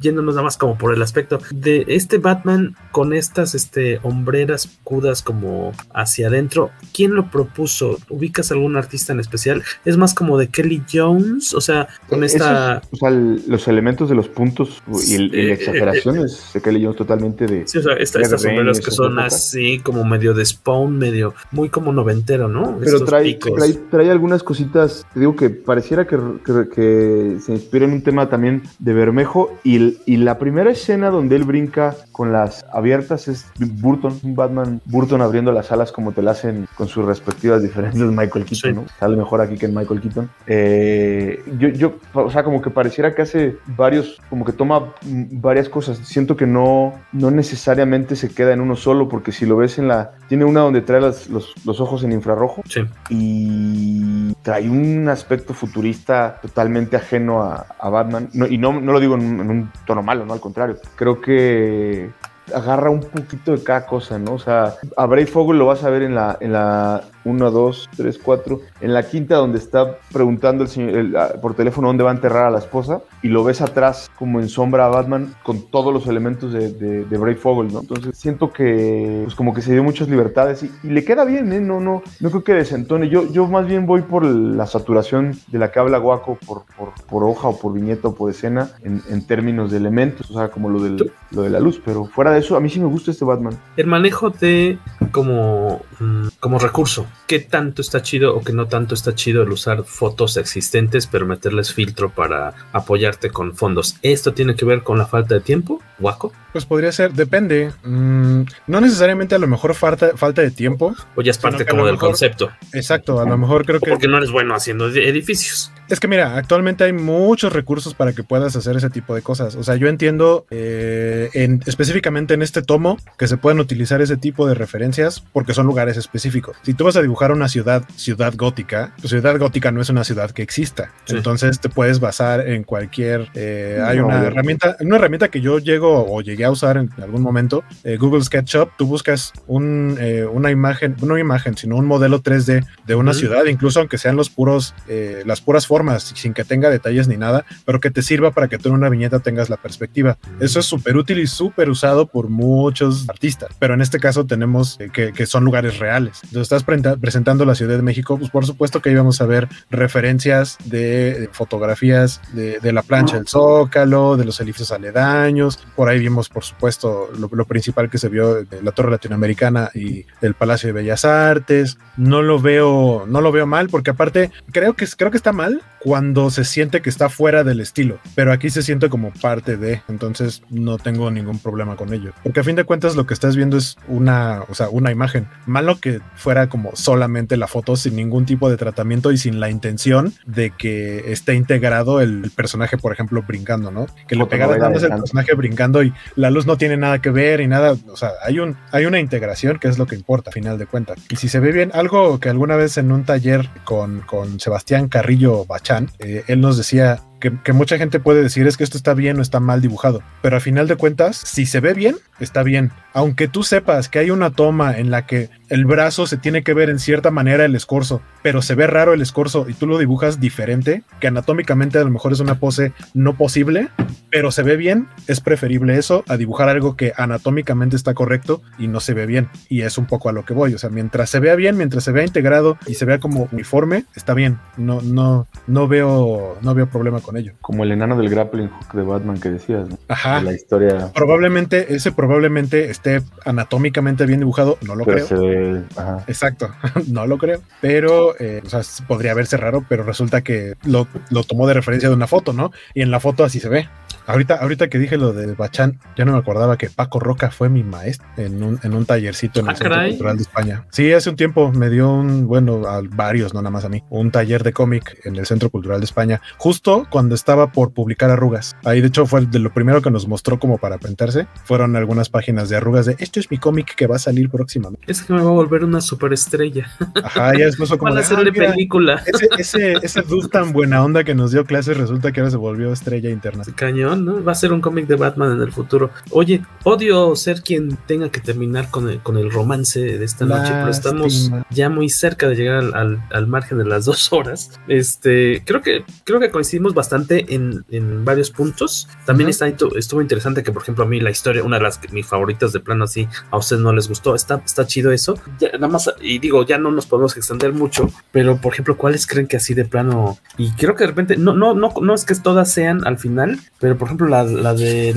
yéndonos nada más como por el aspecto de este Batman con estas este, hombreras cudas como hacia adentro, ¿quién lo propuso? ¿Ubicas algún artista en especial? ¿Es más como de Kelly Jones? O sea, con esta... o sea, los elementos de los puntos y, la eh, exageración eh, es de Kelly Jones totalmente de... Sí, o sea, estas sombreras que son así como medio de Spawn, medio muy como noventero, ¿no? Pero trae, trae, algunas cositas, te digo que pareciera que, que, se inspira en un tema también de Bermejo y, y, la primera escena donde él brinca con las abiertas es Burton, un Batman Burton abriendo las alas como te la hacen con sus respectivas diferencias [LAUGHS] Michael Keaton, ¿no? Sale mejor aquí que en Michael Keaton. Eh, yo, yo, o sea, como que pareciera que hace varios, como que toma varias cosas. Siento que no, no necesariamente se queda en uno solo, porque si lo ves en la, tiene una donde trae los, los, ojos en infrarrojo. Sí. Y trae un aspecto futurista totalmente ajeno a, Batman. y no, no, lo digo en, un tono malo, no al contrario. Creo que agarra un poquito de cada cosa, ¿no? O sea, a Brave Fogel lo vas a ver en la, en la 1, 2, 3, 4, en la quinta donde está preguntando el señor, por teléfono dónde va a enterrar a la esposa y lo ves atrás como en sombra a Batman con todos los elementos de, de, Brave Fogel, ¿no? Entonces siento que pues como que se dio muchas libertades y, le queda bien, ¿eh? No, no, no creo que desentone. Yo, yo más bien voy por la saturación de la que habla Guaco por, por, por hoja o por viñeta o por escena en, en, términos de elementos, o sea, como lo, del, lo de la luz, pero fuera de eso, a mí sí me gusta este Batman. El manejo de como, mm, como recurso qué tanto está chido o qué no tanto está chido el usar fotos existentes, pero meterles filtro para apoyarte con fondos. ¿Esto tiene que ver con la falta de tiempo, Waco? Pues podría ser, depende. Mm, no necesariamente a lo mejor falta, falta de tiempo. O ya es parte como del concepto. Exacto, a lo mejor creo que. Porque no eres bueno haciendo edificios. Es que mira, actualmente hay muchos recursos para que puedas hacer ese tipo de cosas. O sea, yo entiendo eh, en, específicamente en este tomo que se pueden utilizar ese tipo de referencias porque son lugares específicos. Si tú vas a dibujar una ciudad, ciudad gótica, pues ciudad gótica no es una ciudad que exista. Entonces te puedes basar en cualquier. Eh, hay una herramienta, una herramienta que yo llego o llegué a usar en algún momento, eh, Google SketchUp, tú buscas un, eh, una imagen, no una imagen, sino un modelo 3D de una ciudad, incluso aunque sean los puros, eh, las puras formas, sin que tenga detalles ni nada, pero que te sirva para que tú en una viñeta tengas la perspectiva. Eso es súper útil y súper usado por muchos artistas, pero en este caso tenemos que, que, son lugares reales. Entonces estás presentando la Ciudad de México, pues por supuesto que íbamos a ver referencias de, fotografías de, de, la plancha del Zócalo, de los edificios aledaños, por ahí vimos por supuesto, lo, principal que se vio de la Torre Latinoamericana y el Palacio de Bellas Artes. No lo veo, no lo veo mal, porque aparte creo que, creo que está mal cuando se siente que está fuera del estilo, pero aquí se siente como parte de, entonces no tengo ningún problema con ello. Porque a fin de cuentas lo que estás viendo es una, o sea, una imagen. Malo que fuera como solamente la foto sin ningún tipo de tratamiento y sin la intención de que esté integrado el, personaje, por ejemplo, brincando, ¿no? Que le pegaras nada el personaje brincando y la luz no tiene nada que ver y nada, o sea, hay, un, hay una integración que es lo que importa a final de cuentas. Y si se ve bien, algo que alguna vez en un taller con, con Sebastián Carrillo Bachán, eh, él nos decía, que, mucha gente puede decir es que esto está bien o está mal dibujado. Pero a final de cuentas, si se ve bien, está bien. Aunque tú sepas que hay una toma en la que el brazo se tiene que ver en cierta manera el escorzo, pero se ve raro el escorzo y tú lo dibujas diferente, que anatómicamente a lo mejor es una pose no posible, pero se ve bien, es preferible eso a dibujar algo que anatómicamente está correcto y no se ve bien. Y es un poco a lo que voy. O sea, mientras se vea bien, mientras se vea integrado y se vea como uniforme, está bien. No, no, no veo, no veo problema con ello. Como el enano del grappling hook de Batman que decías, ¿no? Ajá. la historia. Probablemente, ese probablemente esté anatómicamente bien dibujado, no lo creo. Exacto, [LAUGHS] no lo creo. Pero, eh, o sea, podría verse raro, pero resulta que lo, lo tomó de referencia de una foto, ¿no? Y en la foto así se ve. Ahorita, ahorita que dije lo del Bachán, ya no me acordaba que Paco Roca fue mi maestro en un, en un tallercito en el ah, Centro Cultural de España. Sí, hace un tiempo me dio un, bueno, a varios, no nada más a mí, un taller de cómic en el Centro Cultural de España, justo cuando estaba por publicar Arrugas. Ahí, de hecho, fue de lo primero que nos mostró como para aprenderse. Fueron algunas páginas de Arrugas de esto es mi cómic que va a salir próximamente. Es que me va a volver una superestrella. Ajá, ya después [LAUGHS] como. Van a hacerle ah, película. Ese, ese, [LAUGHS] ese dude tan buena onda que nos dio clases resulta que ahora se volvió estrella interna. Cañón. Va a ser un cómic de Batman en el futuro. Oye, odio ser quien tenga que terminar con el, con el romance de esta noche, pero estamos ya muy cerca de llegar al, margen de las [LAUGHS] dos horas. Este, creo que, creo que coincidimos bastante en, varios puntos. También está, estuvo interesante que, por ejemplo, a mí la historia, una de las mis favoritas de plano así, a ustedes no les gustó. Está, está chido eso. nada más, y digo, ya no nos podemos extender mucho, pero por ejemplo, ¿cuáles creen que así de plano? Y creo que de repente, no, no, no, no es que todas sean al final, pero por ejemplo, la, la de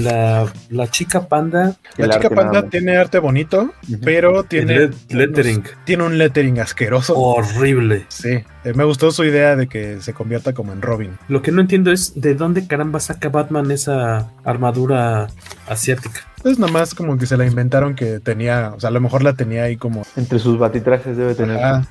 la, chica panda. La chica panda tiene arte bonito, pero tiene lettering. tiene un lettering asqueroso. Horrible. Sí. Eh, me gustó su idea de que se convierta como en Robin. Lo que no entiendo es de dónde caramba saca Batman esa armadura asiática. Pues nomás como que se la inventaron que tenía, o sea, a lo mejor la tenía ahí como... Entre sus batitrajes debe tener. Ah,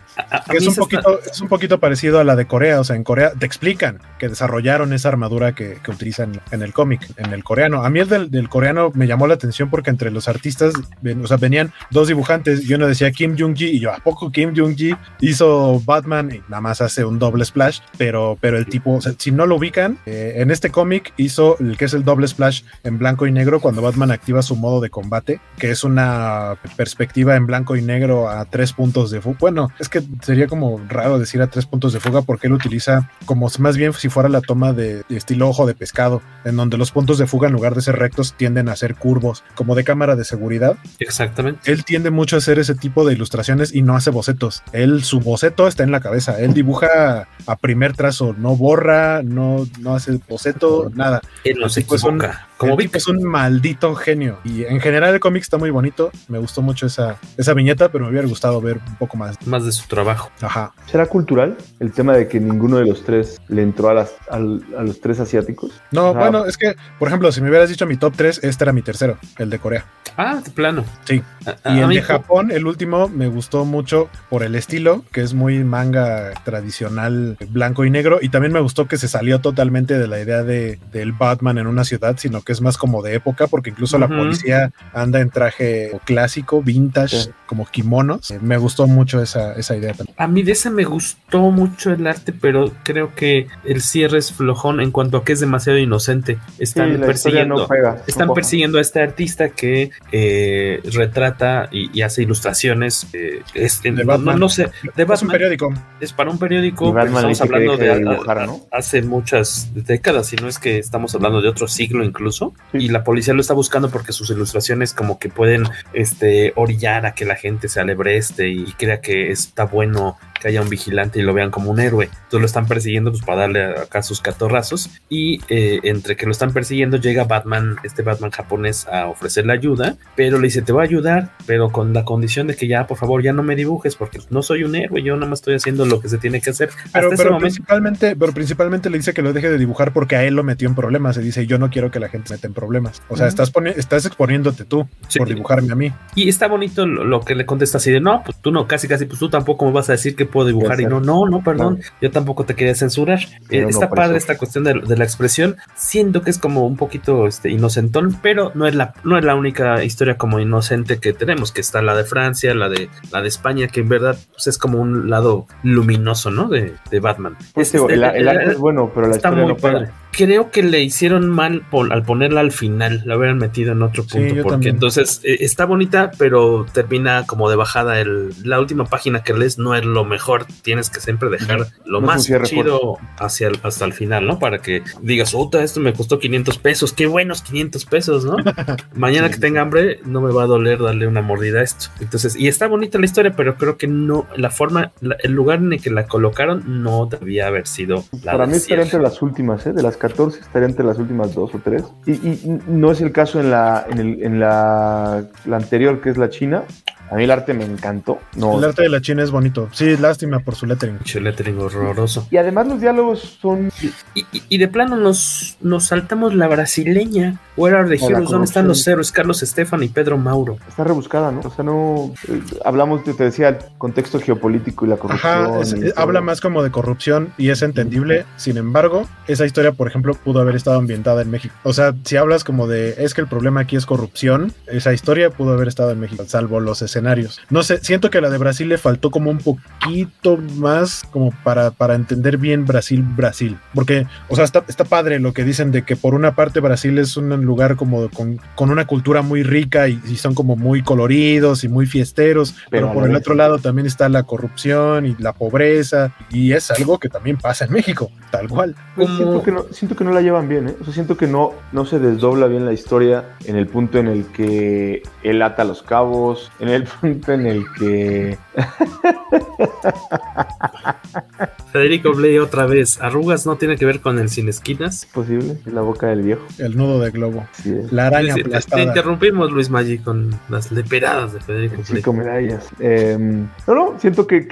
es, un poquito, es un poquito parecido a la de Corea. O sea, en Corea te explican que desarrollaron esa armadura que, que utilizan en el cómic, en el coreano. A mí el del, coreano me llamó la atención porque entre los artistas, o sea, venían dos dibujantes y uno decía Kim Jong-ji y yo, ¿a poco Kim Jong-ji hizo Batman y nada más hace un doble splash? Pero, pero el tipo, o sea, si no lo ubican, eh, en este cómic hizo el que es el doble splash en blanco y negro cuando Batman activa su modo de combate, que es una perspectiva en blanco y negro a tres puntos de. Bueno, es que sería como raro decir a tres puntos de fuga porque él utiliza como más bien si fuera la toma de, estilo ojo de pescado, en donde los puntos de fuga en lugar de ser rectos tienden a ser curvos, como de cámara de seguridad. Exactamente. Él tiende mucho a hacer ese tipo de ilustraciones y no hace bocetos. Él, su boceto está en la cabeza. Él dibuja a primer trazo, no borra, no, no hace boceto, nada. Él no se equivoca. Como vi que es un maldito genio. Y en general el cómic está muy bonito. Me gustó mucho esa, esa viñeta, pero me hubiera gustado ver un poco más. Más de su trabajo. Ajá. ¿Será cultural el tema de que ninguno de los tres le entró a, las, a, los tres asiáticos? No, bueno, es que, por ejemplo, si me hubieras dicho mi top 3, este era mi tercero, el de Corea. Ah, de plano. Sí. y el de Japón, el último, me gustó mucho por el estilo, que es muy manga tradicional blanco y negro. Y también me gustó que se salió totalmente de la idea de, del Batman en una ciudad, sino que es más como de época, porque incluso la policía anda en traje clásico, vintage, como kimonos. Eh, me gustó mucho esa, esa idea también. A mí de esa me gustó mucho el arte, pero creo que el cierre es flojón en cuanto a que es demasiado inocente. Están persiguiendo, están persiguiendo a este artista que eh, retrata y, hace ilustraciones. Eh, de Batman. No, sé, de Batman. Es un periódico. Es para un periódico. Estamos hablando de, hace muchas décadas, si no es que estamos hablando de otro siglo incluso y la policía lo está buscando porque sus ilustraciones como que pueden este, orillar a que la gente se alebreste y crea que está bueno que haya un vigilante y lo vean como un héroe. Entonces lo están persiguiendo pues, para darle acá sus catorrazos y eh, entre que lo están persiguiendo llega Batman, este Batman japonés a ofrecerle ayuda, pero le dice te voy a ayudar, pero con la condición de que ya por favor ya no me dibujes porque no soy un héroe, yo nada más estoy haciendo lo que se tiene que hacer. Pero, principalmente, pero principalmente le dice que lo deje de dibujar porque a él lo metió en problemas. Se dice yo no quiero que la gente se meta en problemas. O sea, estás, estás exponiéndote tú por dibujarme a mí. Y está bonito lo, que le contesta así de no, pues tú no, casi casi, pues tú tampoco me vas a decir que puedo dibujar y no, no, no, perdón, yo tampoco te quería censurar. Eh, está padre esta cuestión de, la expresión, siento que es como un poquito este, inocentón, pero no es, la, no es la única historia como inocente que tenemos, que está la de Francia, la de, la de España, que en verdad pues, es como un lado luminoso, ¿no? De, de Batman. Pues este, el, arte es bueno, pero la historia no padre creo que le hicieron mal al ponerla al final, la hubieran metido en otro punto, porque entonces eh, está bonita, pero termina como de bajada. El, la última página que lees no es lo mejor, tienes que siempre dejar lo más chido hacia hasta el final, ¿no? Para que digas, otra, esto me costó 500 pesos, qué buenos 500 pesos, ¿no? [LAUGHS] Mañana que tenga hambre, no me va a doler darle una mordida a esto. Entonces, y está bonita la historia, pero creo que no, la forma, el lugar en el que la colocaron no debía haber sido la Para mí estaría entre las últimas, ¿eh? De las 14 estaría entre las últimas dos o tres. Y, no es el caso en la, en, el, en la, la anterior, que es la China, a mí el arte me encantó. No, el arte de la China es bonito. Sí, lástima por su lettering. Su lettering horroroso. Y además los diálogos son. Y, de plano nos, nos saltamos la brasileña. Where are the heroes? ¿Dónde están los héroes? Carlos Estefan y Pedro Mauro. Está rebuscada, ¿no? O sea, no. Eh, hablamos, te, te decía, el contexto geopolítico y la corrupción. Ajá, habla más como de corrupción y es entendible. Sin embargo, esa historia, por ejemplo, pudo haber estado ambientada en México. O sea, si hablas como de es que el problema aquí es corrupción, esa historia pudo haber estado en México, salvo los escenarios no sé, siento que a la de Brasil le faltó como un poquito más como para, para entender bien Brasil, Brasil. Porque, o sea, está, está padre lo que dicen de que por una parte Brasil es un lugar como con, con una cultura muy rica y, son como muy coloridos y muy fiesteros, pero, por el otro lado también está la corrupción y la pobreza y es algo que también pasa en México, tal cual. Pues siento, que no, siento que no la llevan bien, ¿eh? O sea, siento que no, no se desdobla bien la historia en el punto en el que él ata los cabos, en el punto en el que. [LAUGHS] Federico Blay otra vez. Arrugas no tiene que ver con el sin esquinas. Posible, es la boca del viejo. El nudo de globo. La araña Te interrumpimos, Luis Maggi, con las leperadas de Federico Blay. Cinco medallas. Em, no, no, siento que,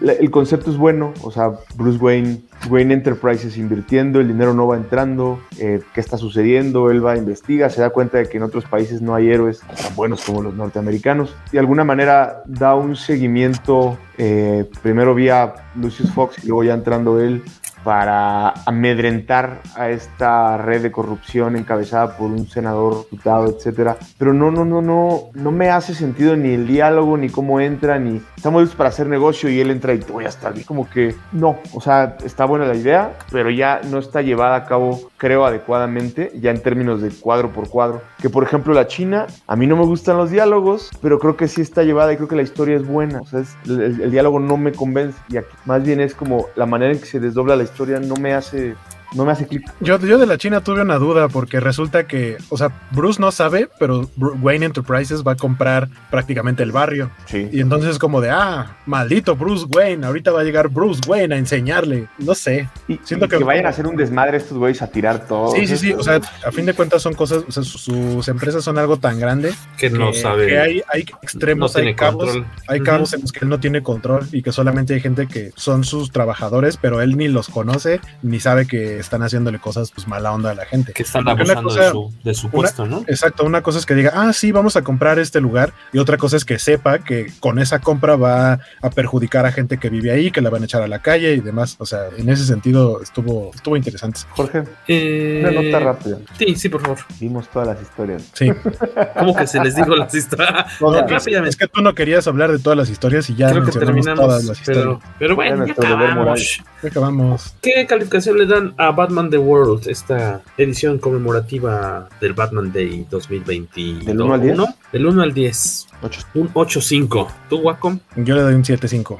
el concepto es bueno. O sea, Bruce Wayne Wayne Enterprises invirtiendo, el dinero no va entrando, eh, qué está sucediendo, él va a investigar, se da cuenta de que en otros países no hay héroes tan buenos como los norteamericanos. De alguna manera da un seguimiento, eh, primero vía Lucius Fox y luego ya entrando él para amedrentar a esta red de corrupción encabezada por un senador diputado, etcétera. Pero no, no, no, no, no me hace sentido ni el diálogo, ni cómo entra, ni estamos listos para hacer negocio y él entra y voy a estar bien. Como que no, o sea, está buena la idea, pero ya no está llevada a cabo, creo, adecuadamente, ya en términos de cuadro por cuadro. Que por ejemplo la China, a mí no me gustan los diálogos, pero creo que sí está llevada y creo que la historia es buena. O sea, el, el diálogo no me convence y aquí más bien es como la manera en que se desdobla la historia no me hace no me hace clic. Yo, yo de la China tuve una duda porque resulta que, o sea, Bruce no sabe, pero Wayne Enterprises va a comprar prácticamente el barrio. Sí. Y entonces como de, ah, maldito Bruce Wayne, ahorita va a llegar Bruce Wayne a enseñarle. No sé. Y, Siento que, vayan a hacer un desmadre estos güeyes a tirar todo. Sí, sí, sí. O sea, a fin de cuentas son cosas, o sea, sus empresas son algo tan grande que, no sabe. Que hay, hay extremos, hay cabos, hay cabos en los que él no tiene control y que solamente hay gente que son sus trabajadores, pero él ni los conoce, ni sabe que están haciéndole cosas pues mala onda a la gente. Que están abusando de, su, de su puesto, ¿no? Exacto, una cosa es que diga, ah, sí, vamos a comprar este lugar, y otra cosa es que sepa que con esa compra va a perjudicar a gente que vive ahí, que la van a echar a la calle y demás. O sea, en ese sentido estuvo, estuvo interesante. Jorge, eh... una nota rápida. Sí, sí, por favor. Vimos todas las historias. Sí. [LAUGHS] ¿Cómo que se les digo las historias? [LAUGHS] rápidamente. Es que tú no querías hablar de todas las historias y ya Creo que terminamos todas las historias. Pero, bueno, ya acabamos. ya acabamos. ¿Qué calificación le dan a Batman The World, esta edición conmemorativa del Batman Day 2021. ¿Del 1 al 10? Del 1 al 10. 8. Un 8.5. ¿Tú, Wacom? Yo le doy un 7.5.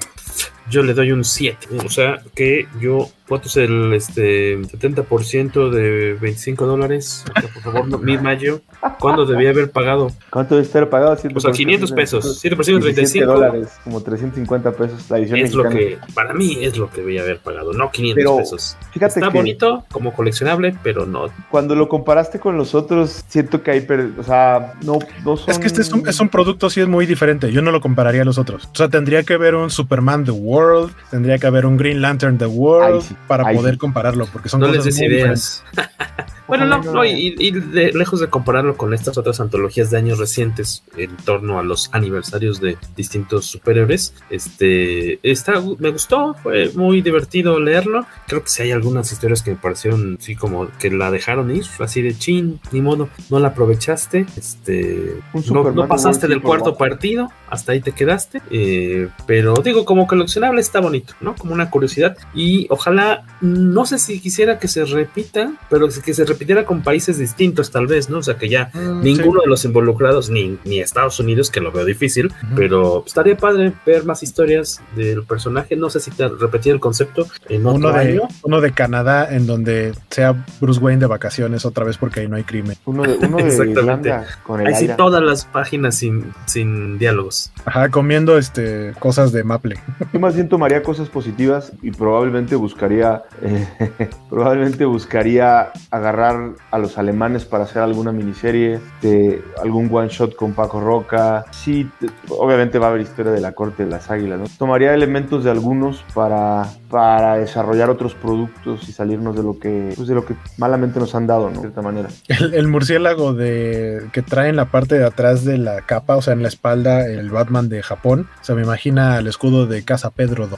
Yo le doy un 7. O sea que yo ¿Cuánto es el este, 70% de 25 dólares? Por favor, no, mi mayo. ¿Cuándo debía haber pagado? ¿Cuánto debe estar pagado? O sea, 500 pesos. 7% de 35 dólares, como 350 pesos la edición Es lo que, para mí, es lo que debía haber pagado, no 500 pesos. Fíjate Está bonito como coleccionable, pero no. Cuando lo comparaste con los otros, siento que hay, o sea, no, no son... Es que este es un, es un producto, sí es muy diferente. Yo no lo compararía a los otros. O sea, tendría que haber un Superman The World, tendría que haber un Green Lantern The World. Ay, sí para poder compararlo, porque son no cosas les des ideas. [LAUGHS] Bueno, no, no, y, y de, lejos de compararlo con estas otras antologías de años recientes en torno a los aniversarios de distintos superhéroes, este, está, me gustó, fue muy divertido leerlo. Creo que si hay algunas historias que me parecieron, sí, como que la dejaron ir, así de chin, ni modo, no la aprovechaste, este, no, no, pasaste del cuarto partido, hasta ahí te quedaste, eh, pero digo, como coleccionable está bonito, ¿no? Como una curiosidad, y ojalá, no sé si quisiera que se repita, pero que se repitiera con países distintos, tal vez, ¿no? O sea, que ya mm, ninguno sí. de los involucrados, ni, ni Estados Unidos, que lo veo difícil, pero estaría padre ver más historias del personaje. No sé si te repetir el concepto en otro uno de, año. Uno de Canadá, en donde sea Bruce Wayne de vacaciones otra vez, porque ahí no hay crimen. Uno de, uno de Exactamente. Irlanda con el Ahí sí, todas las páginas sin, sin diálogos. Ajá, comiendo este, cosas de Maple. Yo más bien tomaría cosas positivas y probablemente buscaría, eh, [LAUGHS] probablemente buscaría agarrar a los alemanes para hacer alguna miniserie, de algún one shot con Paco Roca. Sí, te, obviamente va a haber historia de la corte de las águilas, ¿no? Tomaría elementos de algunos para, para desarrollar otros productos y salirnos de lo que, pues de lo que malamente nos han dado, ¿no? De cierta manera. El, el murciélago de que trae en la parte de atrás de la capa, o sea, en la espalda, el Batman de Japón. O sea, me imagina el escudo de Casa Pedro. [LAUGHS]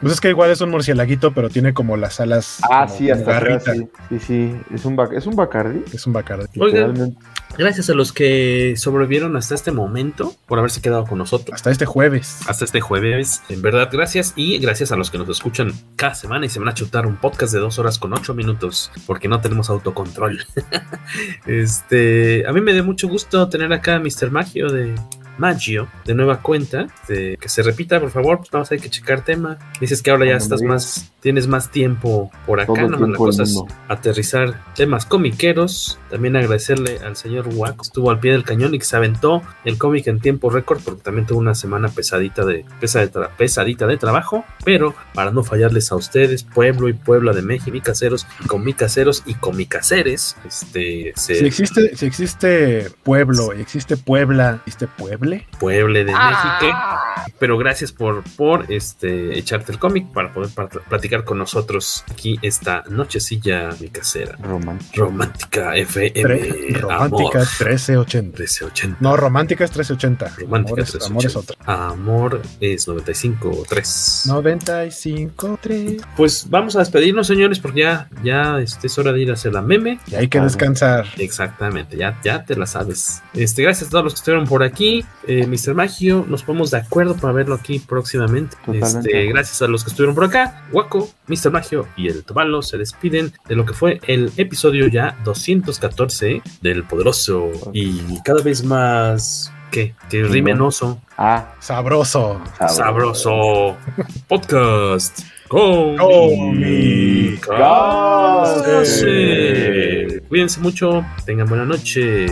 Pues es que igual es un murciélaguito, pero tiene como las alas. Ah, sí, hasta atrás, sí, sí, sí. Es un, ¿Es un Bacardi? Es un Bacardi. Oigan, gracias a los que sobrevivieron hasta este momento por haberse quedado con nosotros. Hasta este jueves. Hasta este jueves. En verdad, gracias. Y gracias a los que nos escuchan cada semana y se van a chutar un podcast de dos horas con ocho minutos porque no tenemos autocontrol. [LAUGHS] este, a mí me dio mucho gusto tener acá a Mr. Magio de Maggio de nueva cuenta. De, que se repita, por favor. Pues vamos a hay que checar tema. Dices que ahora ya estás más, tienes más tiempo por acá. No más la cosa es aterrizar temas comiqueros. También agradecerle al señor Wack, estuvo al pie del cañón y que se aventó el cómic en tiempo récord porque también tuvo una semana pesadita de, pesadita, pesadita de trabajo. Pero para no fallarles a ustedes, pueblo y puebla de México, caseros, comicaseros y comicaseres, este, se... si existe, si existe pueblo y existe Puebla, existe Puebla Pueble. Pueble de México. Pero gracias por, por este, echarte el cómic para poder platicar con nosotros aquí esta nochecilla mi casera. Romántica. Romántica FM. romántica 1380. 1380. No, romántica es 1380. Romántica amor, es, amor es otra. Amor es 95.3. 95.3. Pues vamos a despedirnos, señores, porque ya, ya este, es hora de ir a hacer la meme. Y hay que descansar. Exactamente, ya, ya te la sabes. Este, gracias a todos los que estuvieron por aquí. Eh, Mr. Magio, nos ponemos de acuerdo para verlo aquí próximamente. Este, gracias a los que estuvieron por acá. Waco, Mr. Magio y el Tobalo se despiden de lo que fue el episodio ya 214 del Poderoso y cada vez más ¿Qué? Que rimenoso. Ah. Sabroso. Sabroso. [LAUGHS] Podcast. Con Cuídense mucho. Tengan buena noche.